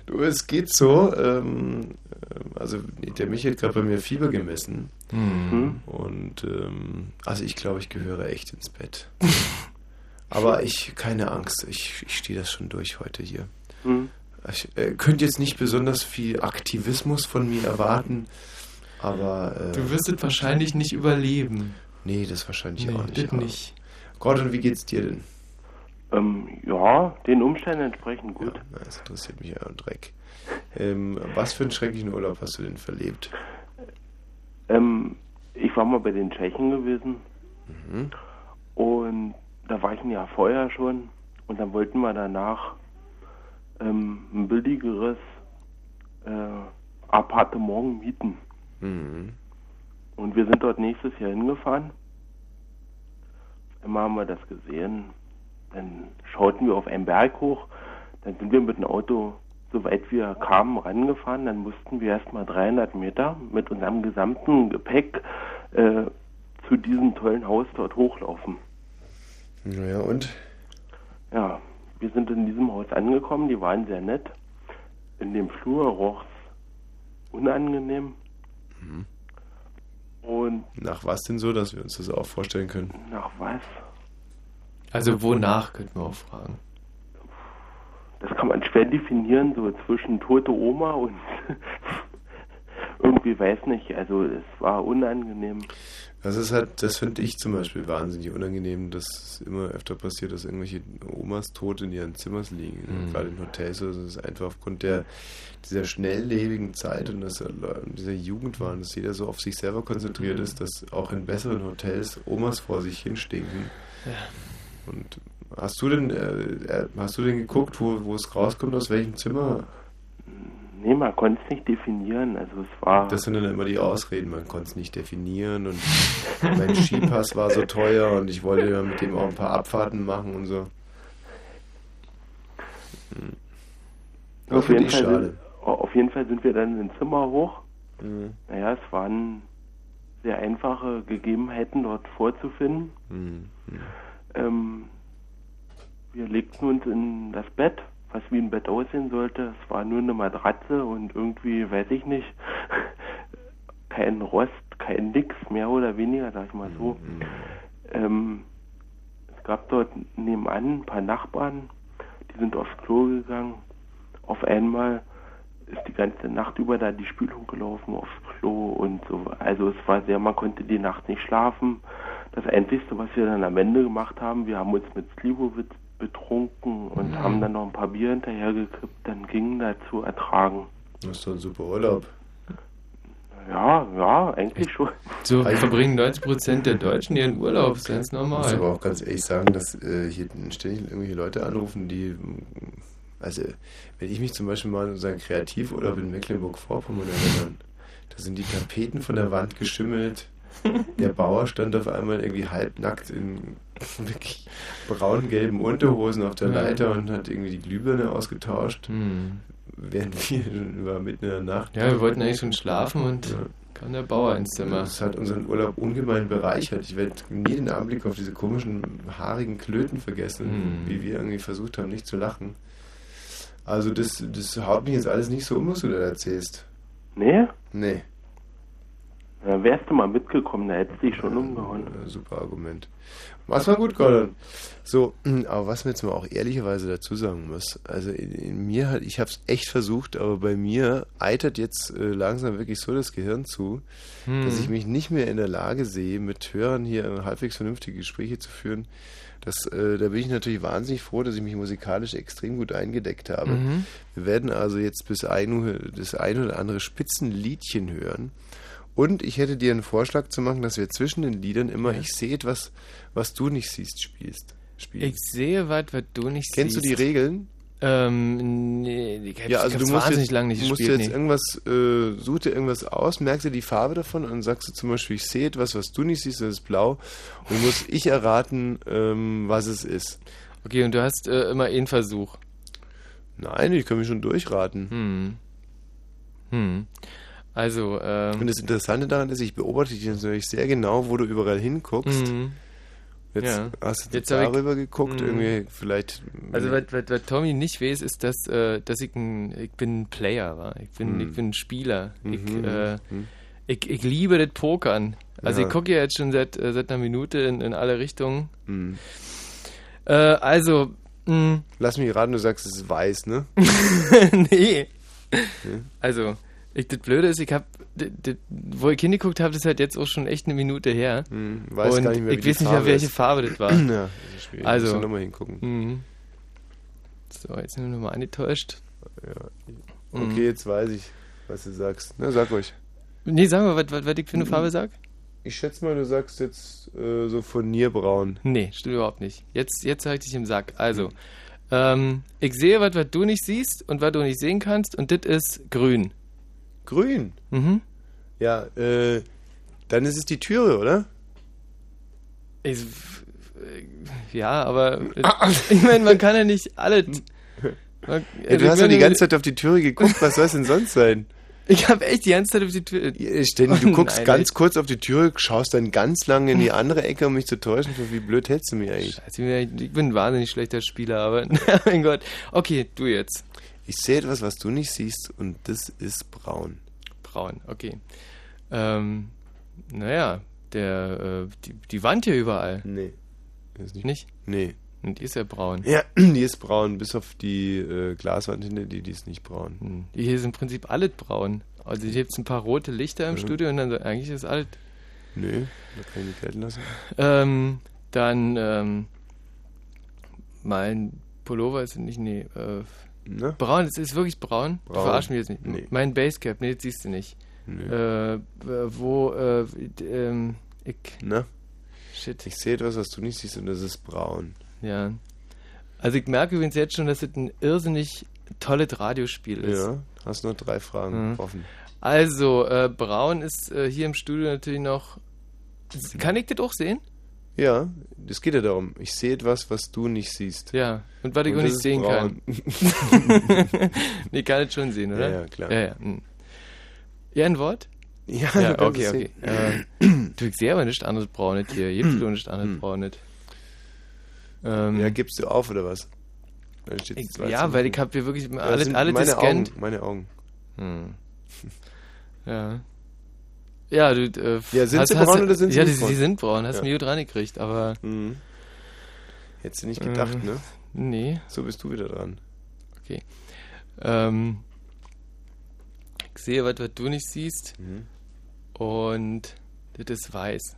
Du, es geht so, ähm, ähm, also der Michi hat gerade bei mir Fieber gemessen. Mhm. Und ähm, also ich glaube, ich gehöre echt ins Bett. Aber ich, keine Angst, ich, ich stehe das schon durch heute hier. Hm. Ich äh, könnte jetzt nicht besonders viel Aktivismus von mir erwarten, aber... Äh, Du wirst es wahrscheinlich nicht überleben. Nee, das wahrscheinlich Nee, auch nicht. das nicht. Gordon, wie geht's dir denn? Ähm, ja, den Umständen entsprechend gut. Ja, das interessiert mich ja ein Dreck. Ähm, was für einen schrecklichen Urlaub hast du denn verlebt? Ähm, ich war mal bei den Tschechen gewesen Mhm. und da war ich ein Jahr vorher schon und dann wollten wir danach ähm, ein billigeres äh, Appartement mieten. Mhm. Und wir sind dort nächstes Jahr hingefahren. Immer haben wir das gesehen. Dann schauten wir auf einen Berg hoch. Dann sind wir mit dem Auto, soweit wir kamen, rangefahren. Dann mussten wir erstmal 300 Meter mit unserem gesamten Gepäck äh, zu diesem tollen Haus dort hochlaufen. Naja, und? Ja, wir sind in diesem Haus angekommen. Die waren sehr nett. In dem Flur roch unangenehm. Mhm. Und Nach was denn so, dass wir uns das auch vorstellen können? nach was? Also wonach, könnten wir auch fragen. Das kann man schwer definieren, so zwischen tote Oma und irgendwie weiß nicht. Also es war unangenehm. Das ist halt, das finde ich zum Beispiel wahnsinnig unangenehm, dass es immer öfter passiert, dass irgendwelche Omas tot in ihren Zimmern liegen, Mhm. gerade in Hotels. Also das ist einfach aufgrund der dieser schnelllebigen Zeit und dieser Jugendwahn, dass jeder so auf sich selber konzentriert Mhm. ist, dass auch in besseren Hotels Omas vor sich hinstinken. Und hast du denn, äh, äh, hast du denn geguckt, wo, wo es rauskommt, aus welchem Zimmer? Nee, man konnte es nicht definieren. Also es war. Das sind dann immer die Ausreden, man konnte es nicht definieren und mein Skipass war so teuer und ich wollte ja mit dem auch ein paar Abfahrten machen und so. Hm. Auf, finde jeden ich Fall schade. Auf jeden Fall sind wir dann ins Zimmer hoch. Mhm. Naja, es waren sehr einfache Gegebenheiten dort vorzufinden. Mhm. Ähm, wir legten uns in das Bett, was wie ein Bett aussehen sollte. Es war nur eine Matratze und irgendwie, weiß ich nicht, kein Rost, kein Nix, mehr oder weniger, sag ich mal so. Ähm, es gab dort nebenan ein paar Nachbarn, die sind aufs Klo gegangen. Auf einmal ist die ganze Nacht über da die Spülung gelaufen aufs Klo und so. Also es war sehr, man konnte die Nacht nicht schlafen. Das Einzige, was wir dann am Ende gemacht haben, wir haben uns mit Slivovitz betrunken und Mhm. haben dann noch ein paar Bier hinterhergekippt, dann ging dazu ertragen. Das ist doch ein super Urlaub. Ja, ja, eigentlich schon. So verbringen 90% der Deutschen ihren Urlaub, das ist ganz Ich muss aber normal. auch ganz ehrlich sagen, dass äh, hier ständig irgendwelche Leute anrufen, die. Also, wenn ich mich zum Beispiel mal an unseren Kreativurlaub in Mecklenburg-Vorpommern erinnere, da sind die Tapeten von der Wand geschimmelt. Der Bauer stand auf einmal irgendwie halbnackt in wirklich braun-gelben Unterhosen auf der. Leiter und hat irgendwie die Glühbirne ausgetauscht. Hm. Während wir über mitten in der Nacht. Ja, wir wollten eigentlich schon schlafen und Ja. kam der Bauer ins Zimmer. Das hat unseren Urlaub ungemein bereichert. Ich werde nie den Anblick auf diese komischen, haarigen Klöten vergessen, Hm. wie wir irgendwie versucht haben, nicht zu lachen. Also das, das haut mich jetzt alles nicht so um, was du da erzählst. Nee? Nee. Da wärst du mal mitgekommen, da hättest du dich schon umgehauen. Super Argument. Was war gut, Gordon. So, aber was man jetzt mal auch ehrlicherweise dazu sagen muss, also in, in mir hat, ich habe es echt versucht, aber bei mir eitert jetzt äh, langsam wirklich so das Gehirn zu, Hm. dass ich mich nicht mehr in der Lage sehe, mit Hörern hier halbwegs vernünftige Gespräche zu führen. Das, äh, da bin ich natürlich wahnsinnig froh, dass ich mich musikalisch extrem gut eingedeckt habe. Mhm. Wir werden also jetzt bis ein, Uhr das ein oder andere Spitzenliedchen hören. Und ich hätte dir einen Vorschlag zu machen, dass wir zwischen den Liedern immer Ich sehe etwas, was du nicht siehst, spielst. Spielen. Ich sehe was, was du nicht Kennst siehst. du die Regeln? Ähm, nee, ich Ja, also du musst wahnsinnig jetzt, lange nicht du musst gespielt. jetzt nee. irgendwas, äh, such dir irgendwas aus, merkst dir die Farbe davon und sagst du zum Beispiel, ich sehe etwas, was du nicht siehst, das ist blau. Und muss ich erraten, ähm, was es ist. Okay, und du hast äh, immer einen Versuch. Nein, ich kann mich schon durchraten. Hm. Hm. Also, ähm, Und das Interessante daran ist, ich beobachte dich natürlich sehr genau, wo du überall hinguckst. Mhm. Jetzt Ja. hast du Jetzt hab ich- darüber geguckt, Mhm. irgendwie vielleicht. Also was, was, was Tommy nicht weiß, ist, dass, äh, dass ich ein, ich bin ein Player war. Ich bin, Mhm. ich bin ein Spieler. Ich, Mhm, äh, mhm. ich, ich liebe das Pokern. Also Ja. ich gucke ja jetzt schon seit, äh, seit einer Minute in, in alle Richtungen. Mhm. Äh, also, mh, Lass mich raten, du sagst, es ist weiß, ne? nee. Also, ich, das Blöde ist, ich hab, d- d- wo ich hingeguckt habe, das ist halt jetzt auch schon echt eine Minute her. Hm, weiß und gar nicht mehr, ich weiß nicht mehr, welche ist. Farbe das war. Ja, das ist. Also, Musst du noch mal hingucken. Mhm. So, jetzt sind wir nochmal angetäuscht. Ja. Okay, jetzt weiß ich, was du sagst. Na, sag ruhig. Nee, sag mal, was, was, was ich für eine Farbe sag? Ich schätze mal, du sagst jetzt äh, so Furnierbraun. Nee, stimmt überhaupt nicht. Jetzt, jetzt halt dich im Sack. Also, ähm, ich sehe was, was du nicht siehst und was du nicht sehen kannst und das ist grün. Grün? Mhm. Ja, äh, dann ist es die Türe, oder? Ich, äh, ja, aber ich meine, man kann ja nicht alle. Man, Ja, du hast ja die ganze Zeit auf die Türe geguckt, was soll es denn sonst sein? Ich habe echt die ganze Zeit auf die Tür. Ständig, du guckst Nein, ganz echt. kurz auf die Türe, schaust dann ganz lange in die andere Ecke, um mich zu täuschen. Wie blöd hättest du mich eigentlich? Scheiße, ich bin ein wahnsinnig schlechter Spieler, aber mein Gott. Okay, du jetzt. Ich sehe etwas, was du nicht siehst, und das ist braun. Braun, okay. Ähm, naja, der, äh, die, die Wand hier überall. Nee. Ist nicht. Nicht? Nee. Und die ist ja braun. Ja, die ist braun, bis auf die äh, Glaswand hinter dir, die ist nicht braun. Hm. Die hier sind im Prinzip alles braun. Also hier gibt es ein paar rote Lichter im Mhm. Studio und dann eigentlich ist alles. Nö, da kann ich nicht gelten lassen. Ähm, dann, ähm, mein Pullover ist nicht, nee, äh, Ne? braun, es ist wirklich braun. Du Braun. verarsch mich jetzt nicht. Nee. Mein Basecap, nee, das siehst du nicht. Nee. Äh, wo, äh, ähm, ich, Ne? Shit. Ich sehe etwas, was du nicht siehst, und das ist braun. ja. Also ich merke übrigens jetzt schon, dass es ein irrsinnig tolles Radiospiel ist. Ja, hast noch drei Fragen Mhm. offen. Also, äh, Braun ist äh, hier im Studio natürlich noch. Kann ich das auch sehen? Ja, es geht ja darum. Ich sehe etwas, was du nicht siehst. Ja, und was ich Und auch nicht sehen braun. kann. nee, kann ich schon sehen, oder? Ja, ja, klar. Ja, ja. hm. ja ein Wort? Ja, ja du okay, okay. sehen. Äh, du, ich sehe aber nichts anderes Braunes hier. Gibt es nichts anderes Braunes. Ähm, Ja, gibst du auf oder was? Ich, ja, weil ich habe hier wirklich alles, alles meine gescannt. Augen, meine Augen. Hm. Ja. Ja, du. Äh, Ja, sind hast, sie hast, braun oder sind sie Ja, nicht die, braun? die sind braun. Hast Ja. du mir gut reingekriegt, aber. Mhm. Hättest du nicht gedacht, Ähm, ne? Nee. So bist du wieder dran. Okay. Ähm, ich sehe was, was du nicht siehst. Mhm. Und das ist weiß.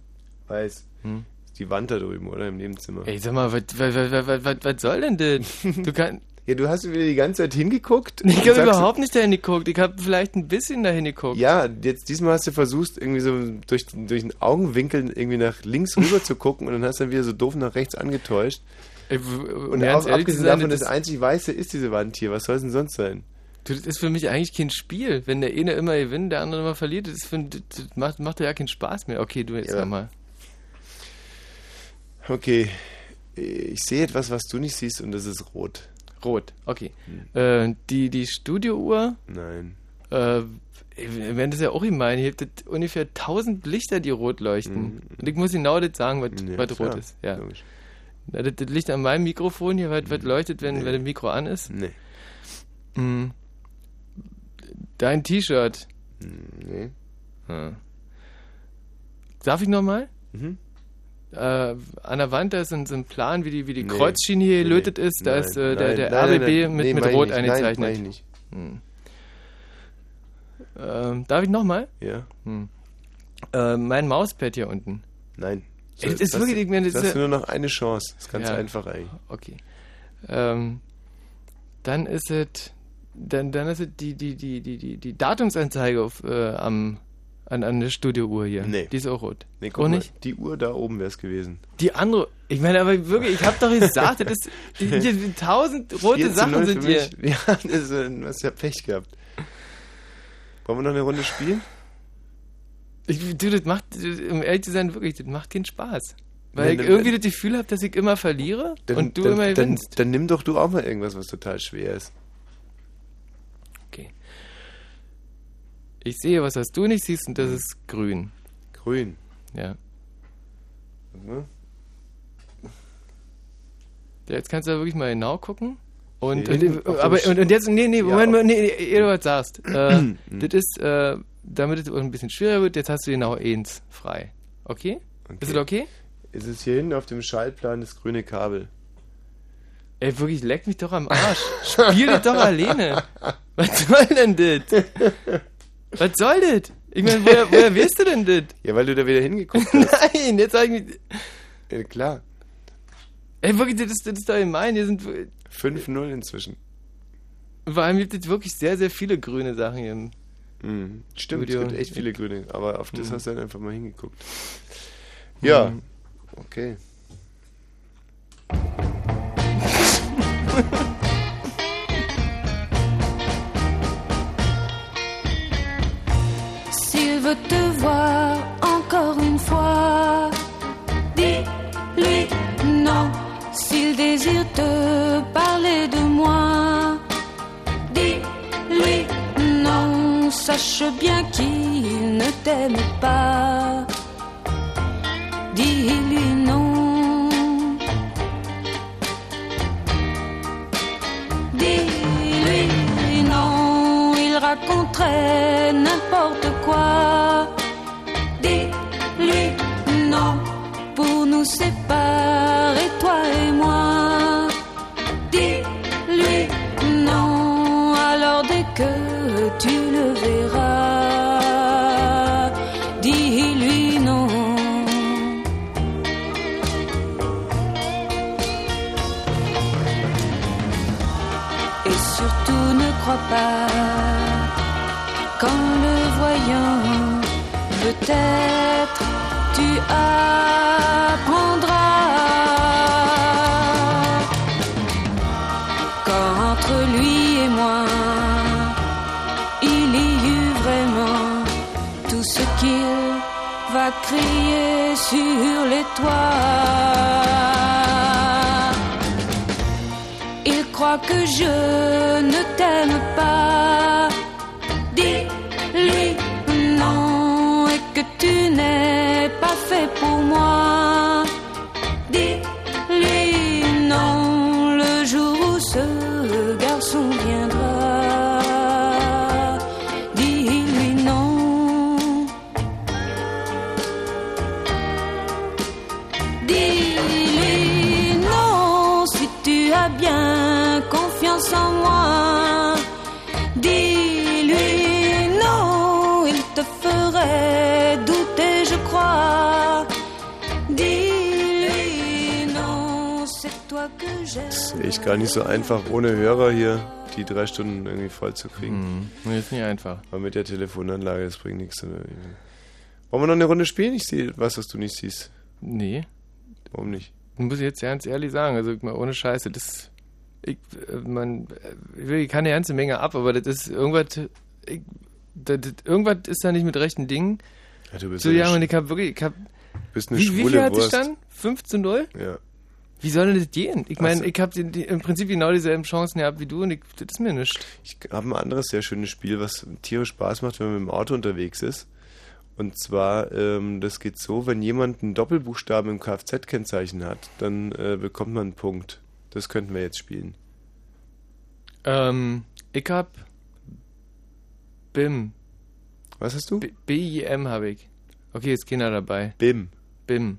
Weiß. Hm? Ist die Wand da drüben, oder? Im Nebenzimmer. Ey, sag mal, was soll denn das? Du kannst. Ja, du hast wieder die ganze Zeit hingeguckt. Ich habe überhaupt nicht dahin geguckt. Ich habe vielleicht ein bisschen dahin geguckt. Ja, jetzt diesmal hast du versucht, irgendwie so durch, durch den Augenwinkel irgendwie nach links rüber zu gucken und dann hast du dann wieder so doof nach rechts angetäuscht. Ey, w- Und auch abgesehen davon, das das- einzig Weiße ist diese Wand hier. Was soll es denn sonst sein? Du, das ist für mich eigentlich kein Spiel. Wenn der eine immer gewinnt, der andere immer verliert, das, für, das macht, macht ja keinen Spaß mehr. Okay, du jetzt Ja. nochmal. Okay, ich sehe etwas, was du nicht siehst und das ist rot. Rot, okay. Äh, die, die Studiouhr, Nein. äh, wenn das ja auch ich meine, hier gibt es ungefähr 1000 Lichter, die rot leuchten. Und ich muss genau das sagen, was, Ja, was rot ist. Ja. Na, das, das liegt an meinem Mikrofon hier, was, was leuchtet, wenn, wenn das Mikro an ist. Nee. Mhm. Dein T-Shirt. Nee. Hm. Darf ich nochmal? Mhm. Äh, an der Wand da ist ein, so ein Plan, wie die, wie die Nee. Kreuzschiene hier gelötet nee. ist. Da Nein, ist äh, der, nein, der nein, nein, RBB nein. mit, mit Rot. Nein, eingezeichnet. mach ich nicht. Hm. Ähm, darf ich nochmal? Ja. Hm. Äh, mein Mauspad hier unten. Nein. Ey, das ist wirklich, ich meine, das hast du nur noch eine Chance. Das ist ganz Ja. einfach eigentlich. Okay. Ähm, dann ist es, dann, dann ist es die, die, die, die, die, die Datumsanzeige auf, äh, am, An, an der Studiouhr hier. Nee. Die ist auch rot. Nee, guck auch mal, nicht? die Uhr da oben wäre es gewesen. Die andere, ich meine, aber wirklich, ich habe doch gesagt, das ist, hier tausend rote 4 zu Sachen 0 sind hier. Ja, das ist, äh, du hast ja Pech gehabt. Wollen wir noch eine Runde spielen? Ich, du, das macht, um ehrlich zu sein, wirklich, das macht keinen Spaß. Weil Nee, ich dann- irgendwie das Gefühl habe, dass ich immer verliere Dann, und du dann, immer dann, gewinnst. dann nimm doch du auch mal irgendwas, was total schwer ist. Okay. Ich sehe, was hast du nicht siehst, und das ist grün. Grün. Ja. Mhm. Ja, Jetzt kannst du da wirklich mal genau gucken. Und, Sehen, und, aber, und, und jetzt, nee, nee, Ja, Moment, Moment, nee, nee, ehe du was sagst. Äh, Mhm. das ist, äh, damit es ein bisschen schwerer wird, jetzt hast du genau eins frei. Okay? Ist das okay? Ist es hier hinten auf dem Schaltplan das grüne Kabel? Ey, wirklich, leck mich doch am Arsch. Spiel das doch alleine. Was soll denn das? Was soll das? Ich meine, woher, woher weißt du denn das? Ja, weil du da wieder hingeguckt hast. Nein, jetzt sag ich mich. Ja, klar. Ey, wirklich, das ist, das ist doch gemein. Hier sind, 5-0 inzwischen. vor allem gibt es wirklich sehr, sehr viele grüne Sachen hier. im Mhm. Stimmt, Studio. es gibt echt viele grüne, aber auf das Mhm. hast du dann einfach mal hingeguckt. Ja, Mhm. okay. veut te voir encore une fois, dis-lui non. S'il désire te parler de moi, dis-lui non. Sache bien qu'il ne t'aime pas. Dis-lui non. Dis-lui non, il raconterait n'importe pas qu'en le voyant, peut-être tu apprendras qu'entre lui et moi, il y eut vraiment tout ce qu'il va crier sur les toits. Il croit que je j'aime. Ist echt gar nicht so einfach, ohne Hörer hier die drei Stunden irgendwie voll zu kriegen. Hm, nee, ist nicht einfach. Aber mit der Telefonanlage, das bringt nichts. Wollen wir noch eine Runde spielen? Ich sehe was, was du nicht siehst. Nee. Warum nicht? Muss ich jetzt ganz ehrlich sagen, also mal ohne Scheiße, das. Ich, äh, man, ich kann eine ganze Menge ab, aber das ist irgendwas. Ich, das, das, irgendwas ist da nicht mit rechten Dingen. Ja, du bist Sch- und ich hab wirklich. Ich hab, bist eine wie, wie schwule viel hat Wurst. dann? 5 zu 0? Ja. Wie soll denn das gehen? Ich meine, Ach so. ich habe im Prinzip genau dieselben Chancen gehabt wie du und ich, das ist mir nichts. Ich habe ein anderes sehr schönes Spiel, was tierisch Spaß macht, wenn man mit dem Auto unterwegs ist. Und zwar, ähm, das geht so, wenn jemand einen Doppelbuchstaben im Kfz-Kennzeichen hat, dann äh, bekommt man einen Punkt. Das könnten wir jetzt spielen. Ähm, ich hab BIM. Was hast du? B-I-M habe ich. Okay, jetzt keiner dabei. BIM. BIM.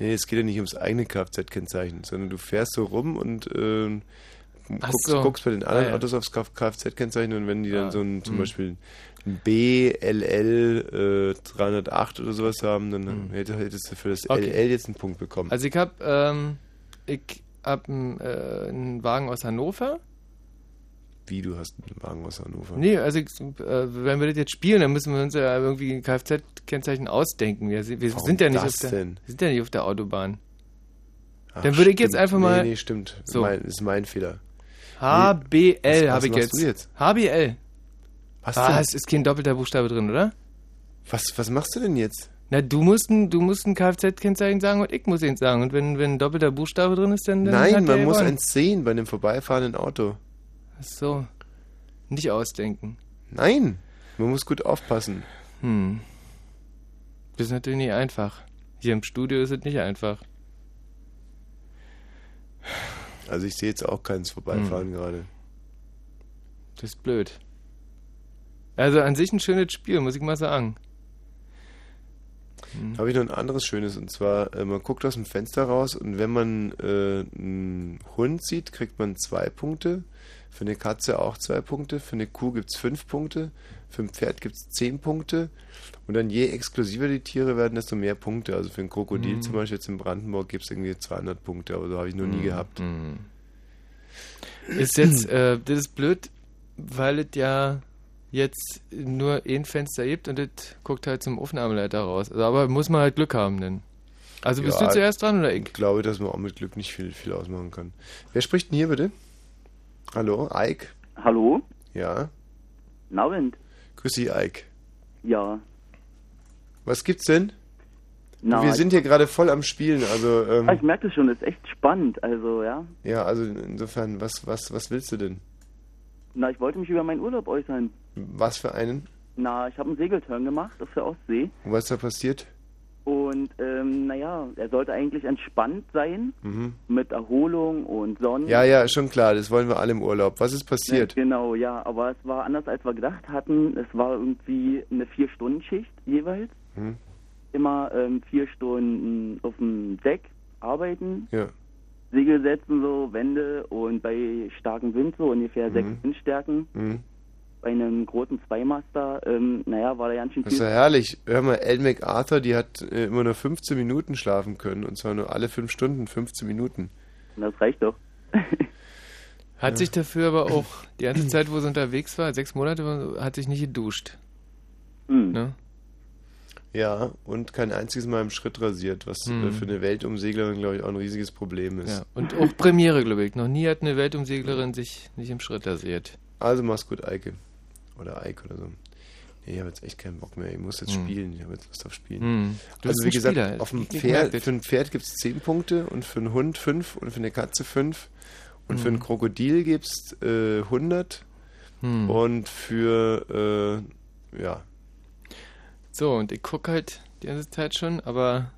Nee, es geht ja nicht ums eigene Kfz-Kennzeichen, sondern du fährst so rum und Ach guckst, so. guckst bei den anderen Ah, ja. Autos aufs Kf- Kfz-Kennzeichen und wenn die dann Ah, so ein, zum hm. Beispiel ein BLL äh, 308 oder sowas haben, dann hätte- hättest du für das. Okay. LL jetzt einen Punkt bekommen. Also ich hab, ähm, ich hab einen, äh, einen Wagen aus Hannover. Wie, du hast einen Wagen aus Hannover? Nee, also äh, wenn wir das jetzt spielen, dann müssen wir uns ja irgendwie ein Kfz-Kennzeichen ausdenken. Wir, sind- wir sind ja nicht auf der, denn? wir sind ja nicht auf der Autobahn. Ach, dann würde ich jetzt einfach mal. Nee, nee, stimmt. So. Mein, ist mein Fehler. HBL Was- was habe ich jetzt. du jetzt? HBL. Was ah, denn? es ist kein doppelter Buchstabe drin, oder? Was, was machst du denn jetzt? Na, du musst ein, du musst ein Kfz-Kennzeichen sagen und ich muss ihn sagen. Und wenn, wenn ein doppelter Buchstabe drin ist, dann. dann Nein, man muss eins sehen bei einem vorbeifahrenden Auto. Ach so. Nicht ausdenken. Nein, man muss gut aufpassen. Hm. Das ist natürlich nicht einfach. Hier im Studio ist es nicht einfach. Also ich sehe jetzt auch keins vorbeifahren Hm. gerade. Das ist blöd. Also an sich ein schönes Spiel, muss ich mal sagen. Hm. Habe ich noch ein anderes Schönes und zwar, äh, man guckt aus dem Fenster raus und wenn man äh, einen Hund sieht, kriegt man zwei Punkte. Für eine Katze auch zwei Punkte. Für eine Kuh gibt es fünf Punkte. Für ein Pferd gibt es zehn Punkte. Und dann je exklusiver die Tiere werden, desto mehr Punkte. Also für ein Krokodil Mhm. zum Beispiel jetzt in Brandenburg gibt es irgendwie 200 Punkte, aber so habe ich noch nie Mhm. gehabt. Ist jetzt, äh, das ist blöd, weil es ja jetzt nur ein Fenster gibt und das guckt halt zum Aufnahmeleiter raus. Also, aber muss man halt Glück haben, denn. Also bist Ja, du zuerst dran oder ich? Ich glaube, dass man auch mit Glück nicht viel, viel ausmachen kann. Wer spricht denn hier bitte? Hallo, Ike? Hallo? Ja. Abend. Grüß dich, Ike. Ja. Was gibt's denn? Na, Wir sind hier gerade voll am Spielen, also ähm, Ah, ich merke das schon, das ist echt spannend, also ja. ja, also insofern, was, was, was willst du denn? Na, ich wollte mich über meinen Urlaub äußern. Was für einen? Na, ich habe einen Segelturn gemacht auf der Ostsee Und was ist da passiert? und ähm, naja, er sollte eigentlich entspannt sein Mhm. mit Erholung und Sonnen. Ja, ja, schon klar, das wollen wir alle im Urlaub. Was ist passiert? Ja, genau, ja, aber es war anders als wir gedacht hatten. Es war irgendwie eine Vier-Stunden-Schicht jeweils. Hm? Immer ähm, vier Stunden auf dem Deck arbeiten, Ja. Segel setzen so, Wände und bei starkem Wind so ungefähr sechs Mhm. Windstärken. Bei einem großen Zweimaster, ähm, naja, war da ganz schön Das ist viel. ja herrlich. Hör mal, Elle MacArthur, die hat äh, immer nur 15 Minuten schlafen können. Und zwar nur alle 5 Stunden, 15 Minuten. Das reicht doch. Hat sich dafür aber auch die ganze Zeit, wo sie unterwegs war, sechs Monate, hat sich nicht geduscht. Hm. Ne? Ja, und kein einziges Mal im Schritt rasiert, was äh, Hm. für eine Weltumseglerin, glaube ich, auch ein riesiges Problem ist. Ja. Und auch Premiere, glaube ich. Noch nie hat eine Weltumseglerin sich nicht im Schritt rasiert. Also mach's gut, Eike. Oder Eike oder so. Nee, ich habe jetzt echt keinen Bock mehr. Ich muss jetzt Hm. spielen. Ich habe jetzt Lust auf Spielen. Hm. Also wie gesagt, Spieler. auf dem Pferd, für ein Pferd gibt es 10 Punkte und für einen Hund 5 und für eine Katze 5. Und für Hm. ein Krokodil gibt es äh, 100 Hm. und für, äh, ja, So, und ich gucke halt die ganze Zeit schon, aber.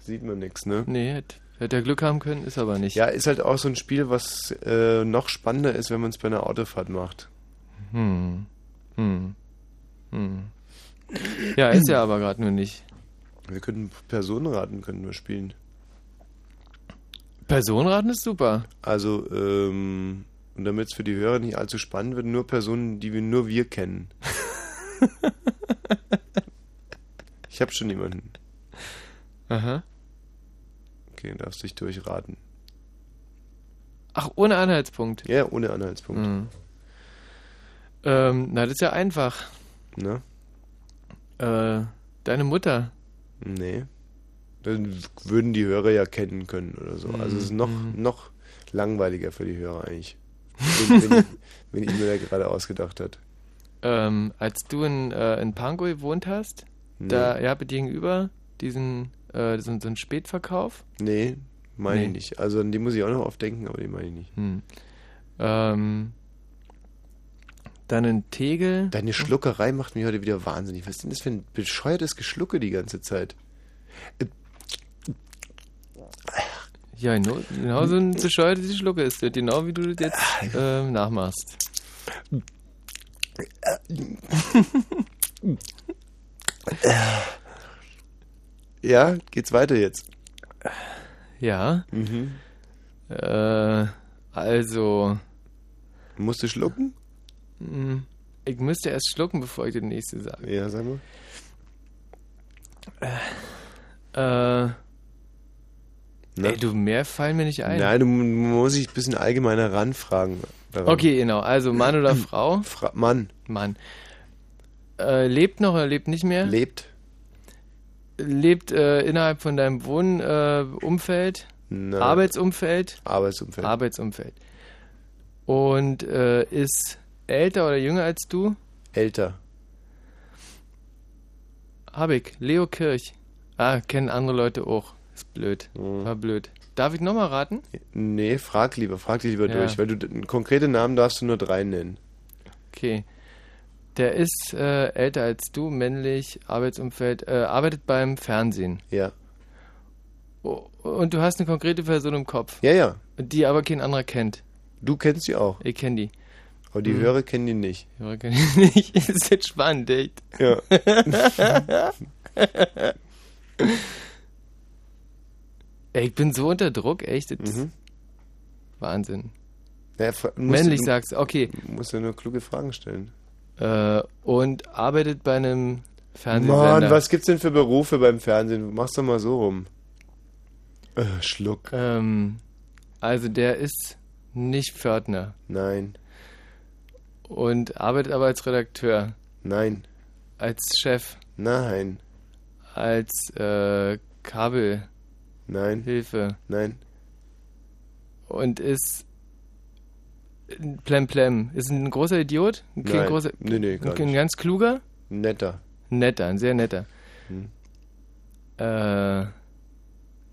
Sieht man nichts, ne? Nee, hätte hätte er Glück haben können, ist aber nicht. ja, ist halt auch so ein Spiel, was äh, noch spannender ist, wenn man es bei einer Autofahrt macht. Hm. Hm. Hm. Ja, ist ja aber gerade nur nicht. Wir könnten Personenraten könnten wir spielen. Personenraten ist super. Also, ähm, und damit es für die Hörer nicht allzu spannend wird, nur Personen, die wir nur wir kennen. ich habe schon jemanden. Aha. Okay, darfst dich durchraten. Ach, ohne Anhaltspunkt. Ja, ohne Anhaltspunkt. Hm. Ähm, na, das ist ja einfach. Ne? Äh, deine Mutter. Nee. Dann würden die Hörer ja kennen können oder so. Also es ist noch, Mhm. noch langweiliger für die Hörer eigentlich. Wenn, wenn, ich, wenn ich mir da gerade ausgedacht hat. Ähm, als du in, äh, in Pankow gewohnt hast, Nee. da, habt gegenüber diesen, äh, so, so einen Spätverkauf. Nee, meine ich Nee. nicht. Also an die muss ich auch noch oft denken, aber die meine ich nicht. Hm. Ähm, dann in Tegel. Deine Schluckerei macht mich heute wieder wahnsinnig. Was ist denn das für ein bescheuertes Geschlucke die ganze Zeit? Äh, Ja, genau, genau so ein bescheuertes Schlucke ist das, genau wie du das jetzt ähm, nachmachst. Ja, geht's weiter jetzt? Ja. Mhm. Äh, also. Musst du schlucken? Hm, Ich müsste erst schlucken, bevor ich das nächste sage. Ja, sag mal. Äh. Na? Ey, du, mehr fallen mir nicht ein. Nein, du mu- musst dich ein bisschen allgemeiner ranfragen. daran. Okay, genau. Also Mann oder Frau? Fra Mann. Mann. Äh, lebt noch oder lebt nicht mehr? Lebt. Lebt äh, innerhalb von deinem Wohnumfeld? Äh. Arbeitsumfeld? Arbeitsumfeld. Arbeitsumfeld. Und äh, ist älter oder jünger als du? Älter. Hab ich. Leo Kirch. Ah, kennen andere Leute auch. Ist blöd. War blöd. Darf ich nochmal raten? Nee, frag lieber, frag dich lieber Ja. durch, weil du einen konkreten Namen darfst du nur drei nennen. Okay. Der ist äh, älter als du, männlich, Arbeitsumfeld, äh, arbeitet beim Fernsehen. Ja. Oh, Und du hast eine konkrete Person im Kopf. Ja, ja. Die aber kein anderer kennt. Du kennst sie auch. Ich kenne die. Aber die Hm. Hörer kennen die nicht. Die Hörer kennen die nicht. Das ist jetzt spannend, echt. Ja. Ey, ich bin so unter Druck, echt. Mhm. Wahnsinn. Ja, Männlich du- sagst du, okay. Du musst ja nur kluge Fragen stellen. Äh, und arbeitet bei einem Fernsehsender. Mann, was gibt's denn für Berufe beim Fernsehen? Mach's doch mal so rum. Äh, Schluck. Ähm, also der ist nicht Pförtner. Nein. Und arbeitet aber als Redakteur. Nein. Als Chef. Nein. Als äh, Kabel. Nein. Hilfe. Nein. Und ist Plemplem. Ist ein großer Idiot? Ein kein Nein. großer. Nee, nee, gar ein, ein ganz kluger? Netter. Netter, ein sehr netter. Hm. Äh,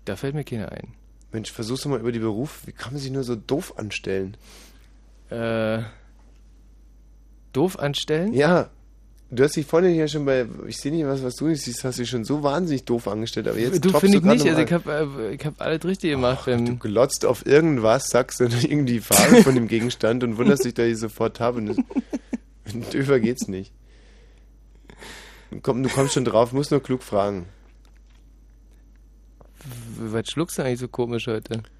da fällt mir keiner ein. Mensch, versuch's doch mal über die Berufe. Wie kann man sich nur so doof anstellen? Äh, doof anstellen? Ja. Du hast dich vorhin ja schon bei, ich sehe nicht was, was du nicht siehst, hast dich schon so wahnsinnig doof angestellt, aber jetzt du finde ich nicht. Also ich habe äh, ich hab alles richtig gemacht. beim- Du glotzt auf irgendwas, sagst dann irgendwie die Farbe von dem Gegenstand und wunderst dich, dass ich sofort habe. Und Döfer geht's nicht. Komm, du kommst schon drauf, musst nur klug fragen. Was schluckst du eigentlich so komisch heute?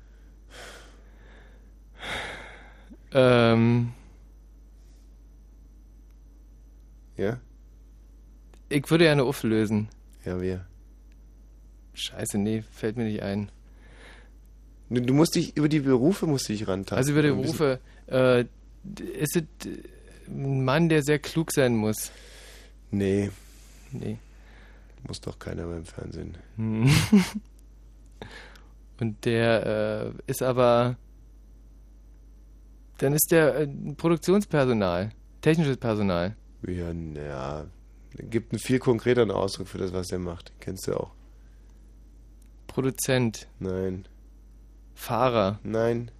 Ähm, Ja? ich würde ja eine auflösen. Ja, wir. Scheiße, nee, fällt mir nicht ein. Du, du musst dich, über die Berufe musst du dich rantasten. Also über die Berufe, äh, ist es äh, ein Mann, der sehr klug sein muss? Nee. Nee. Muss doch keiner beim Fernsehen. Hm. Und der äh, ist aber. Dann ist der äh, Produktionspersonal, technisches Personal. Ja, ja. Gibt einen viel konkreteren Ausdruck für das, was er macht. Kennst du auch. Produzent, Nein. Fahrer, Nein.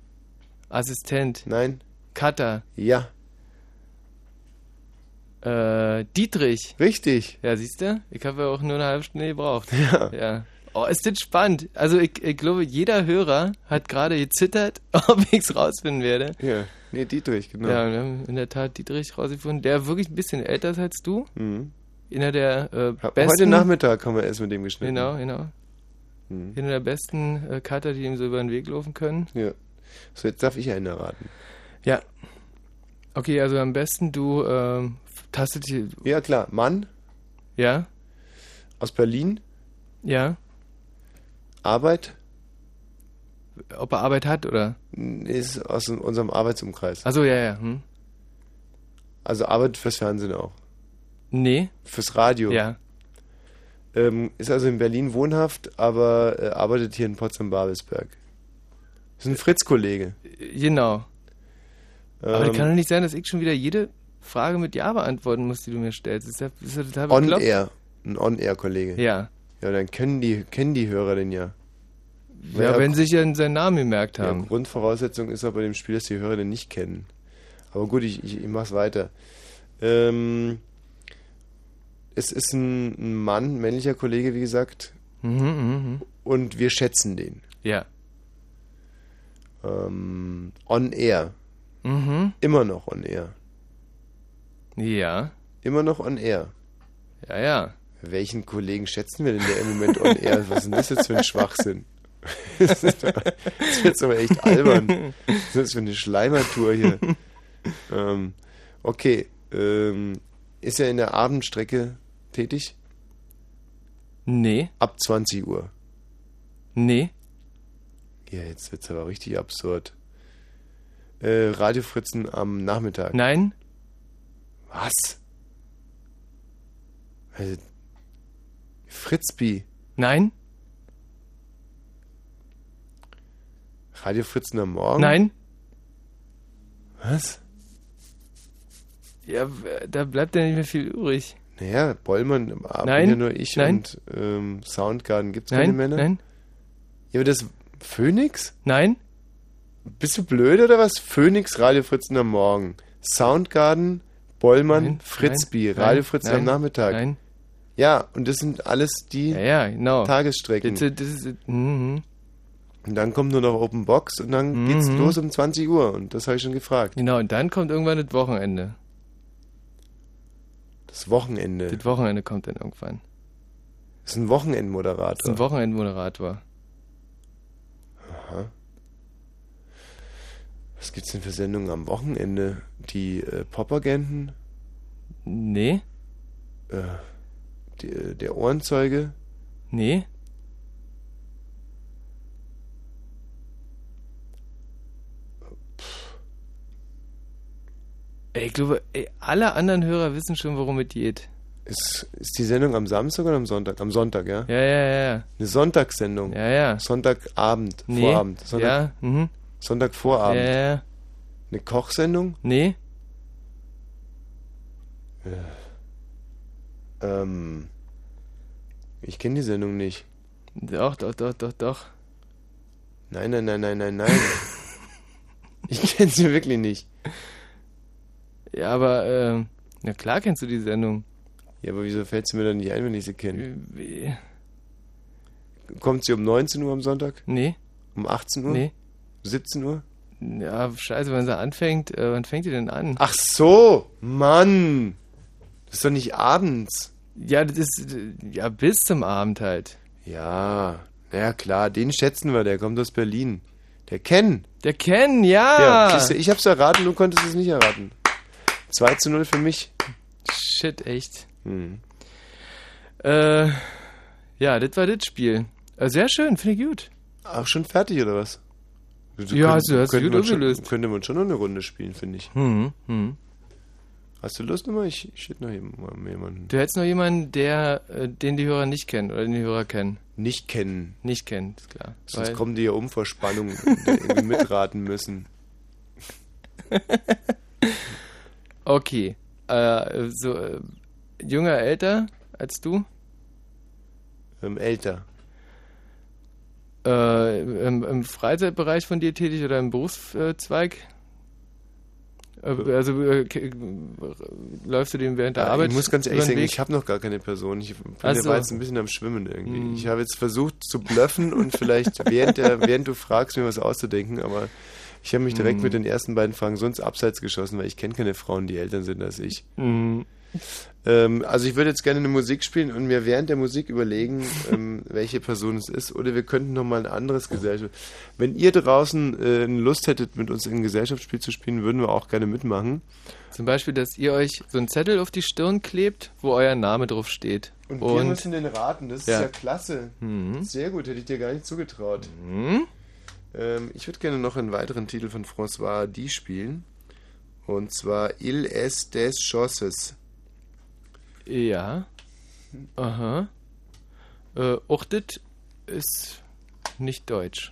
Assistent, Nein. Cutter, Ja. äh, Dietrich. Richtig. Ja, siehst du? Ich habe ja auch nur eine halbe Stunde gebraucht. Ja. Ja. Oh, ist das spannend. Also ich, ich glaube, jeder Hörer hat gerade gezittert, ob ich es rausfinden werde. Ja. Nee, Dietrich, genau. Ja, wir haben in der Tat Dietrich rausgefunden, der wirklich ein bisschen älter ist als du. Mhm. Einer der äh, besten. Heute Nachmittag haben wir erst mit dem geschnitten. Genau, genau. Mhm. Einer der besten äh, Cutter, die ihm so über den Weg laufen können. Ja. So, jetzt darf ich einen erraten. Ja. Okay, also am besten du ähm, tastet die. Ja, klar. Mann Ja, aus Berlin. ja. Arbeit Ob er Arbeit hat oder? ist aus unserem Arbeitsumkreis. Achso, ja, ja. Hm. Also arbeitet fürs Fernsehen auch. Nee. Fürs Radio. Ja. Ähm, ist also in Berlin wohnhaft, aber äh, arbeitet hier in Potsdam-Babelsberg. Ist ein Fritz-Kollege. Genau. Aber Ähm, das kann doch nicht sein, dass ich schon wieder jede Frage mit Ja beantworten muss, die du mir stellst. Das ist ja, das ist ja total. On-Air. Ein On-Air-Kollege. Ja. Ja, dann kennen die, kennen die Hörer den ja. Ja, wenn sie sich ja seinen Namen gemerkt Ja, haben. Grundvoraussetzung ist aber bei dem Spiel, dass die Hörer den nicht kennen. Aber gut, ich, ich, ich mach's weiter. Ähm, es ist ein, ein Mann, männlicher Kollege, wie gesagt. Mhm, mhm, Und wir schätzen den. Ja. Ähm, on air. Mhm. Immer noch on air. Ja. Immer noch on air. Ja, ja. Welchen Kollegen schätzen wir denn der im Moment on air? Was ist denn das jetzt für ein Schwachsinn? Das ist, das jetzt aber echt albern. Was ist das für eine Schleimertour hier? ähm, okay. Ähm, ist er in der Abendstrecke tätig? Nee. Ab 20 Uhr. Nee. Ja, jetzt wird's aber richtig absurd. Äh, Radiofritzen am Nachmittag. Nein? Was? Also, Fritzbi. Nein? Radiofritzen am Morgen? Nein? Was? Ja, da bleibt ja nicht mehr viel übrig. Naja, Bollmann im Abend Nein, ja nur ich nein. und ähm, Soundgarden. Gibt's Nein, keine Männer? nein. Ja, aber das Phoenix? Nein. Bist du blöd oder was? Phoenix, Radiofritzen am Morgen. Soundgarden, Bollmann, Nein, Fritzbi, nein, Radiofritzen nein, am Nachmittag. Nein. Ja, und das sind alles die Ja, ja, genau. Tagesstrecken. Das, das ist, mhm. Und dann kommt nur noch Open Box und dann geht's Mhm. los um 20 Uhr. Und das habe ich schon gefragt. Genau, und dann kommt irgendwann das Wochenende. Das Wochenende. Das Wochenende kommt dann irgendwann. Das ist ein Wochenendmoderator. Das ist ein Wochenendmoderator. Aha. Was gibt's denn für Sendungen am Wochenende? Die äh, Popagenten? Nee. Äh, die, äh, der Ohrenzeuge? Nee. Ey, Ich glaube, ey, alle anderen Hörer wissen schon, worum es geht. Ist, ist die Sendung am Samstag oder am Sonntag? Am Sonntag, ja? Ja, ja, ja, ja. Eine Sonntagssendung. Ja, ja. Sonntagabend, Nee. Vorabend. Sonntag, Ja, mhm. Sonntagvorabend. Ja, ja. Eine Kochsendung? Nee. Ähm, ich kenne die Sendung nicht. Doch, doch, doch, doch, doch. Nein, nein, nein, nein, nein, nein. ich kenne sie wirklich nicht. Ja, aber, ähm, na klar kennst du die Sendung. Ja, aber wieso fällt sie mir dann nicht ein, wenn ich sie Äh, kenne? Kommt sie um 19 Uhr am Sonntag? Nee. Um 18 Uhr? Nee. 17 Uhr? Ja, scheiße, wenn sie anfängt, äh, wann fängt die denn an? Ach so, Mann. Das ist doch nicht abends. Ja, das ist, ja, bis zum Abend halt. Ja, naja, klar, den schätzen wir, der kommt aus Berlin. Der Ken. Der Ken, ja. Ja, du, ich hab's erraten, du konntest es nicht erraten. 2 zu 0 für mich. Shit, echt. Hm. Äh, ja, das war das Spiel. Äh, sehr schön, finde ich gut. Auch schon fertig, oder was? Also Ja, hast du- hast du gut schon- aufgelöst. Könnte man schon noch eine Runde spielen, finde ich. Hm, hm. Hast du Lust nochmal? Ich, ich hätte noch jemanden. Du hättest noch jemanden, der, äh, den die Hörer nicht kennen oder den die Hörer kennen. Nicht kennen. Nicht kennen, ist klar. Sonst Weil- kommen die ja um vor Spannung und irgendwie mitraten müssen. Okay. Äh, so, äh, junger, älter als du? Ähm, älter. Äh, im, Im Freizeitbereich von dir tätig oder im Berufszweig? Äh, also äh, läufst du dem während der Ja, Arbeit? ich muss ganz ehrlich sagen, ich habe noch gar keine Person. Ich bin Ach der so. war jetzt ein bisschen am Schwimmen irgendwie. Hm. Ich habe jetzt versucht zu bluffen und vielleicht während, der, während du fragst, mir was auszudenken, aber ich habe mich direkt Hm. mit den ersten beiden Fragen sonst abseits geschossen, weil ich kenne keine Frauen, die älter sind als ich. Mhm. Ähm, also ich würde jetzt gerne eine Musik spielen und mir während der Musik überlegen, ähm, welche Person es ist. Oder wir könnten noch mal ein anderes Gesellschaft. Wenn ihr draußen äh, Lust hättet, mit uns ein Gesellschaftsspiel zu spielen, würden wir auch gerne mitmachen. Zum Beispiel, dass ihr euch so einen Zettel auf die Stirn klebt, wo euer Name drauf steht. Und, wir müssen den raten, das ist Ja. klasse. Mhm. Sehr gut, hätte ich dir gar nicht zugetraut. Ähm, ich würde gerne noch einen weiteren Titel von François Hardy spielen. Und zwar Il est des Chosses. Ja. Aha. Äh, das ist nicht deutsch.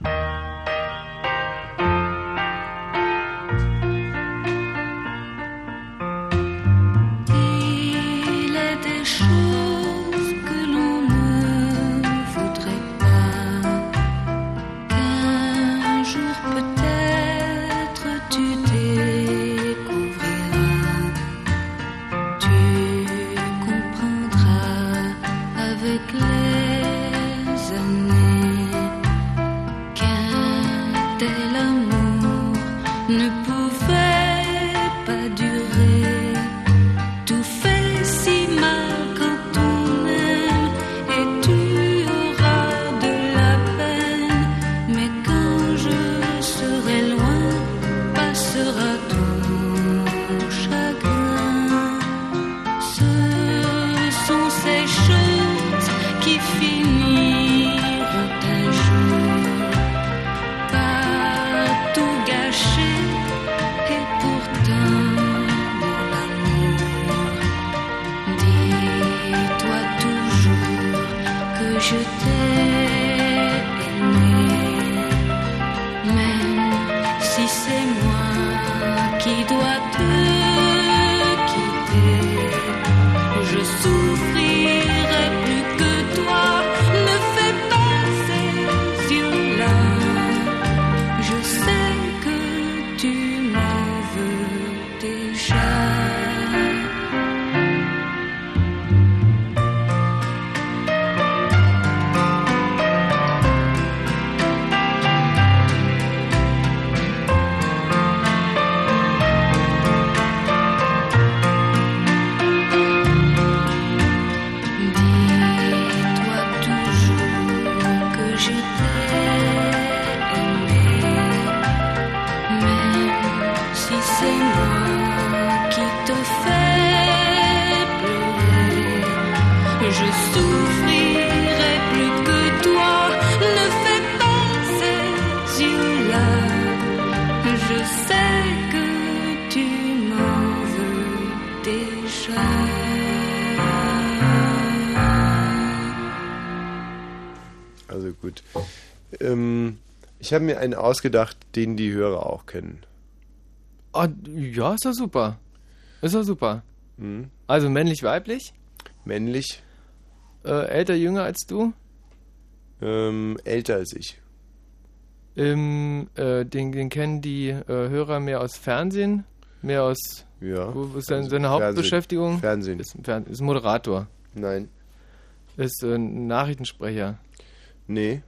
Ich habe mir einen ausgedacht, den die Hörer auch kennen. Ah, ja, ist doch super. Ist doch super. Mhm. Also männlich-weiblich? Männlich, Äh, älter, jünger als du? ähm, älter als ich. Ähm, äh, den, den kennen die äh, Hörer mehr aus Fernsehen? Mehr aus. Ja. Wo, ist seine, also seine. Hauptbeschäftigung? Fernsehen. Ist, ist Moderator. Nein. Ist äh, ein Nachrichtensprecher. Nee.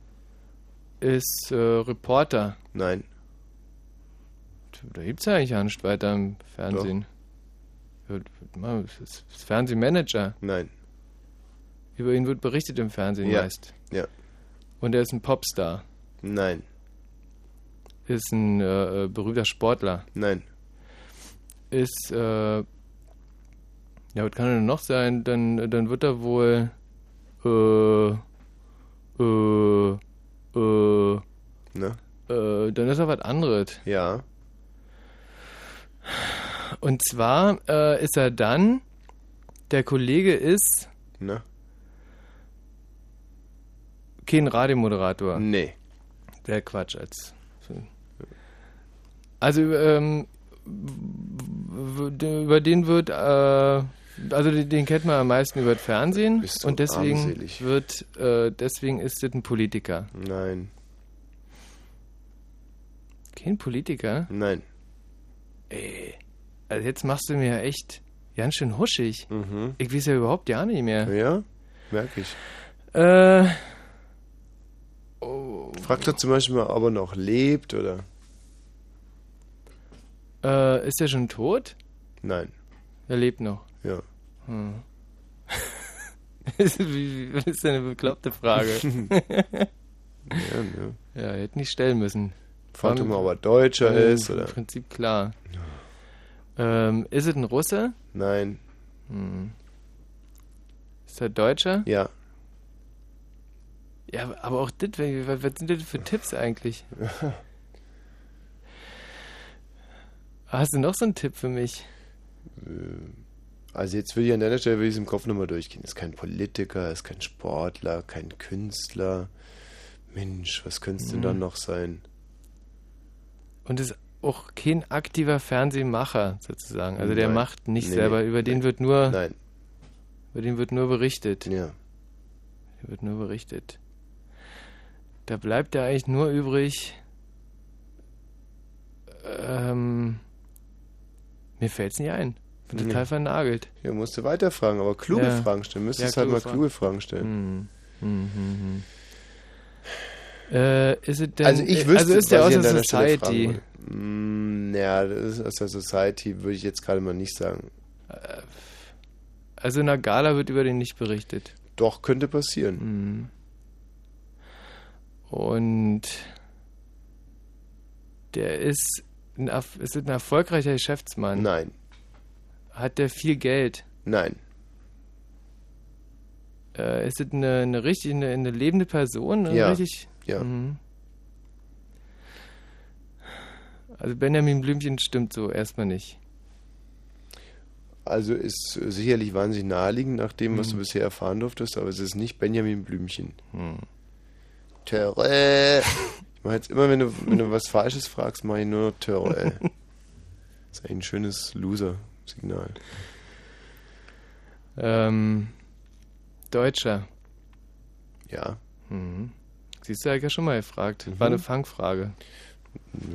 Ist äh, Reporter. Nein. Da gibt es ja eigentlich auch nicht weiter im Fernsehen. Ja, Mann, Ist ist Fernsehmanager. Nein. Über ihn wird berichtet im Fernsehen Ja. meist. Ja. Und er ist ein Popstar. Nein. Ist ein äh, äh, berühmter Sportler. Nein. Ist, äh, ja, was kann er denn noch sein? Dann, dann wird er wohl, äh, äh, äh, Ne? äh, dann ist er was anderes. Ja. Und zwar äh, ist er dann, der Kollege ist Ne? kein Radiomoderator. Nee. Wäre Quatsch als. Also, ähm, über den wird, äh, also den, kennt man am meisten über das Fernsehen du und deswegen armselig. wird, äh, deswegen ist das ein Politiker. Nein. Kein Politiker? Nein. Ey, also jetzt machst du mir ja echt ganz schön huschig. Mhm. Ich weiß ja überhaupt ja nicht mehr. Ja? Merke ich. Äh, Fragt er zum Beispiel mal, ob er noch lebt oder. äh, ist er schon tot? Nein. Er lebt noch. Ja. Hm. Was ist eine bekloppte Frage? Ja, ne. Ja, hätte nicht stellen müssen. Fragt er mal, ob er Deutscher Ja, ist, oder? Im Prinzip klar. Ähm, ist es ein Russe? Nein. Hm. Ist er Deutscher? Ja. Ja, aber auch das, was was sind das für Tipps eigentlich? Hast du noch so einen Tipp für mich? Also jetzt will ich an deiner Stelle will ich es im Kopf nochmal durchgehen. Ist kein Politiker, ist kein Sportler, kein Künstler. Mensch, was könnte es denn Mhm. dann noch sein? Und ist auch kein aktiver Fernsehmacher sozusagen. Also der Nein. macht nicht Nee, selber. nee, Über den nee. wird nur. Nein. Über den wird nur berichtet. Ja. Der wird nur berichtet. Da bleibt ja eigentlich nur übrig. Ähm, mir fällt's nicht ein. Bin total vernagelt. Ja, musst du weiterfragen, aber kluge Ja. Fragen stellen. Müsstest Ja, halt mal kluge kluge Fragen stellen. Hm. Hm, hm, hm. Äh, denn, also ich wüsste, also ist der aus der Society? würde. Mm, ja, das ist aus der Society, würde ich jetzt gerade mal nicht sagen. Also in der Gala wird über den nicht berichtet. Doch, könnte passieren. Mhm. Und der ist ein, ist ein erfolgreicher Geschäftsmann. Nein. Hat der viel Geld? Nein. Äh, ist es eine, eine richtig eine, eine lebende Person? Eine Ja. Richtig? Ja. Mhm. Also Benjamin Blümchen stimmt so erstmal nicht. also ist sicherlich wahnsinnig naheliegend nach dem, was Hm. du bisher erfahren durftest, aber es ist nicht Benjamin Blümchen. Hm. Törre. Ich mache jetzt immer, wenn du, wenn du was Falsches fragst, mache ich nur Törre. Das ist ein schönes Loser-Signal. Ähm, Deutscher. Ja. Mhm. Siehst du, hab ich ja schon mal gefragt. War eine Fangfrage.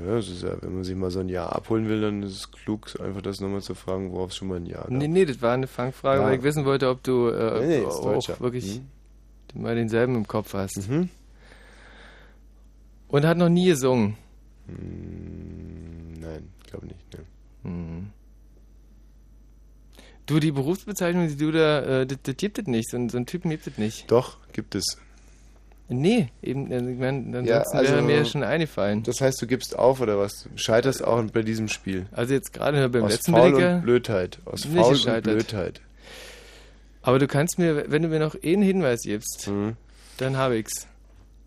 Ja, es ist ja, wenn man sich mal so ein Jahr abholen will, dann ist es klug, einfach das nochmal zu fragen, worauf es schon mal ein Jahr gab. Nee, nee, das war eine Fangfrage, Ja. weil ich wissen wollte, ob du äh, Nee, nee, auch Deutscher. wirklich Mhm. mal denselben im Kopf hast. Mhm. Und hat noch nie gesungen. Hm, Nein, glaube nicht. Ne. Mhm. Du, die Berufsbezeichnung, die du da, äh, das, das gibt es nicht. So, ein- so einen Typen gibt es nicht. Doch, gibt es. Nee, eben, äh, ich mein, ansonsten Ja, also- wäre mir schon eingefallen. Das heißt, du gibst auf oder was? Du scheiterst auch bei diesem Spiel. Also jetzt gerade beim Aus letzten Faul ja und Blödheit. Aus Faul und. Blödheit. Aber du kannst mir, wenn du mir noch einen Hinweis gibst, Mhm. dann habe ich's.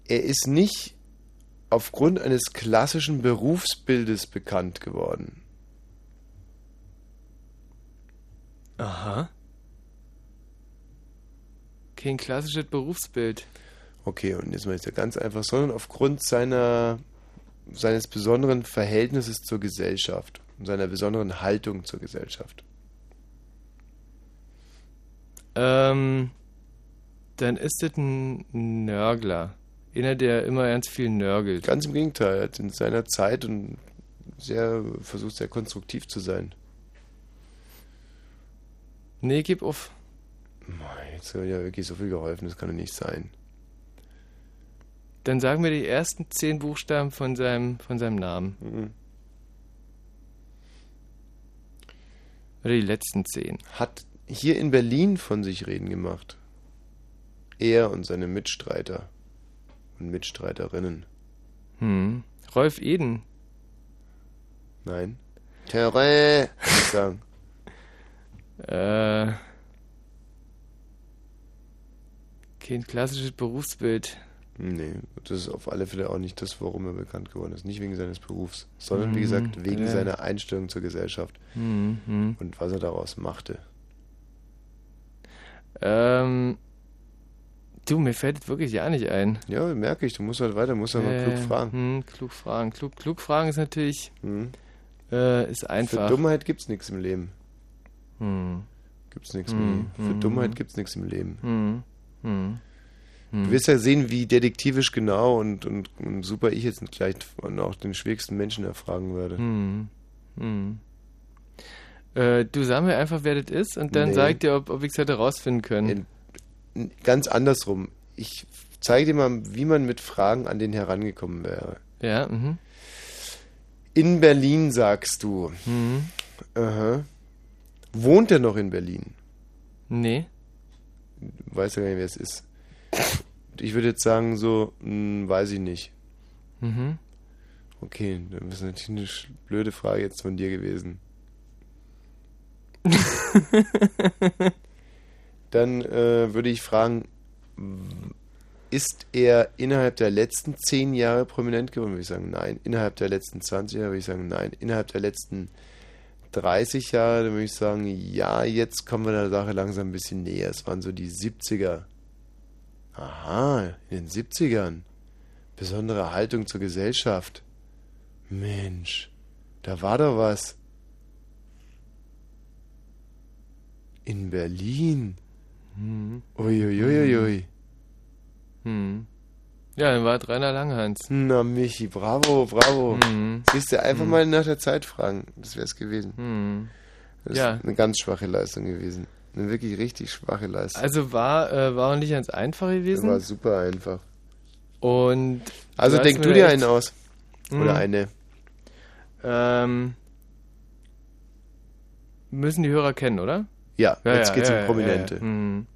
Er ist nicht aufgrund eines klassischen Berufsbildes bekannt geworden. Aha. Kein klassisches Berufsbild. Okay, und jetzt mal ist ja ganz einfach, sondern aufgrund seiner seines besonderen Verhältnisses zur Gesellschaft und seiner besonderen Haltung zur Gesellschaft. Ähm, dann ist das ein Nörgler. Einer, der immer ganz viel nörgelt. Ganz im Gegenteil, er hat in seiner Zeit und sehr versucht sehr konstruktiv zu sein. Nee, gib auf. Jetzt hat ja wirklich so viel geholfen, das kann doch nicht sein. Dann sagen wir die ersten zehn Buchstaben von seinem, von seinem Namen. Mhm. Oder die letzten zehn. Hat hier in Berlin von sich reden gemacht. Er und seine Mitstreiter und Mitstreiterinnen. Hm. Rolf Eden. Nein. Terrain, würde ich sagen. Äh. Kein klassisches Berufsbild. Nee, das ist auf alle Fälle auch nicht das, warum er bekannt geworden ist. Nicht wegen seines Berufs, sondern wie Mhm, gesagt wegen ja. seiner Einstellung zur Gesellschaft Mhm, und was er daraus machte. Ähm. Du, mir fällt das wirklich ja nicht ein. Ja, merke ich, du musst halt weiter, musst aber klug Äh, fragen. Hm, klug fragen. Klug, klug fragen ist natürlich. Mhm. Äh, ist einfach. Für Dummheit gibt's nichts im Leben. Hm. Gibt's nichts Hm, mehr. Für hm, Dummheit gibt's nichts im Leben. Du wirst ja sehen, wie detektivisch genau und, und, und super ich jetzt gleich auch den schwierigsten Menschen erfragen würde. Hm. Hm. Äh, du sag mir einfach, wer das ist und dann Nee. sag dir, ob, ob ich es hätte rausfinden können. Ganz andersrum. Ich zeige dir mal, wie man mit Fragen an den herangekommen wäre. Ja, mhm. In Berlin sagst du. Mhm. Aha. Wohnt er noch in Berlin? Nee. Weiß ja gar nicht, wer es ist. Ich würde jetzt sagen, so, hm, weiß ich nicht. Mhm. Okay, dann ist natürlich eine blöde Frage jetzt von dir gewesen. Dann äh, würde ich fragen, ist er innerhalb der letzten zehn Jahre prominent geworden? Würde ich sagen, nein. Innerhalb der letzten 20 Jahre würde ich sagen, nein. Innerhalb der letzten 30 Jahre dann würde ich sagen, ja, jetzt kommen wir der Sache langsam ein bisschen näher. Es waren so die 70er. Aha, in den 70ern. Besondere Haltung zur Gesellschaft. Mensch, da war doch was. In Berlin. Mhm. Uiuiuiui. Hm. Ja, dann war es Rainer Langhans. Na, Michi, bravo, bravo. Mhm. Siehst du, einfach Mhm. mal nach der Zeit fragen. Das wäre es gewesen. Mhm. Das Ja. ist eine ganz schwache Leistung gewesen. Eine wirklich richtig schwache Leistung. Also war, äh, war auch nicht ganz einfach gewesen. War super einfach. Und. Also denk du dir einen aus. Oder Mhm. eine. Ähm, müssen die Hörer kennen, oder? Ja, jetzt geht's um Prominente. Ja, Hm.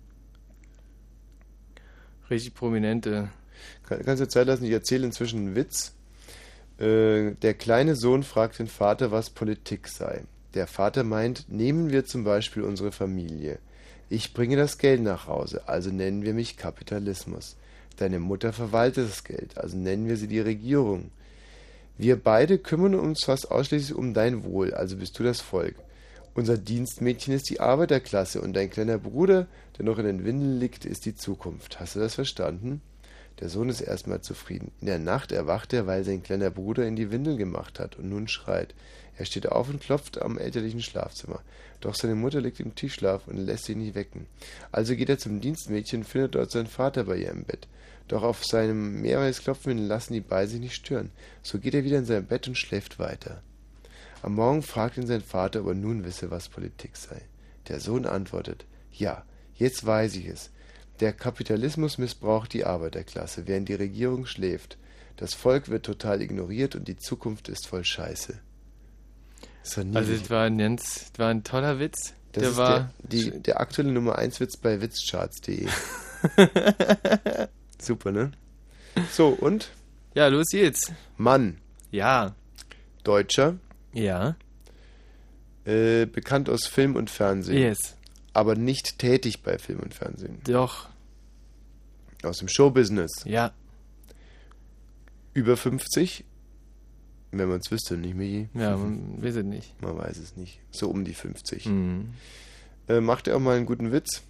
Richtig Prominente. Kann, kannst du Zeit lassen? Ich erzähle inzwischen einen Witz. Äh, der kleine Sohn fragt den Vater, was Politik sei. Der Vater meint, nehmen wir zum Beispiel unsere Familie. Ich bringe das Geld nach Hause, also nennen wir mich Kapitalismus. Deine Mutter verwaltet das Geld, also nennen wir sie die Regierung. Wir beide kümmern uns fast ausschließlich um dein Wohl, also bist du das Volk. Unser Dienstmädchen ist die Arbeiterklasse und dein kleiner Bruder, der noch in den Windeln liegt, ist die Zukunft. Hast du das verstanden? Der Sohn ist erstmal zufrieden. In der Nacht erwacht er, weil sein kleiner Bruder in die Windeln gemacht hat und nun schreit. Er steht auf und klopft am elterlichen Schlafzimmer. Doch seine Mutter liegt im Tiefschlaf und lässt ihn nicht wecken. Also geht er zum Dienstmädchen und findet dort seinen Vater bei ihr im Bett. Doch auf seinem mehrmals Klopfen lassen die beiden sich nicht stören. So geht er wieder in sein Bett und schläft weiter. Am Morgen fragt ihn sein Vater, ob er nun wisse, was Politik sei. Der Sohn antwortet, ja, jetzt weiß ich es. Der Kapitalismus missbraucht die Arbeiterklasse, während die Regierung schläft. Das Volk wird total ignoriert und die Zukunft ist voll Scheiße. Das Also das war ein ganz, das war ein toller Witz. das der war der, die, der aktuelle Nummer 1 Witz bei witzcharts.de. Super, ne? So, und? Ja, los geht's. Mann. Ja. Deutscher. Ja. Äh, bekannt aus Film und Fernsehen. Yes. Aber nicht tätig bei Film und Fernsehen. Doch. Aus dem Showbusiness. Ja. Über 50. Wenn man es wüsste, nicht Michi? Ja, man weiß es nicht. Man weiß es nicht. So um die 50. Mhm. Äh, macht er auch mal einen guten Witz?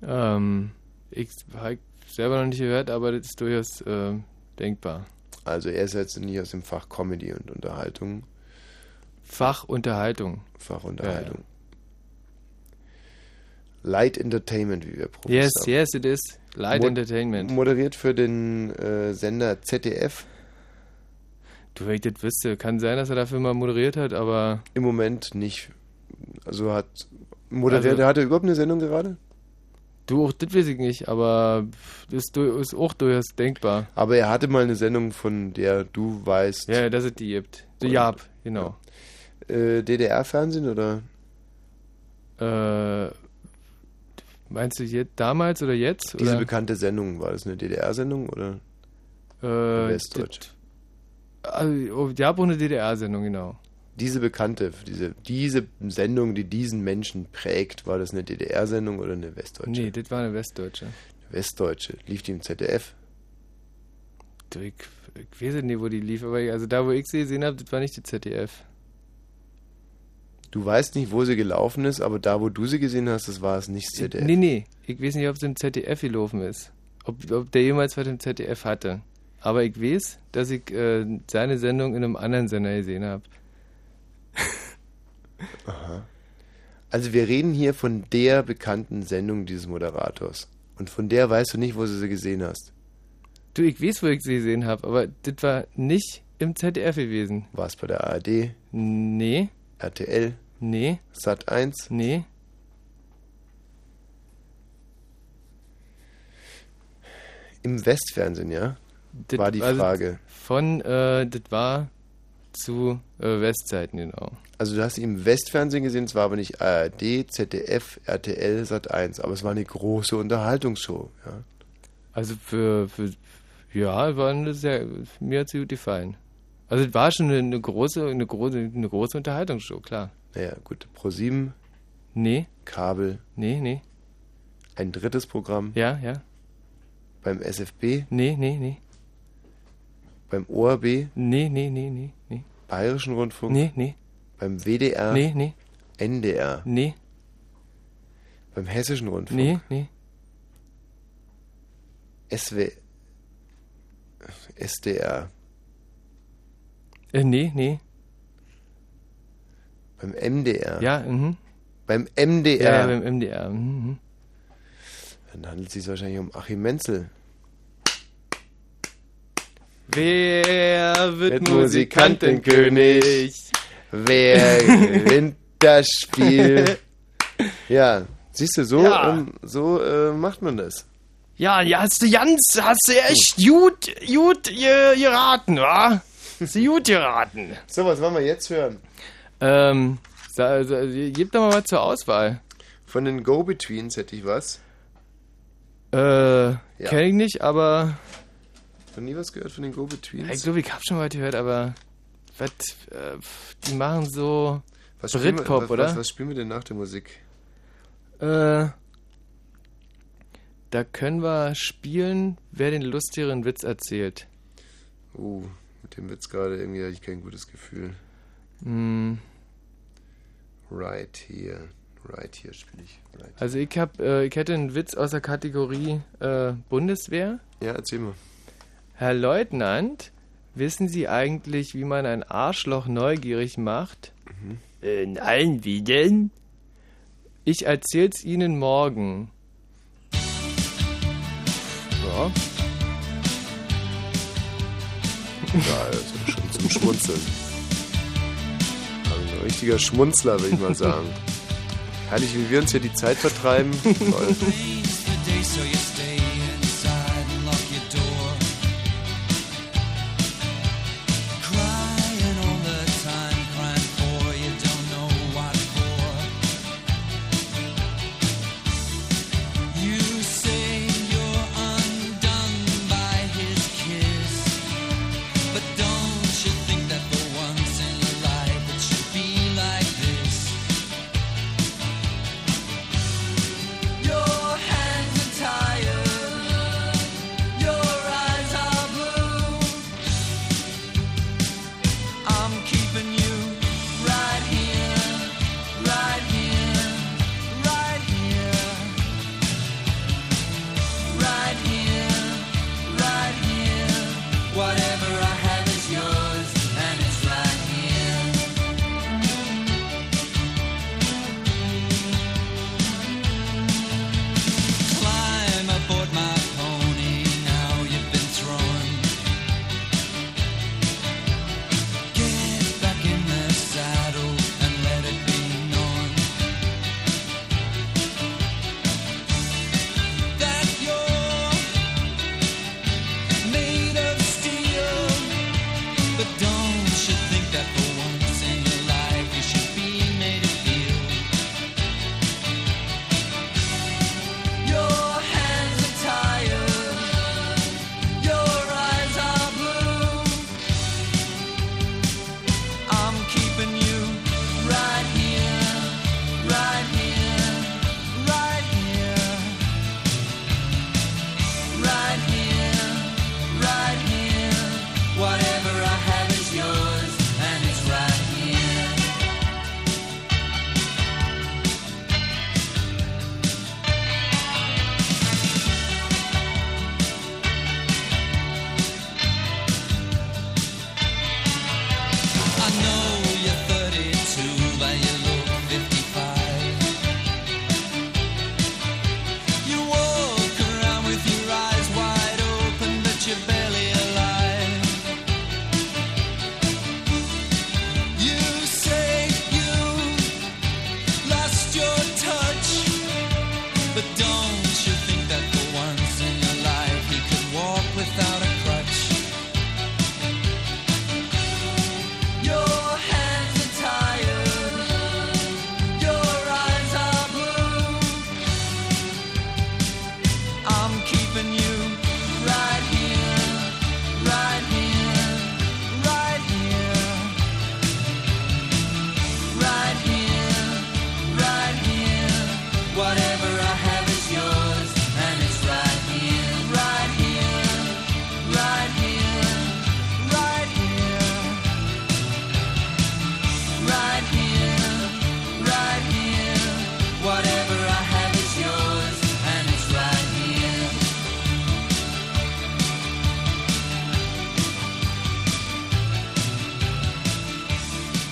Ähm, ich habe selber noch nicht gehört, aber das ist durchaus äh, denkbar. Also er ist jetzt nicht aus dem Fach Comedy und Unterhaltung. Fachunterhaltung. Fachunterhaltung. Light Entertainment, wie wir Profis Yes, sagen. yes, it is. Light Mod- Entertainment. Moderiert für den äh, Sender ZDF. Du, wenn ich das wüsste, kann sein, dass er dafür mal moderiert hat, aber Im Moment nicht. Also hat moderiert, Also- hat er überhaupt eine Sendung gerade? du, auch das weiß ich nicht, aber das ist, ist auch durchaus denkbar. Aber er hatte mal eine Sendung, von der du weißt. Ja, dass es die gibt. Die gab, genau. Äh, DDR-Fernsehen oder? Äh, meinst du jetzt, damals oder jetzt? Diese oder? bekannte Sendung, war das eine DDR-Sendung oder? Äh, Westdeutsch. Also, oh, die gab auch eine DDR-Sendung, genau. Diese bekannte, diese, diese Sendung, die diesen Menschen prägt, war das eine DDR-Sendung oder eine Westdeutsche? Nee, das war eine Westdeutsche. Westdeutsche. Lief die im ZDF? Ich, ich weiß nicht, wo die lief, aber also da, wo ich sie gesehen habe, das war nicht die ZDF. Du weißt nicht, wo sie gelaufen ist, aber da, wo du sie gesehen hast, das war es nicht ZDF. Nee, nee, ich weiß nicht, ob es im ZDF gelaufen ist. Ob, ob der jemals was im ZDF hatte. Aber ich weiß, dass ich äh, seine Sendung in einem anderen Sender gesehen habe. Aha. Also wir reden hier von der bekannten Sendung dieses Moderators. Und von der weißt du nicht, wo du sie gesehen hast. Du, ich weiß, wo ich sie gesehen habe, aber das war nicht im ZDF gewesen. War es bei der ARD? Nee. RTL? Nee. Sat 1? Nee. Im Westfernsehen, ja? Das war die war Frage. Von, äh, das war zu äh, Westzeiten, genau. Also du hast ihn im Westfernsehen gesehen, es war aber nicht ARD, ZDF, RTL, Sat 1, aber es war eine große Unterhaltungsshow, ja. Also für, für ja, war eine sehr, mir hat sie gut gefallen. Also es war schon eine, große, eine große, eine große Unterhaltungsshow, klar. Naja, gut, Pro7. Nee. Kabel. Nee, nee. Ein drittes Programm. Ja, ja. Beim SFB. Nee, nee, nee. Beim ORB. Nee, nee, nee, nee, nee. Bayerischen Rundfunk. Nee, nee. Beim WDR. Nee, nee. NDR. Nee. Beim Hessischen Rundfunk. Nee, nee. SW. SDR. Äh, nee, nee. Beim MDR. Ja, mhm. Beim MDR. Ja, ja, beim MDR. Mhm. Dann handelt es sich wahrscheinlich um Achim Menzel. Wer wird Wird Musikantenkönig? Wer gewinnt das Spiel? Ja, siehst du, so, Ja. ähm, so äh, macht man das. Ja, ja, hast du ganz, hast du echt gut, gut ge- geraten, wa? Du gut geraten. So, was wollen wir jetzt hören? Ähm, sa, sa, gib doch mal was zur Auswahl. Von den Go-Betweens hätte ich was. Äh, kenn ich nicht, aber Noch nie was gehört von den Go-Betweens? ich glaube, ich hab schon was gehört, aber was, äh, die machen so Was wir- Britpop, was, oder? Was, was spielen wir denn nach der Musik? Äh, da können wir spielen, wer den lustigeren Witz erzählt. Uh, mit dem Witz gerade irgendwie hatte ich kein gutes Gefühl. Hm, Right here. Right here spiele ich. Right. Also ich hab, äh, ich hätte einen Witz aus der Kategorie äh, Bundeswehr. Ja, erzähl mal. Herr Leutnant, wissen Sie eigentlich, wie man ein Arschloch neugierig macht? Äh, nein, wie denn? Ich erzähl's Ihnen morgen. Ja. Ja, also schon zum Schmunzeln. Also ein richtiger Schmunzler, würde ich mal sagen. Herrlich, wie wir uns hier die Zeit vertreiben. Toll.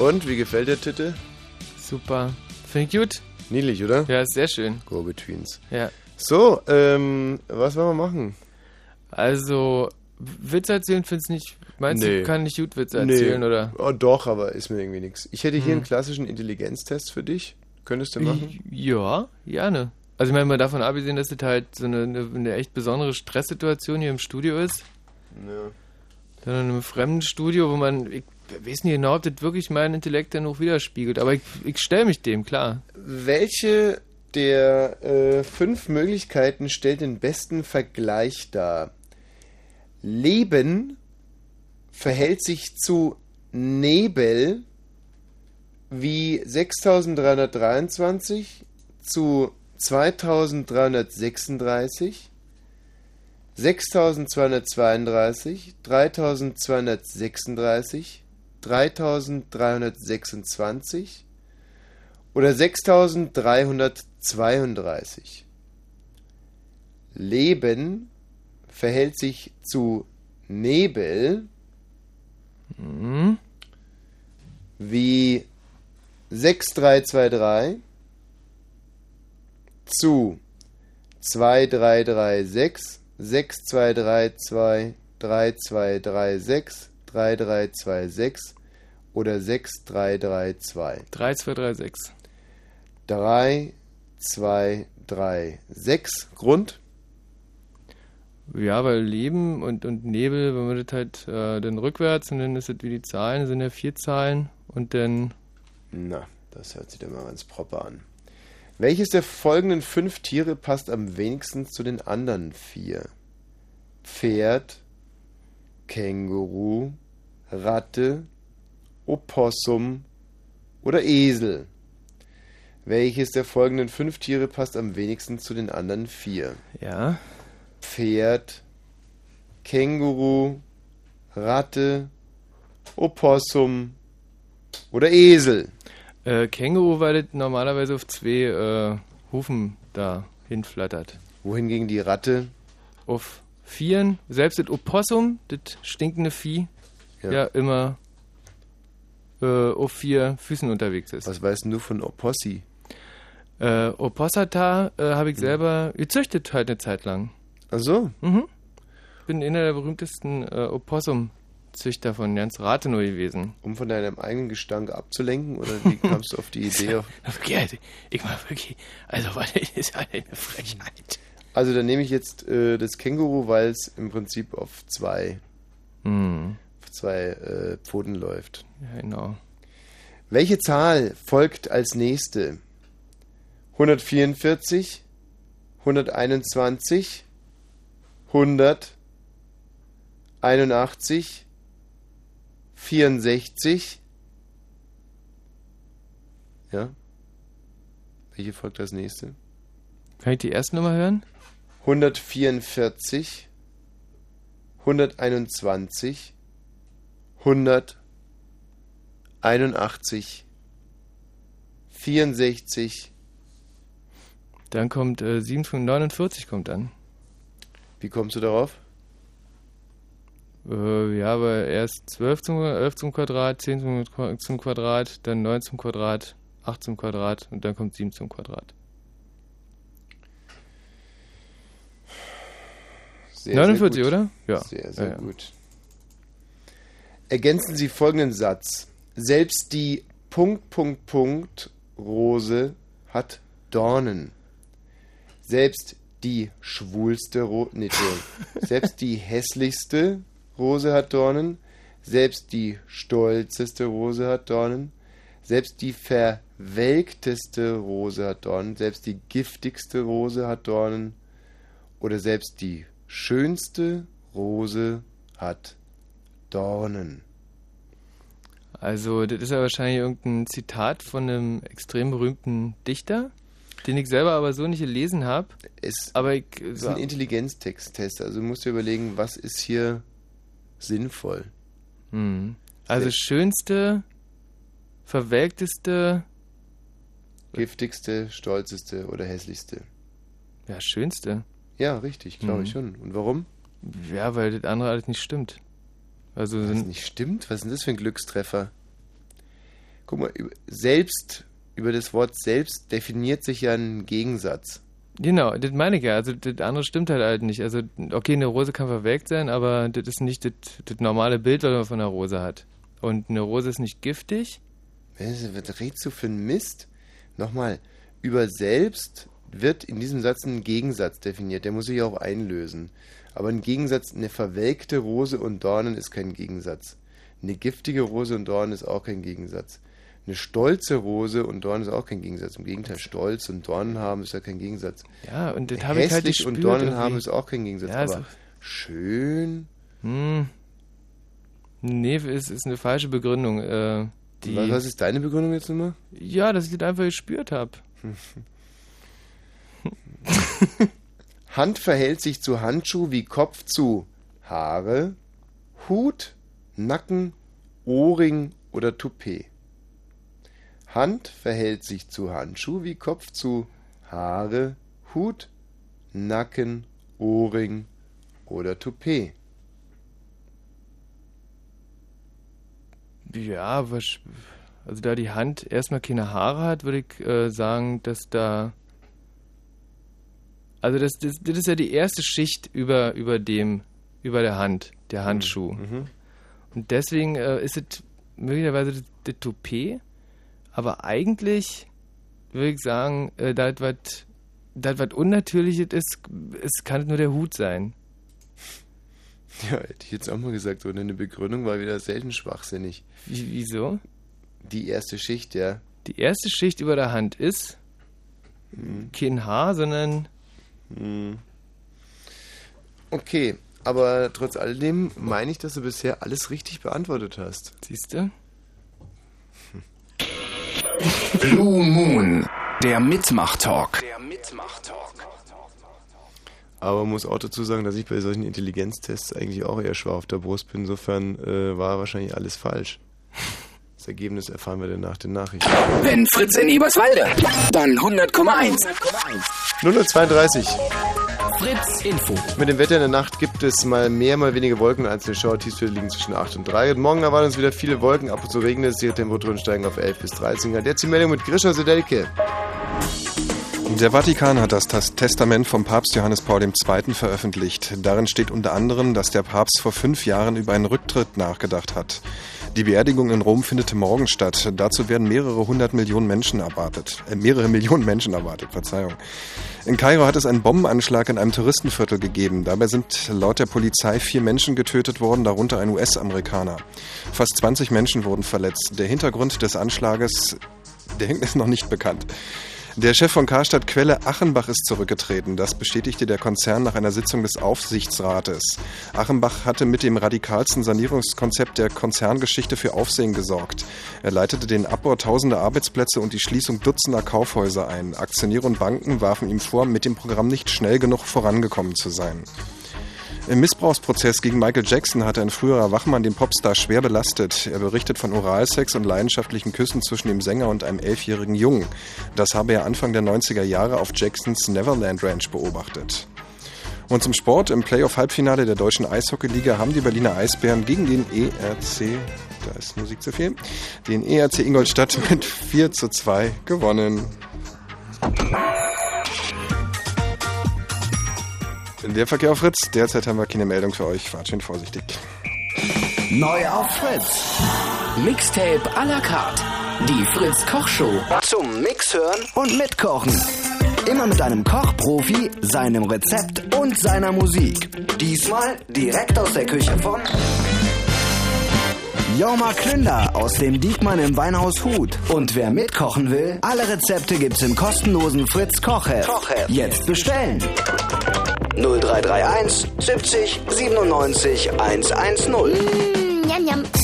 Und, wie gefällt der Titel? Super. Finde ich gut. Niedlich, oder? Ja, ist sehr schön. Go-Betweens. Ja. So, ähm, was wollen wir machen? Also, Witz erzählen findest du nicht. Meinst Nee. du, kann nicht gut Witze erzählen, nee. oder? Oh, doch, aber ist mir irgendwie nichts. Ich hätte hier Hm. einen klassischen Intelligenztest für dich. Könntest du machen? Ja, gerne. Also, ich meine, mal davon abgesehen, dass das halt so eine, eine, eine echt besondere Stresssituation hier im Studio ist. Ja. Dann in einem fremden Studio, wo man, ich weiß nicht genau, ob das wirklich meinen Intellekt dann noch widerspiegelt, aber ich, ich stelle mich dem, klar. Welche der äh, fünf Möglichkeiten stellt den besten Vergleich dar? Leben verhält sich zu Nebel wie 6323 zu 2336, 6232, 3236, 3326 oder 6332. Leben verhält sich zu Nebel Mhm. wie 6323 zu 2336 6232 3236 3326 oder 6332. 3236. 3236 Grund? Ja, weil Leben und, und Nebel, wenn man das halt äh, dann rückwärts und dann ist es wie die Zahlen, das sind ja vier Zahlen und dann. Na, das hört sich doch mal ganz proper an. Welches der folgenden fünf Tiere passt am wenigsten zu den anderen vier? Pferd, Känguru, Ratte, Opossum oder Esel? Welches der folgenden fünf Tiere passt am wenigsten zu den anderen vier? Ja. Pferd, Känguru, Ratte, Opossum oder Esel? Äh, Känguru, weil das normalerweise auf zwei äh, Hufen da hinflattert. Wohingegen die Ratte? Auf vieren. Selbst das Opossum, das stinkende Vieh, Ja. ja, immer äh, auf vier Füßen unterwegs ist. Was weißt du von Opossi? Äh, Opossata äh, habe ich selber gezüchtet halt eine Zeit lang. Ach so? Mhm. Bin einer der berühmtesten äh, Opossum-Züchter von ganz Rathenow gewesen. Um von deinem eigenen Gestank abzulenken oder wie kamst du auf die Idee? Okay, also, ich mal wirklich, also was ist ja eine Frechheit. also dann nehme ich jetzt äh, das Känguru, weil es im Prinzip auf zwei, Hm. Zwei äh, Pfoten läuft. Ja, genau. Welche Zahl folgt als nächste? 144, 121, 100, 81, 64. Ja? Welche folgt als nächste? Kann ich die erste Nummer hören? 144, 121, 100, 81, 64. Dann kommt äh, 749 kommt dann. Wie kommst du darauf? Äh, ja, aber erst 12 zum, 11 zum Quadrat, 10 zum, zum Quadrat, dann 9 zum Quadrat, 8 zum Quadrat und dann kommt 7 zum Quadrat. Sehr, 49, sehr oder? Ja. Sehr, sehr Ja, ja. gut. Ergänzen Sie folgenden Satz. Selbst die Punkt, Punkt, Punkt Rose hat Dornen. Selbst die schwulste Rose, nee, selbst die hässlichste Rose hat Dornen. Selbst die stolzeste Rose hat Dornen. Selbst die verwelkteste Rose hat Dornen. Selbst die giftigste Rose hat Dornen. Oder selbst die schönste Rose hat Dornen. Also, das ist ja wahrscheinlich irgendein Zitat von einem extrem berühmten Dichter, den ich selber aber so nicht gelesen habe. Aber ich. Ist ein Intelligenztest. Also du musst dir überlegen, was ist hier sinnvoll. Hm. Also, schönste, verwelkteste. Giftigste, stolzeste oder hässlichste. Ja, schönste. Ja, richtig, glaube ich Mhm. schon. Und warum? Ja, weil das andere alles nicht stimmt. Also Was nicht stimmt? Was ist denn das für ein Glückstreffer? Guck mal, selbst, über das Wort selbst definiert sich ja ein Gegensatz. Genau, das meine ich ja. Also das andere stimmt halt halt nicht. Also, okay, eine Rose kann verwelkt sein, aber das ist nicht das, das normale Bild, was man von einer Rose hat. Und eine Rose ist nicht giftig. Was was redest du für ein Mist? Nochmal, über selbst wird in diesem Satz ein Gegensatz definiert. Der muss sich auch einlösen. Aber ein Gegensatz, eine verwelkte Rose und Dornen ist kein Gegensatz. Eine giftige Rose und Dornen ist auch kein Gegensatz. Eine stolze Rose und Dornen ist auch kein Gegensatz. Im Gegenteil, Stolz und Dornen haben ist ja kein Gegensatz. Ja, und das habe ich halt Hässlich und Dornen irgendwie. haben ist auch kein Gegensatz. Ja, aber schön. Hm. Nee, es ist eine falsche Begründung. Äh, Was, was ist deine Begründung jetzt nochmal? Ja, dass ich das einfach gespürt habe. Hand verhält sich zu Handschuh wie Kopf zu Haare, Hut, Nacken, Ohrring oder Toupet. Hand verhält sich zu Handschuh wie Kopf zu Haare, Hut, Nacken, Ohrring oder Toupet. Ja, was, also da die Hand erstmal keine Haare hat, würde ich äh, sagen, dass da. Also das, das, das ist ja die erste Schicht über, über dem, über der Hand, der Handschuh. Mhm. Und deswegen äh, ist es möglicherweise das, das Toupet, aber eigentlich würde ich sagen, äh, das, was das, was Unnatürliches ist, es kann nur der Hut sein. Ja, hätte ich jetzt auch mal gesagt, so eine Begründung war wieder selten schwachsinnig. Wie, wieso? Die erste Schicht, ja. Die erste Schicht über der Hand ist kein Haar, sondern Hm. Okay, aber trotz alledem meine ich, dass du bisher alles richtig beantwortet hast. Siehst du? Blue Moon, der Mitmach-Talk. Aber man muss auch dazu sagen, dass ich bei solchen Intelligenztests eigentlich auch eher schwach auf der Brust bin. Insofern äh, war wahrscheinlich alles falsch. Das Ergebnis erfahren wir dann nach den Nachrichten. Wenn Fritz in Eberswalde, dann 100,1. 032. Fritz Info. Mit dem Wetter in der Nacht gibt es mal mehr, mal weniger Wolken. Einzelne Schauertiefswerte liegen zwischen 8 und 3. Und morgen erwarten uns wieder viele Wolken. Ab und zu regnet es. Die Temperaturen steigen auf 11 bis 13 Grad. Jetzt die Meldung mit Grisha Sedelke. Der Vatikan hat das Testament vom Papst Johannes Paul II. veröffentlicht. Darin steht unter anderem, dass der Papst vor fünf Jahren über einen Rücktritt nachgedacht hat. Die Beerdigung in Rom findet morgen statt. Dazu werden mehrere hundert Millionen Menschen erwartet. Äh, mehrere Millionen Menschen erwartet, Verzeihung. In Kairo hat es einen Bombenanschlag in einem Touristenviertel gegeben. Dabei sind laut der Polizei vier Menschen getötet worden, darunter ein US-Amerikaner. Fast 20 Menschen wurden verletzt. Der Hintergrund des Anschlages, der ist noch nicht bekannt. Der Chef von Karstadt Quelle Achenbach ist zurückgetreten. Das bestätigte der Konzern nach einer Sitzung des Aufsichtsrates. Achenbach hatte mit dem radikalsten Sanierungskonzept der Konzerngeschichte für Aufsehen gesorgt. Er leitete den Abbau tausender Arbeitsplätze und die Schließung dutzender Kaufhäuser ein. Aktionäre und Banken warfen ihm vor, mit dem Programm nicht schnell genug vorangekommen zu sein. Im Missbrauchsprozess gegen Michael Jackson hatte ein früherer Wachmann den Popstar schwer belastet. Er berichtet von Oralsex und leidenschaftlichen Küssen zwischen dem Sänger und einem elfjährigen Jungen. Das habe er Anfang der 90er Jahre auf Jacksons Neverland Ranch beobachtet. Und zum Sport. Im Playoff-Halbfinale der deutschen Eishockeyliga haben die Berliner Eisbären gegen den ERC, da ist Musik zu viel, den ERC Ingolstadt mit 4 zu 2 gewonnen. Der Verkehr auf Fritz. Derzeit haben wir keine Meldung für euch. Fahrt schön vorsichtig. Neu auf Fritz. Mixtape à la carte. Die Fritz Kochshow. Zum Mixhören und Mitkochen. Immer mit einem Kochprofi, seinem Rezept und seiner Musik. Diesmal direkt aus der Küche von Jorma Klünder aus dem Diekmann im Weinhaus Hut. Und wer mitkochen will, alle Rezepte gibt's im kostenlosen Fritz Kochheft. Jetzt bestellen. 0331 70 97 110.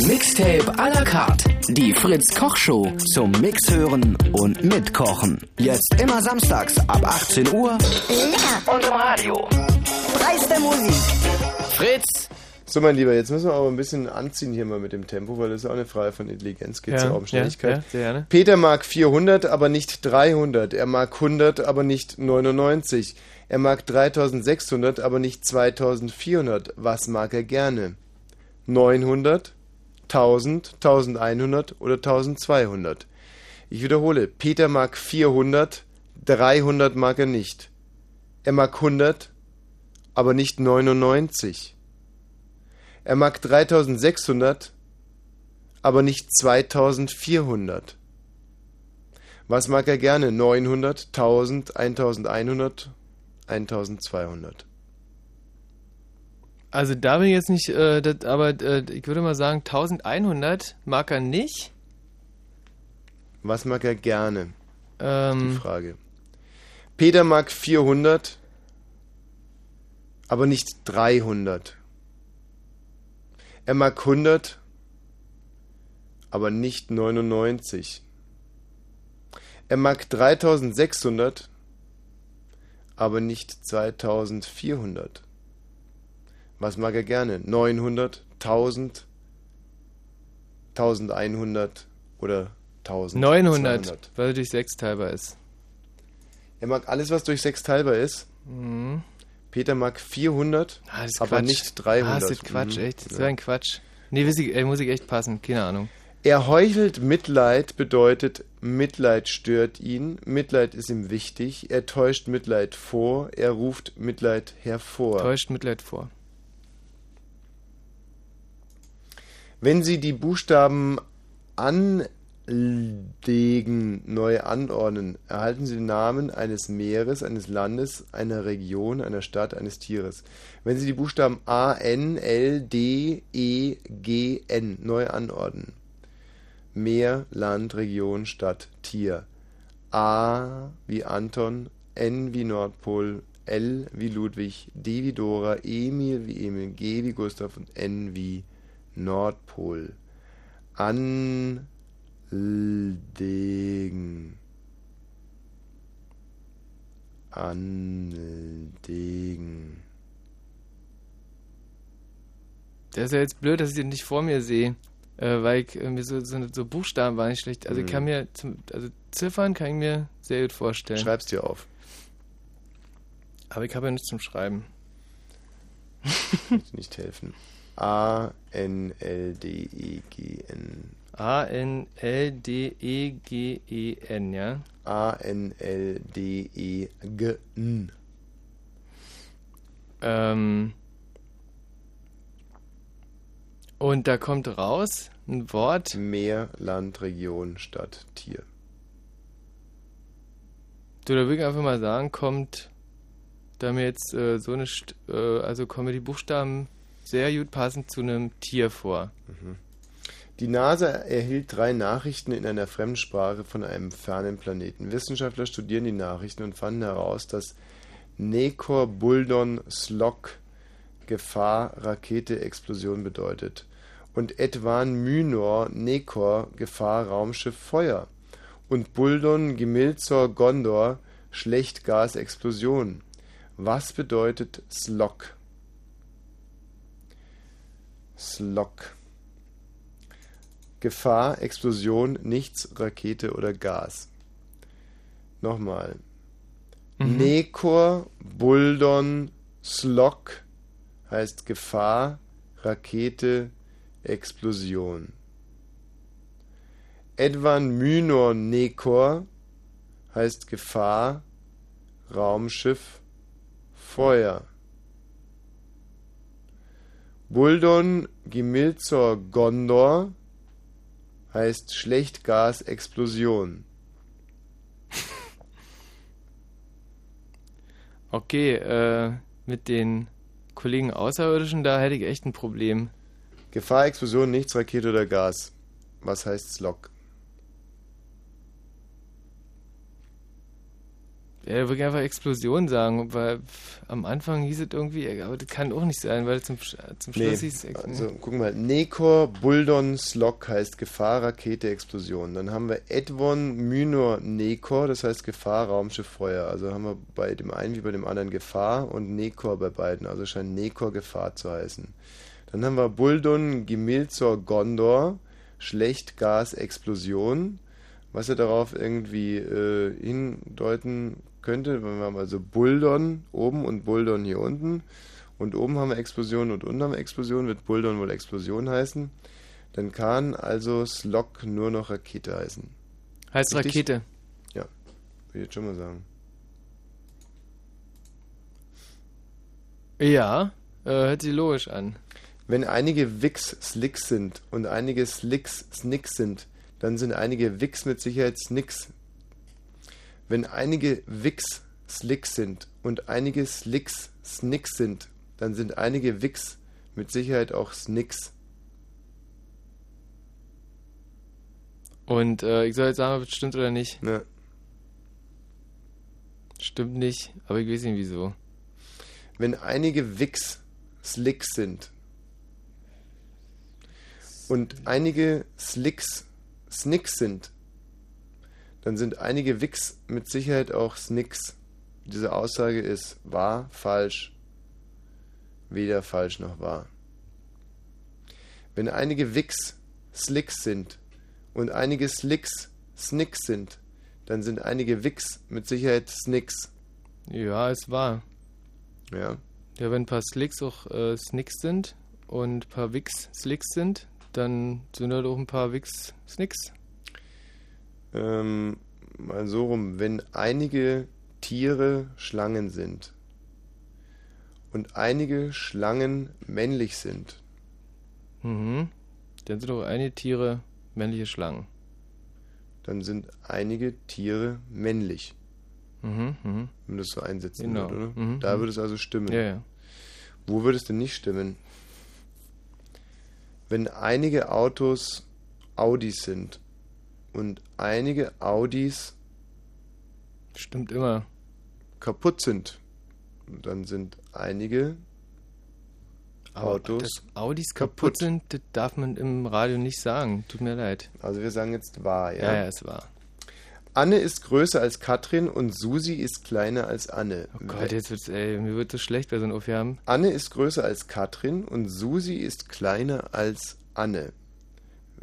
Mixtape à la carte. Die Fritz Kochshow. Zum Mixhören und Mitkochen. Jetzt immer samstags ab 18 Uhr. Und im Radio. Preis der Musik. Fritz. So, mein Lieber, jetzt müssen wir aber ein bisschen anziehen hier mal mit dem Tempo, weil das ist ja auch eine Frage von Intelligenz, geht ja, Ja, auch um Schnelligkeit. ja, ja, sehr gerne. Peter mag 400, aber nicht 300. Er mag 100, aber nicht 99. Er mag 3600, aber nicht 2400. Was mag er gerne? 900, 1000, 1100 oder 1200? Ich wiederhole, Peter mag 400, 300 mag er nicht. Er mag 100, aber nicht 99. Er mag 3600, aber nicht 2400. Was mag er gerne? 900, 1000, 1100, 1200. Also da bin ich jetzt nicht, äh, das, aber äh, ich würde mal sagen 1100 mag er nicht. Was mag er gerne? Ähm, Die Frage. Peter mag 400, aber nicht 300. Er mag 100, aber nicht 99. Er mag 3600, aber nicht 2400. Was mag er gerne? 900, 1000, 1100 oder 1000. 900, 200. weil er durch 6 teilbar ist. Er mag alles, was durch 6 teilbar ist. Mhm. Peter mag 400, Ah, aber Quatsch. nicht 300. Ah, das ist Quatsch, Mhm. echt. Das wäre ein Quatsch. Nee, weiß ich, muss ich echt passen. Keine Ahnung. Er heuchelt Mitleid bedeutet, Mitleid stört ihn, Mitleid ist ihm wichtig, er täuscht Mitleid vor, er ruft Mitleid hervor. Täuscht Mitleid vor. Wenn Sie die Buchstaben anlegen, neu anordnen, erhalten Sie den Namen eines Meeres, eines Landes, einer Region, einer Stadt, eines Tieres. Wenn Sie die Buchstaben A, N, L, D, E, G, N neu anordnen, Meer, Land, Region, Stadt, Tier. A wie Anton, N wie Nordpol, L wie Ludwig, D wie Dora, Emil wie Emil, G wie Gustav und N wie Nordpol. Anlegen. Anlegen. Das ist ja jetzt blöd, dass ich den nicht vor mir sehe. Äh, weil ich, mir so, so, so Buchstaben waren nicht schlecht. Also ich kann Mhm. mir, zum, also Ziffern kann ich mir sehr gut vorstellen. Schreib's dir auf. Aber ich habe ja nichts zum Schreiben. Kann ich nicht helfen. A N L D E G N. A-N-L-D-E-G-E-N, ja? A N L D E G N. Ähm, und da kommt raus ein Wort. Meer, Land, Region, Stadt, Tier. Du, da würde ich einfach mal sagen, kommt, da mir jetzt äh, so eine, St äh, also kommen mir die Buchstaben sehr gut passend zu einem Tier vor. Mhm. Die NASA erhielt drei Nachrichten in einer Fremdsprache von einem fernen Planeten. Wissenschaftler studieren die Nachrichten und fanden heraus, dass Nekor Buldon Slok Gefahr, Rakete, Explosion bedeutet. Und Edwan Mynor Nekor Gefahr, Raumschiff, Feuer. Und Buldon Gimilzor Gondor Schlecht, Gas, Explosion. Was bedeutet Slok? Slok. Gefahr, Explosion, nichts, Rakete oder Gas. Nochmal. Mhm. Nekor, Buldon, Slok heißt Gefahr, Rakete, Explosion. Edwan Mynor Nekor heißt Gefahr, Raumschiff, Feuer. Buldon Gimilzor Gondor heißt Schlechtgas Explosion. Okay, äh, mit den Kollegen Außerirdischen, da hätte ich echt ein Problem. Gefahr, Explosion, nichts, Rakete oder Gas. Was heißt Slok? Ja, würde ich einfach Explosion sagen, weil am Anfang hieß es irgendwie, aber das kann auch nicht sein, weil zum, zum Schluss hieß es. also gucken wir mal. Nekor, Buldon, Slok heißt Gefahr, Rakete, Explosion. Dann haben wir Edwon, Mynor, Nekor, das heißt Gefahr, Raumschiff, Feuer. Also haben wir bei dem einen wie bei dem anderen Gefahr und Nekor bei beiden. Also scheint Nekor Gefahr zu heißen. Dann haben wir Buldon, Gimilzor, Gondor, Schlecht, Gas, Explosion. Was er darauf irgendwie äh, hindeuten könnte, wenn wir haben also Buldon oben und Buldon hier unten und oben haben wir Explosion und unten haben wir Explosion, wird Buldon wohl Explosion heißen. Dann kann also Slok nur noch Rakete heißen. Heißt Richtig? Rakete. Ja, würde ich jetzt schon mal sagen. Ja, äh, hört sich logisch an. Wenn einige Wix Slicks sind und einige Slicks Snicks sind, dann sind einige Wix mit Sicherheit Snicks. Wenn einige Wix Slicks sind und einige Slicks Snicks sind, dann sind einige Wix mit Sicherheit auch Snicks. Und äh, ich soll jetzt sagen, ob es stimmt oder nicht. Ne. Stimmt nicht, aber ich weiß nicht wieso. Wenn einige Wix Slicks sind und einige Slicks Snicks sind, dann sind einige Wix mit Sicherheit auch Snicks. Diese Aussage ist wahr, falsch, weder falsch noch wahr. Wenn einige Wix Slicks sind und einige Slicks Snicks sind, dann sind einige Wicks mit Sicherheit Snicks. Ja, es war. Ja. Ja, wenn ein paar Slicks auch äh, Snicks sind und ein paar Wicks Slicks sind, dann sind halt auch ein paar Wicks Snicks. Ähm, mal so rum, wenn einige Tiere Schlangen sind und einige Schlangen männlich sind, Mhm. Dann sind auch einige Tiere männliche Schlangen. dann sind einige Tiere männlich. Mhm, mhm. Wenn man das so einsetzen Genau. würde, oder? Mhm, da mhm. würde es also stimmen. Ja, ja. Wo würde es denn nicht stimmen? Wenn einige Autos Audis sind und einige Audis Stimmt immer. kaputt sind, dann sind einige Autos dass Audis kaputt sind, das darf man im Radio nicht sagen. Tut mir leid. Also wir sagen jetzt wahr, ja? Ja, ja, es war. Anne ist größer als Katrin und Susi ist kleiner als Anne. Oh Gott, jetzt wird's, ey, mir wird so schlecht bei so einem Aufgaben. Anne ist größer als Katrin und Susi ist kleiner als Anne.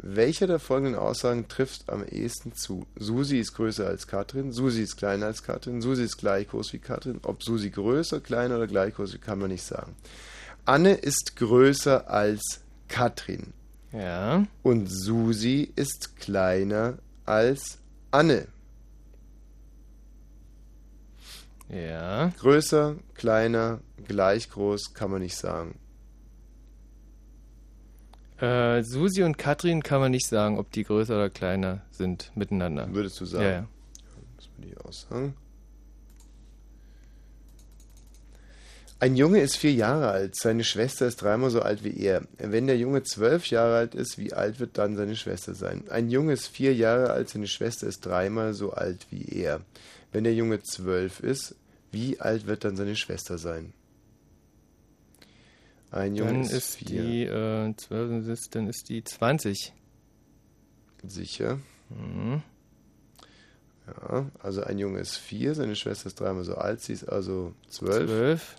Welcher der folgenden Aussagen trifft am ehesten zu? Susi ist größer als Katrin, Susi ist kleiner als Katrin, Susi ist gleich groß wie Katrin. Ob Susi größer, kleiner oder gleich groß ist, kann man nicht sagen. Anne ist größer als Katrin. Ja. Und Susi ist kleiner als Anne. Ja. Größer, kleiner, gleich groß kann man nicht sagen. Äh, Susi und Katrin kann man nicht sagen, ob die größer oder kleiner sind miteinander. Würdest du sagen? Ja, ja. Muss man die aussagen. Ein Junge ist vier Jahre alt, seine Schwester ist dreimal so alt wie er. Wenn der Junge zwölf Jahre alt ist, wie alt wird dann seine Schwester sein? Ein Junge ist vier Jahre alt, seine Schwester ist dreimal so alt wie er. Wenn der Junge zwölf ist, wie alt wird dann seine Schwester sein? Ein Junge Dann ist, ist vier. die äh, 12, ist- dann ist die 20. Sicher. Mhm. Ja, also ein Junge ist vier, seine Schwester ist dreimal so alt, sie ist also zwölf. Zwölf.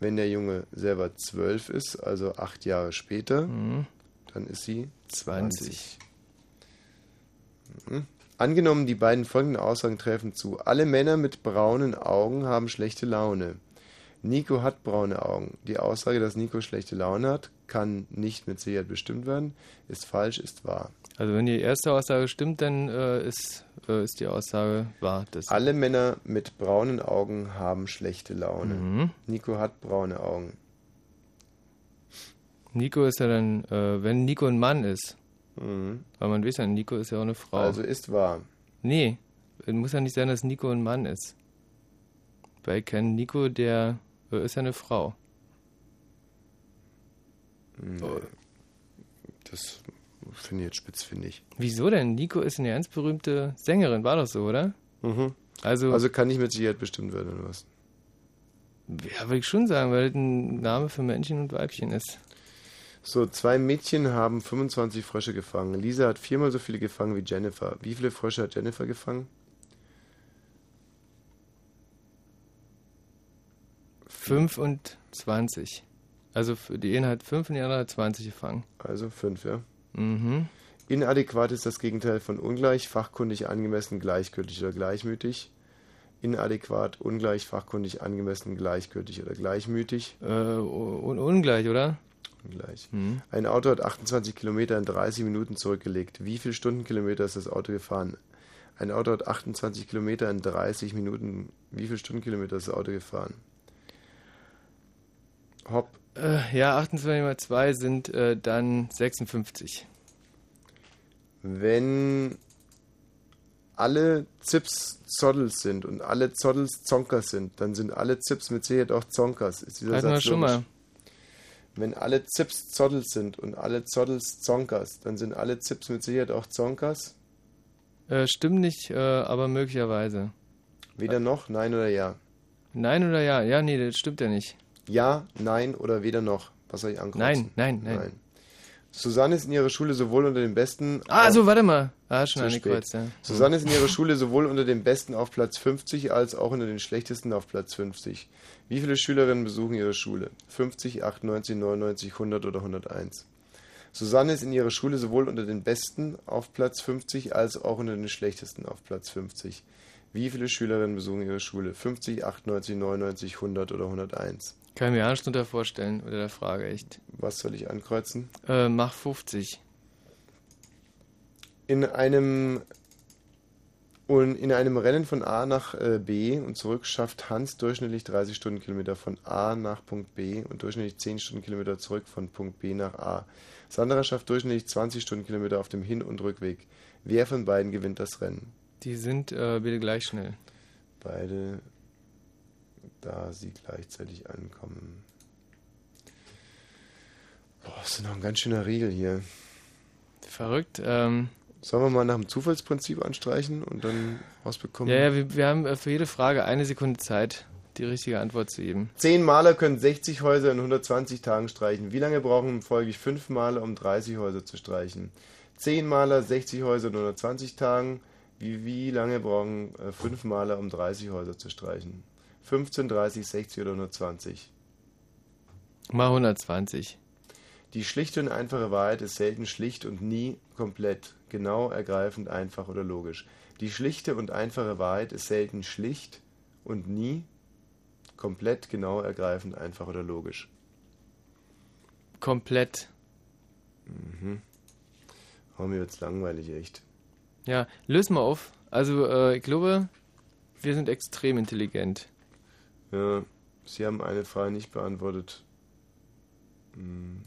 Wenn der Junge selber zwölf ist, also acht Jahre später, Mhm. dann ist sie 20. 20. Mhm. Angenommen, die beiden folgenden Aussagen treffen zu. Alle Männer mit braunen Augen haben schlechte Laune. Nico hat braune Augen. Die Aussage, dass Nico schlechte Laune hat, kann nicht mit Sicherheit bestimmt werden. Ist falsch, ist wahr. Also wenn die erste Aussage stimmt, dann äh, ist, äh, ist die Aussage wahr. Alle Männer mit braunen Augen haben schlechte Laune. Mhm. Nico hat braune Augen. Nico ist ja dann, äh, wenn Nico ein Mann ist. Mhm. Weil man weiß ja, Nico ist ja auch eine Frau. Also ist wahr. Nee, es muss ja nicht sein, dass Nico ein Mann ist. Weil kein Nico, der ist ja eine Frau. Nee. Das finde ich jetzt spitzfindig. Wieso denn? Nico ist eine ganz berühmte Sängerin, war doch so, oder? Mhm. Also, Also kann nicht mit Sicherheit bestimmt werden, oder was? ja, würde ich schon sagen, weil das ein Name für Männchen und Weibchen ist. So, zwei Mädchen haben 25 Frösche gefangen. Lisa hat viermal so viele gefangen wie Jennifer. Wie viele Frösche hat Jennifer gefangen? 25. Also für die eine hat 5 und die andere hat 20 gefangen. Also fünf, ja. Mhm. Inadäquat ist das Gegenteil von ungleich, fachkundig, angemessen, gleichgültig oder gleichmütig. Inadäquat, ungleich, fachkundig, angemessen, gleichgültig oder gleichmütig. Äh, un ungleich, oder? Ungleich. Mhm. Ein Auto hat 28 Kilometer in 30 Minuten zurückgelegt. Wie viele Stundenkilometer ist das Auto gefahren? Ein Auto hat 28 Kilometer in 30 Minuten. Wie viele Stundenkilometer ist das Auto gefahren? Hopp. Äh, ja, 28 mal 2 sind äh, dann 56. Wenn alle Zips Zoddels sind und alle Zoddels Zonkers sind, dann sind alle Zips mit Sicherheit auch Zonkers. Ist dieser Hatten wir Satz schon logisch? mal. Wenn alle Zips Zoddels sind und alle Zoddels Zonkers, dann sind alle Zips mit Sicherheit auch Zonkers? Äh, stimmt nicht, äh, aber möglicherweise. Weder noch, nein oder ja? Nein oder ja? Ja, nee, das stimmt ja nicht. Ja, nein oder weder noch? Was soll ich ankreuzen? Nein, nein, nein. Susanne ist in ihrer Schule sowohl unter den Besten... Ah, auf- so, warte mal. Ah, schon angekreuzt, spät. ja. Susanne ist in ihrer Schule sowohl unter den Besten auf Platz 50 als auch unter den Schlechtesten auf Platz 50. Wie viele Schülerinnen besuchen ihre Schule? 50, 98, 99, 100 oder 101? Susanne ist in ihrer Schule sowohl unter den Besten auf Platz 50 als auch unter den Schlechtesten auf Platz 50. Wie viele Schülerinnen besuchen ihre Schule? 50, 98, 99, 100 oder 101? Kann ich mir nicht drunter vorstellen, oder der Frage echt. Was soll ich ankreuzen? Äh, mach 50. In einem und in einem Rennen von A nach äh, B und zurück schafft Hans durchschnittlich 30 Stundenkilometer von A nach Punkt B und durchschnittlich 10 Stundenkilometer zurück von Punkt B nach A. Sandra schafft durchschnittlich 20 Stundenkilometer auf dem Hin- und Rückweg. Wer von beiden gewinnt das Rennen? Die sind äh, bitte gleich schnell. Beide, da sie gleichzeitig ankommen. Boah, ist noch ein ganz schöner Riegel hier. Verrückt. Ähm, Sollen wir mal nach dem Zufallsprinzip anstreichen und dann rausbekommen? ja, ja, wir, wir haben äh, für jede Frage eine Sekunde Zeit, die richtige Antwort zu geben. Zehn Maler können 60 Häuser in 120 Tagen streichen. Wie lange brauchen folglich fünf Maler, um 30 Häuser zu streichen? Zehn Maler, 60 Häuser in 120 Tagen. Wie, wie lange brauchen äh, fünf Maler, um 30 Häuser zu streichen? 15, 30, 60 oder 120? Mal 120. Die schlichte und einfache Wahrheit ist selten schlicht und nie komplett, genau, ergreifend, einfach oder logisch. Die schlichte und einfache Wahrheit ist selten schlicht und nie komplett, genau, ergreifend, einfach oder logisch. Komplett. Mhm. Oh, mir wird's langweilig, echt. Ja, lösen wir auf. Also, äh, ich glaube, wir sind extrem intelligent. Ja, Sie haben eine Frage nicht beantwortet. Hm.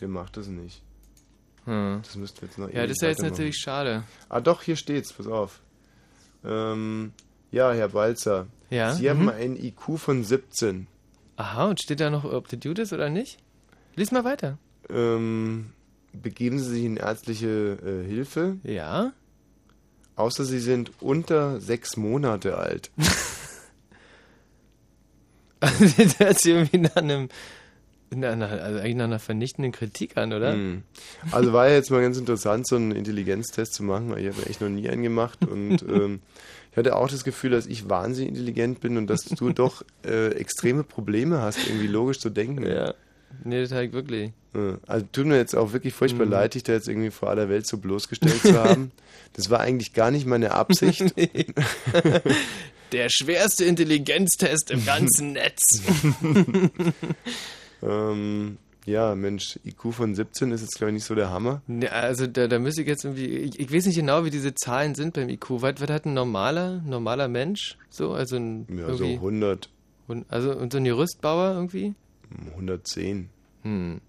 Der macht das nicht. Hm. Das müssten wir jetzt noch Ja, das ist ja jetzt natürlich schade. Ah, doch, hier steht's, pass auf. Ähm, ja, Herr Balzer. Ja, Sie haben mhm. einen IQ von 17. Aha, und steht da noch, ob der Dude ist oder nicht? Lies mal weiter. Ähm, begeben Sie sich in ärztliche äh, Hilfe? Ja. Außer Sie sind unter sechs Monate alt. das hört sich irgendwie nach einem, einer, also eigentlich nach einer vernichtenden Kritik an, oder? Hm. Also war ja jetzt mal ganz interessant, so einen Intelligenztest zu machen. weil Ich habe echt noch nie einen gemacht und ähm, ich hatte auch das Gefühl, dass ich wahnsinnig intelligent bin und dass du doch äh, extreme Probleme hast, irgendwie logisch zu denken. Ja. Nee, das ich wirklich. Also tut mir jetzt auch wirklich furchtbar Mhm. leid, dich da jetzt irgendwie vor aller Welt so bloßgestellt zu haben. Das war eigentlich gar nicht meine Absicht. Nee. Der schwerste Intelligenztest im ganzen Netz. ähm, ja, Mensch, IQ von 17 ist jetzt glaube ich nicht so der Hammer. Ja, also da, da müsste ich jetzt irgendwie, ich, ich weiß nicht genau, wie diese Zahlen sind beim IQ. Was, was hat ein normaler, normaler Mensch? So, also ein Ja, so irgendwie, 100, und- also und so ein Gerüstbauer irgendwie? 110. Hm.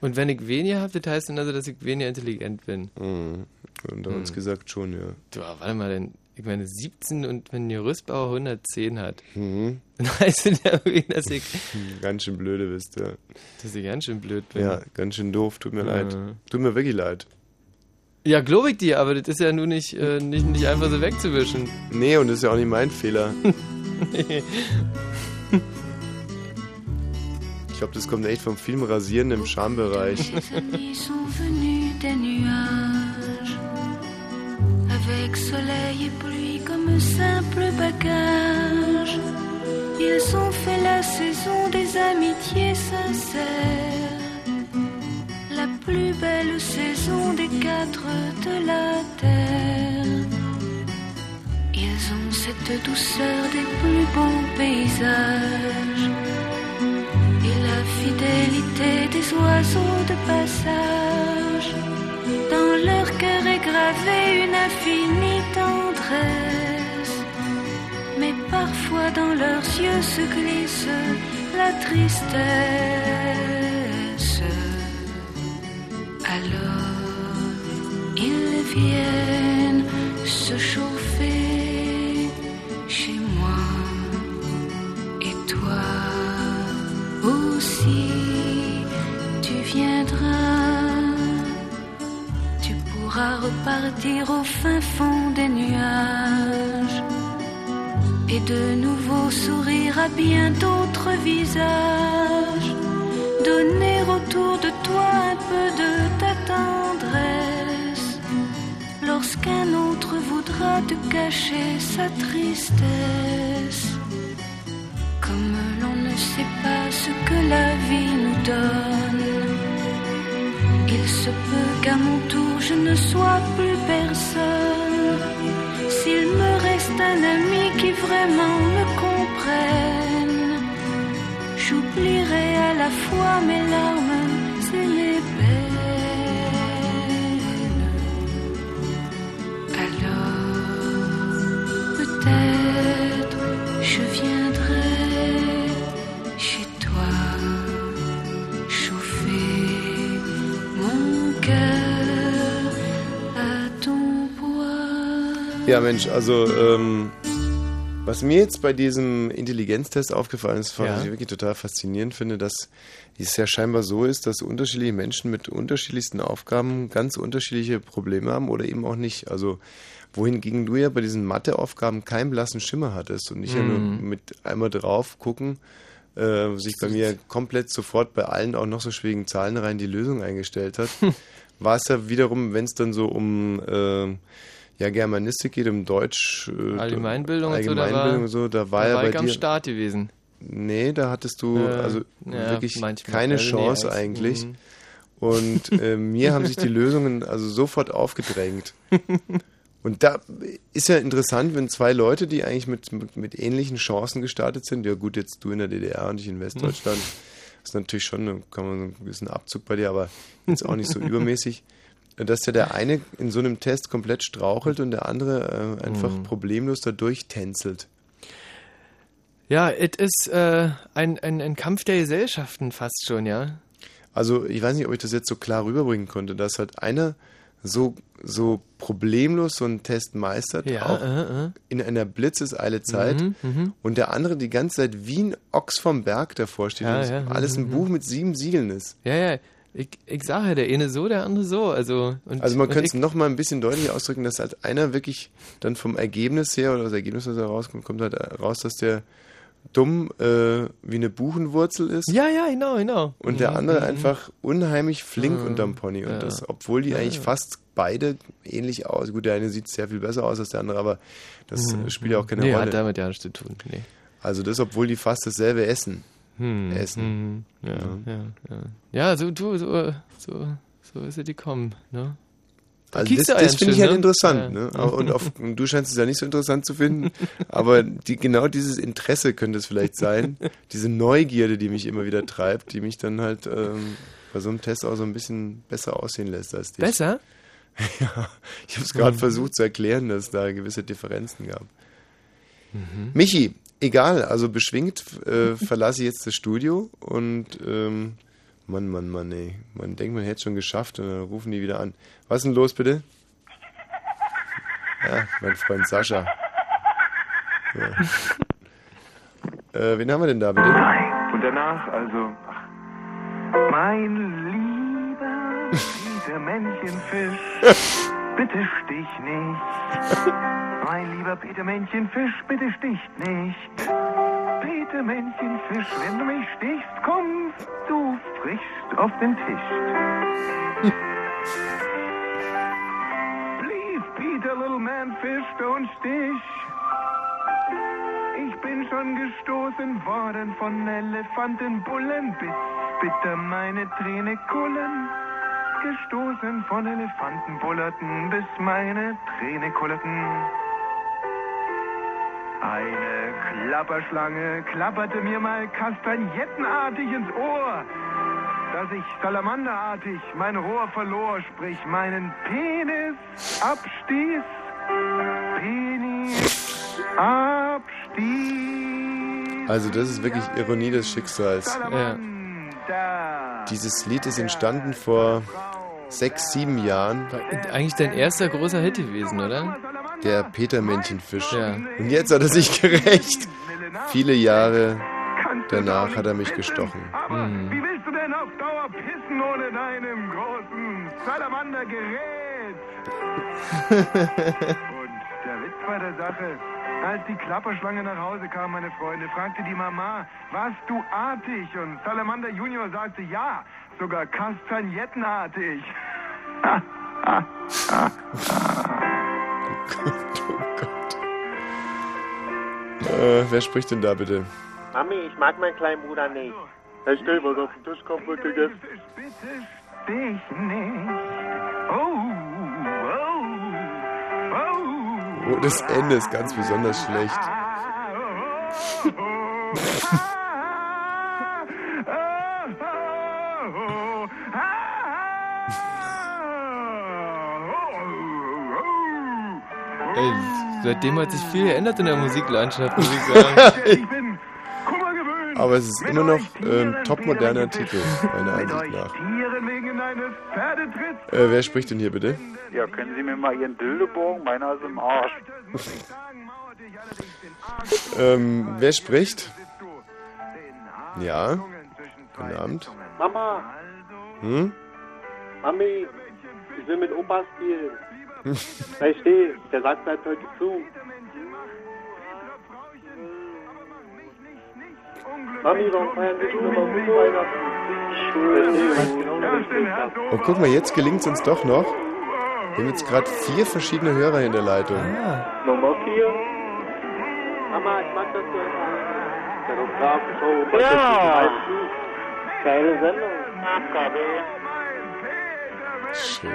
Und wenn ich weniger habe, das heißt dann also, dass ich weniger intelligent bin. Mhm. Unter uns Hm. gesagt schon, ja. Du, warte mal, denn, ich meine 17 und wenn ein Gerüstbauer 110 hat, Mhm. dann heißt das ja irgendwie, dass ich, Ganz schön blöde bist, ja. dass ich ganz schön blöd bin. Ja, ganz schön doof, tut mir Ja. leid. Tut mir wirklich leid. Ja, glaube ich dir, aber das ist ja nur nicht, äh, nicht, nicht einfach so wegzuwischen. Nee, und das ist ja auch nicht mein Fehler. nee. Ich glaube, das kommt echt vom Film Rasieren im Schambereich. Avec soleil et pluie comme simple bagage. Ils ont fait la saison des amitiés sincères, la plus belle saison des quatre de la terre. Ils ont cette douceur des plus beaux paysages fidélité des oiseaux de passage. Dans leur cœur est gravée une infinie tendresse, mais parfois dans leurs yeux se glisse la tristesse. Alors ils viennent se chauffer chez moi et toi? Aussi tu viendras, tu pourras repartir au fin fond des nuages et de nouveau sourire à bien d'autres visages, donner autour de toi un peu de ta tendresse lorsqu'un autre voudra te cacher sa tristesse. Comme l'on ne sait pas ce que la vie nous donne, il se peut qu'à mon tour je ne sois plus personne. S'il me reste un ami qui vraiment me comprenne, j'oublierai à la fois mes larmes et mes peines. Alors, peut-être Ja, Mensch, also ähm, was mir jetzt bei diesem Intelligenztest aufgefallen ist, was Ja. ich wirklich total faszinierend finde, dass es ja scheinbar so ist, dass unterschiedliche Menschen mit unterschiedlichsten Aufgaben ganz unterschiedliche Probleme haben oder eben auch nicht. Also wohingegen du ja bei diesen Matheaufgaben keinen blassen Schimmer hattest und ich ja nur Mhm. mit einmal drauf gucken, äh, sich bei mir komplett sofort bei allen auch noch so schwierigen Zahlenreihen die Lösung eingestellt hat, war es ja wiederum, wenn es dann so um äh, ja, Germanistik geht, um Deutsch, äh, Allgemeinbildung und so, da war- Allgemeinbildung da war da ja war bei ich am dir, Start gewesen. Nee, da hattest du Äh, also ja, wirklich keine Also nee, Chance eins. eigentlich. Mhm. Und äh, mir haben sich die Lösungen also sofort aufgedrängt. Und da ist ja interessant, wenn zwei Leute, die eigentlich mit, mit, mit ähnlichen Chancen gestartet sind, ja gut, jetzt du in der DDR und ich in Westdeutschland, ist natürlich schon, da kann man so ein bisschen Abzug bei dir, aber jetzt auch nicht so übermäßig, dass ja der eine in so einem Test komplett strauchelt und der andere äh, einfach Mhm. problemlos da durchtänzelt. Ja, es ist äh, ein, ein, ein Kampf der Gesellschaften fast schon, ja. Also ich weiß nicht, ob ich das jetzt so klar rüberbringen konnte, dass halt einer so, so problemlos so einen Test meistert, Ja, auch äh, äh. in einer blitzeseile Zeit Mhm, mhm. und der andere die ganze Zeit wie ein Ochs vom Berg davor steht Ja, und ja, alles ein mhm, Buch mit sieben Siegeln ist. Ja, ja. Ich, ich sage ja, der eine so, der andere so. Also, und, Also man könnte es ich- noch mal ein bisschen deutlicher ausdrücken, dass halt einer wirklich dann vom Ergebnis her oder das Ergebnis, was da rauskommt, kommt halt raus, dass der dumm äh, wie eine Buchenwurzel ist. Ja, ja, genau, genau. Und der Mhm, andere mhm. einfach unheimlich flink Mhm. unterm Pony. Und Ja. das, obwohl die Ja, eigentlich ja. fast beide ähnlich aus. Gut, der eine sieht sehr viel besser aus als der andere, aber das Mhm. spielt ja auch keine nee, Rolle. hat damit ja nichts zu tun. Nee. Also das, obwohl die fast dasselbe essen. Hm, Essen. hm, ja, ja, ja. Ja, so, du, so, so, so ist es gekommen, ne? Da Also das, das finde ich halt ne? interessant. Ja. Ne? Und auf, du scheinst es ja nicht so interessant zu finden, aber die, genau dieses Interesse könnte es vielleicht sein, diese Neugierde, die mich immer wieder treibt, die mich dann halt ähm, bei so einem Test auch so ein bisschen besser aussehen lässt als dich. Besser? ja, ich habe es gerade Mhm. versucht zu erklären, dass es da gewisse Differenzen gab. Mhm. Michi, egal, also beschwingt äh, verlasse ich jetzt das Studio und ähm, Mann, Mann, Mann, ey. Man denkt, man hätte es schon geschafft und dann rufen die wieder an. Was ist denn los, bitte? Ja, mein Freund Sascha. Ja. Äh, wen haben wir denn da, bitte? Und danach also, ach, mein lieber Peter Männchenfisch, bitte stich nicht. Mein lieber Peter Männchenfisch, bitte stich nicht. Peter Männchenfisch, wenn du mich stichst, kommst du frisch auf den Tisch. Please, Peter, little man fish, don't stich. Ich bin schon gestoßen worden von Elefantenbullen, bis bitter meine Träne kullen. Gestoßen von Elefantenbullerten, bis meine Träne kullerten. Eine Klapperschlange klapperte mir mal kastagnettenartig ins Ohr, dass ich salamanderartig mein Rohr verlor, sprich meinen Penis abstieß. Penis abstieß. Also das ist wirklich Ironie des Schicksals. Ja. Dieses Lied ist entstanden vor sechs, sieben Jahren. Eigentlich dein erster großer Hit gewesen, oder? Der Peter-Männchenfisch. Ja. Und jetzt hat er sich gerecht. Viele Jahre danach hat er mich gestochen. Mhm. Wie willst du denn auf Dauer pissen ohne deinem großen Salamandergerät? Und der Witz bei der Sache, als die Klapperschlange nach Hause kam, meine Freunde, fragte die Mama, warst du artig? Und Salamander Junior sagte, ja, sogar kastagnettenartig. Äh, wer spricht denn da bitte? Mami, ich mag meinen kleinen Bruder nicht. Hey, stell was auf den Tisch kommt, wird gegessen. Dich nicht. Oh, oh, Oh, das Ende ist ganz besonders schlecht. Ey, seitdem hat sich viel geändert in der Musiklandschaft, muss ich sagen. Aber es ist immer noch äh, ein topmoderner Titel, meiner Ansicht nach. Äh, wer spricht denn hier bitte? Ja, können Sie mir mal Ihren Dildo borgen? Meiner ist im Arsch. Ähm, wer spricht? Ja. Guten Abend. Mama, Hm? Mami, ich will mit Opa spielen. Versteh, der sagt bleibt heute zu. Mami, warum feiern wir schon immer mit Weihnachten? Und guck mal, jetzt gelingt es uns doch noch. Wir haben jetzt gerade vier verschiedene Hörer in der Leitung. Nummer vier. Mama, ich mag das so. Der Fotografenshow. Ja. Geile Sendung. Schön.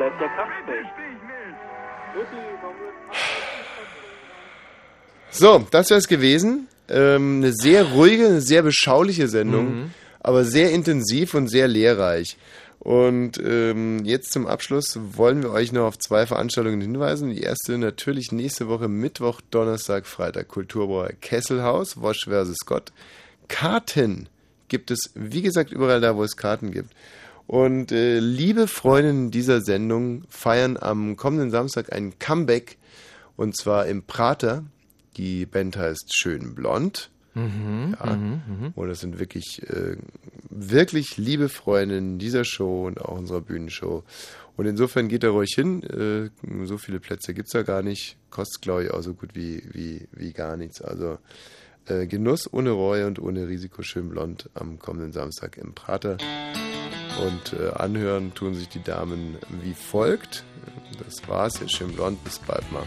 Bleibt der Kampfspecht? So, das wäre es gewesen. Ähm, eine sehr ruhige, eine sehr beschauliche Sendung, Mhm. aber sehr intensiv und sehr lehrreich. Und ähm, jetzt zum Abschluss wollen wir euch noch auf zwei Veranstaltungen hinweisen. Die erste natürlich nächste Woche Mittwoch, Donnerstag, Freitag Kulturbrauer Kesselhaus, Wosch vs. Scott. Karten gibt es, wie gesagt, überall da, wo es Karten gibt. Und äh, liebe Freundinnen dieser Sendung feiern am kommenden Samstag ein Comeback und zwar im Prater. Die Band heißt Schön Blond. Mhm, Ja. mhm, mhm. Und das sind wirklich, äh, wirklich liebe Freundinnen dieser Show und auch unserer Bühnenshow. Und insofern geht da ruhig hin. Äh, so viele Plätze gibt's da gar nicht. Kostet, glaube ich, auch so gut wie, wie, wie gar nichts. Also äh, Genuss ohne Reue und ohne Risiko schön blond am kommenden Samstag im Prater. Und äh, anhören tun sich die Damen wie folgt. Das war's. Schön blond. Bis bald mal.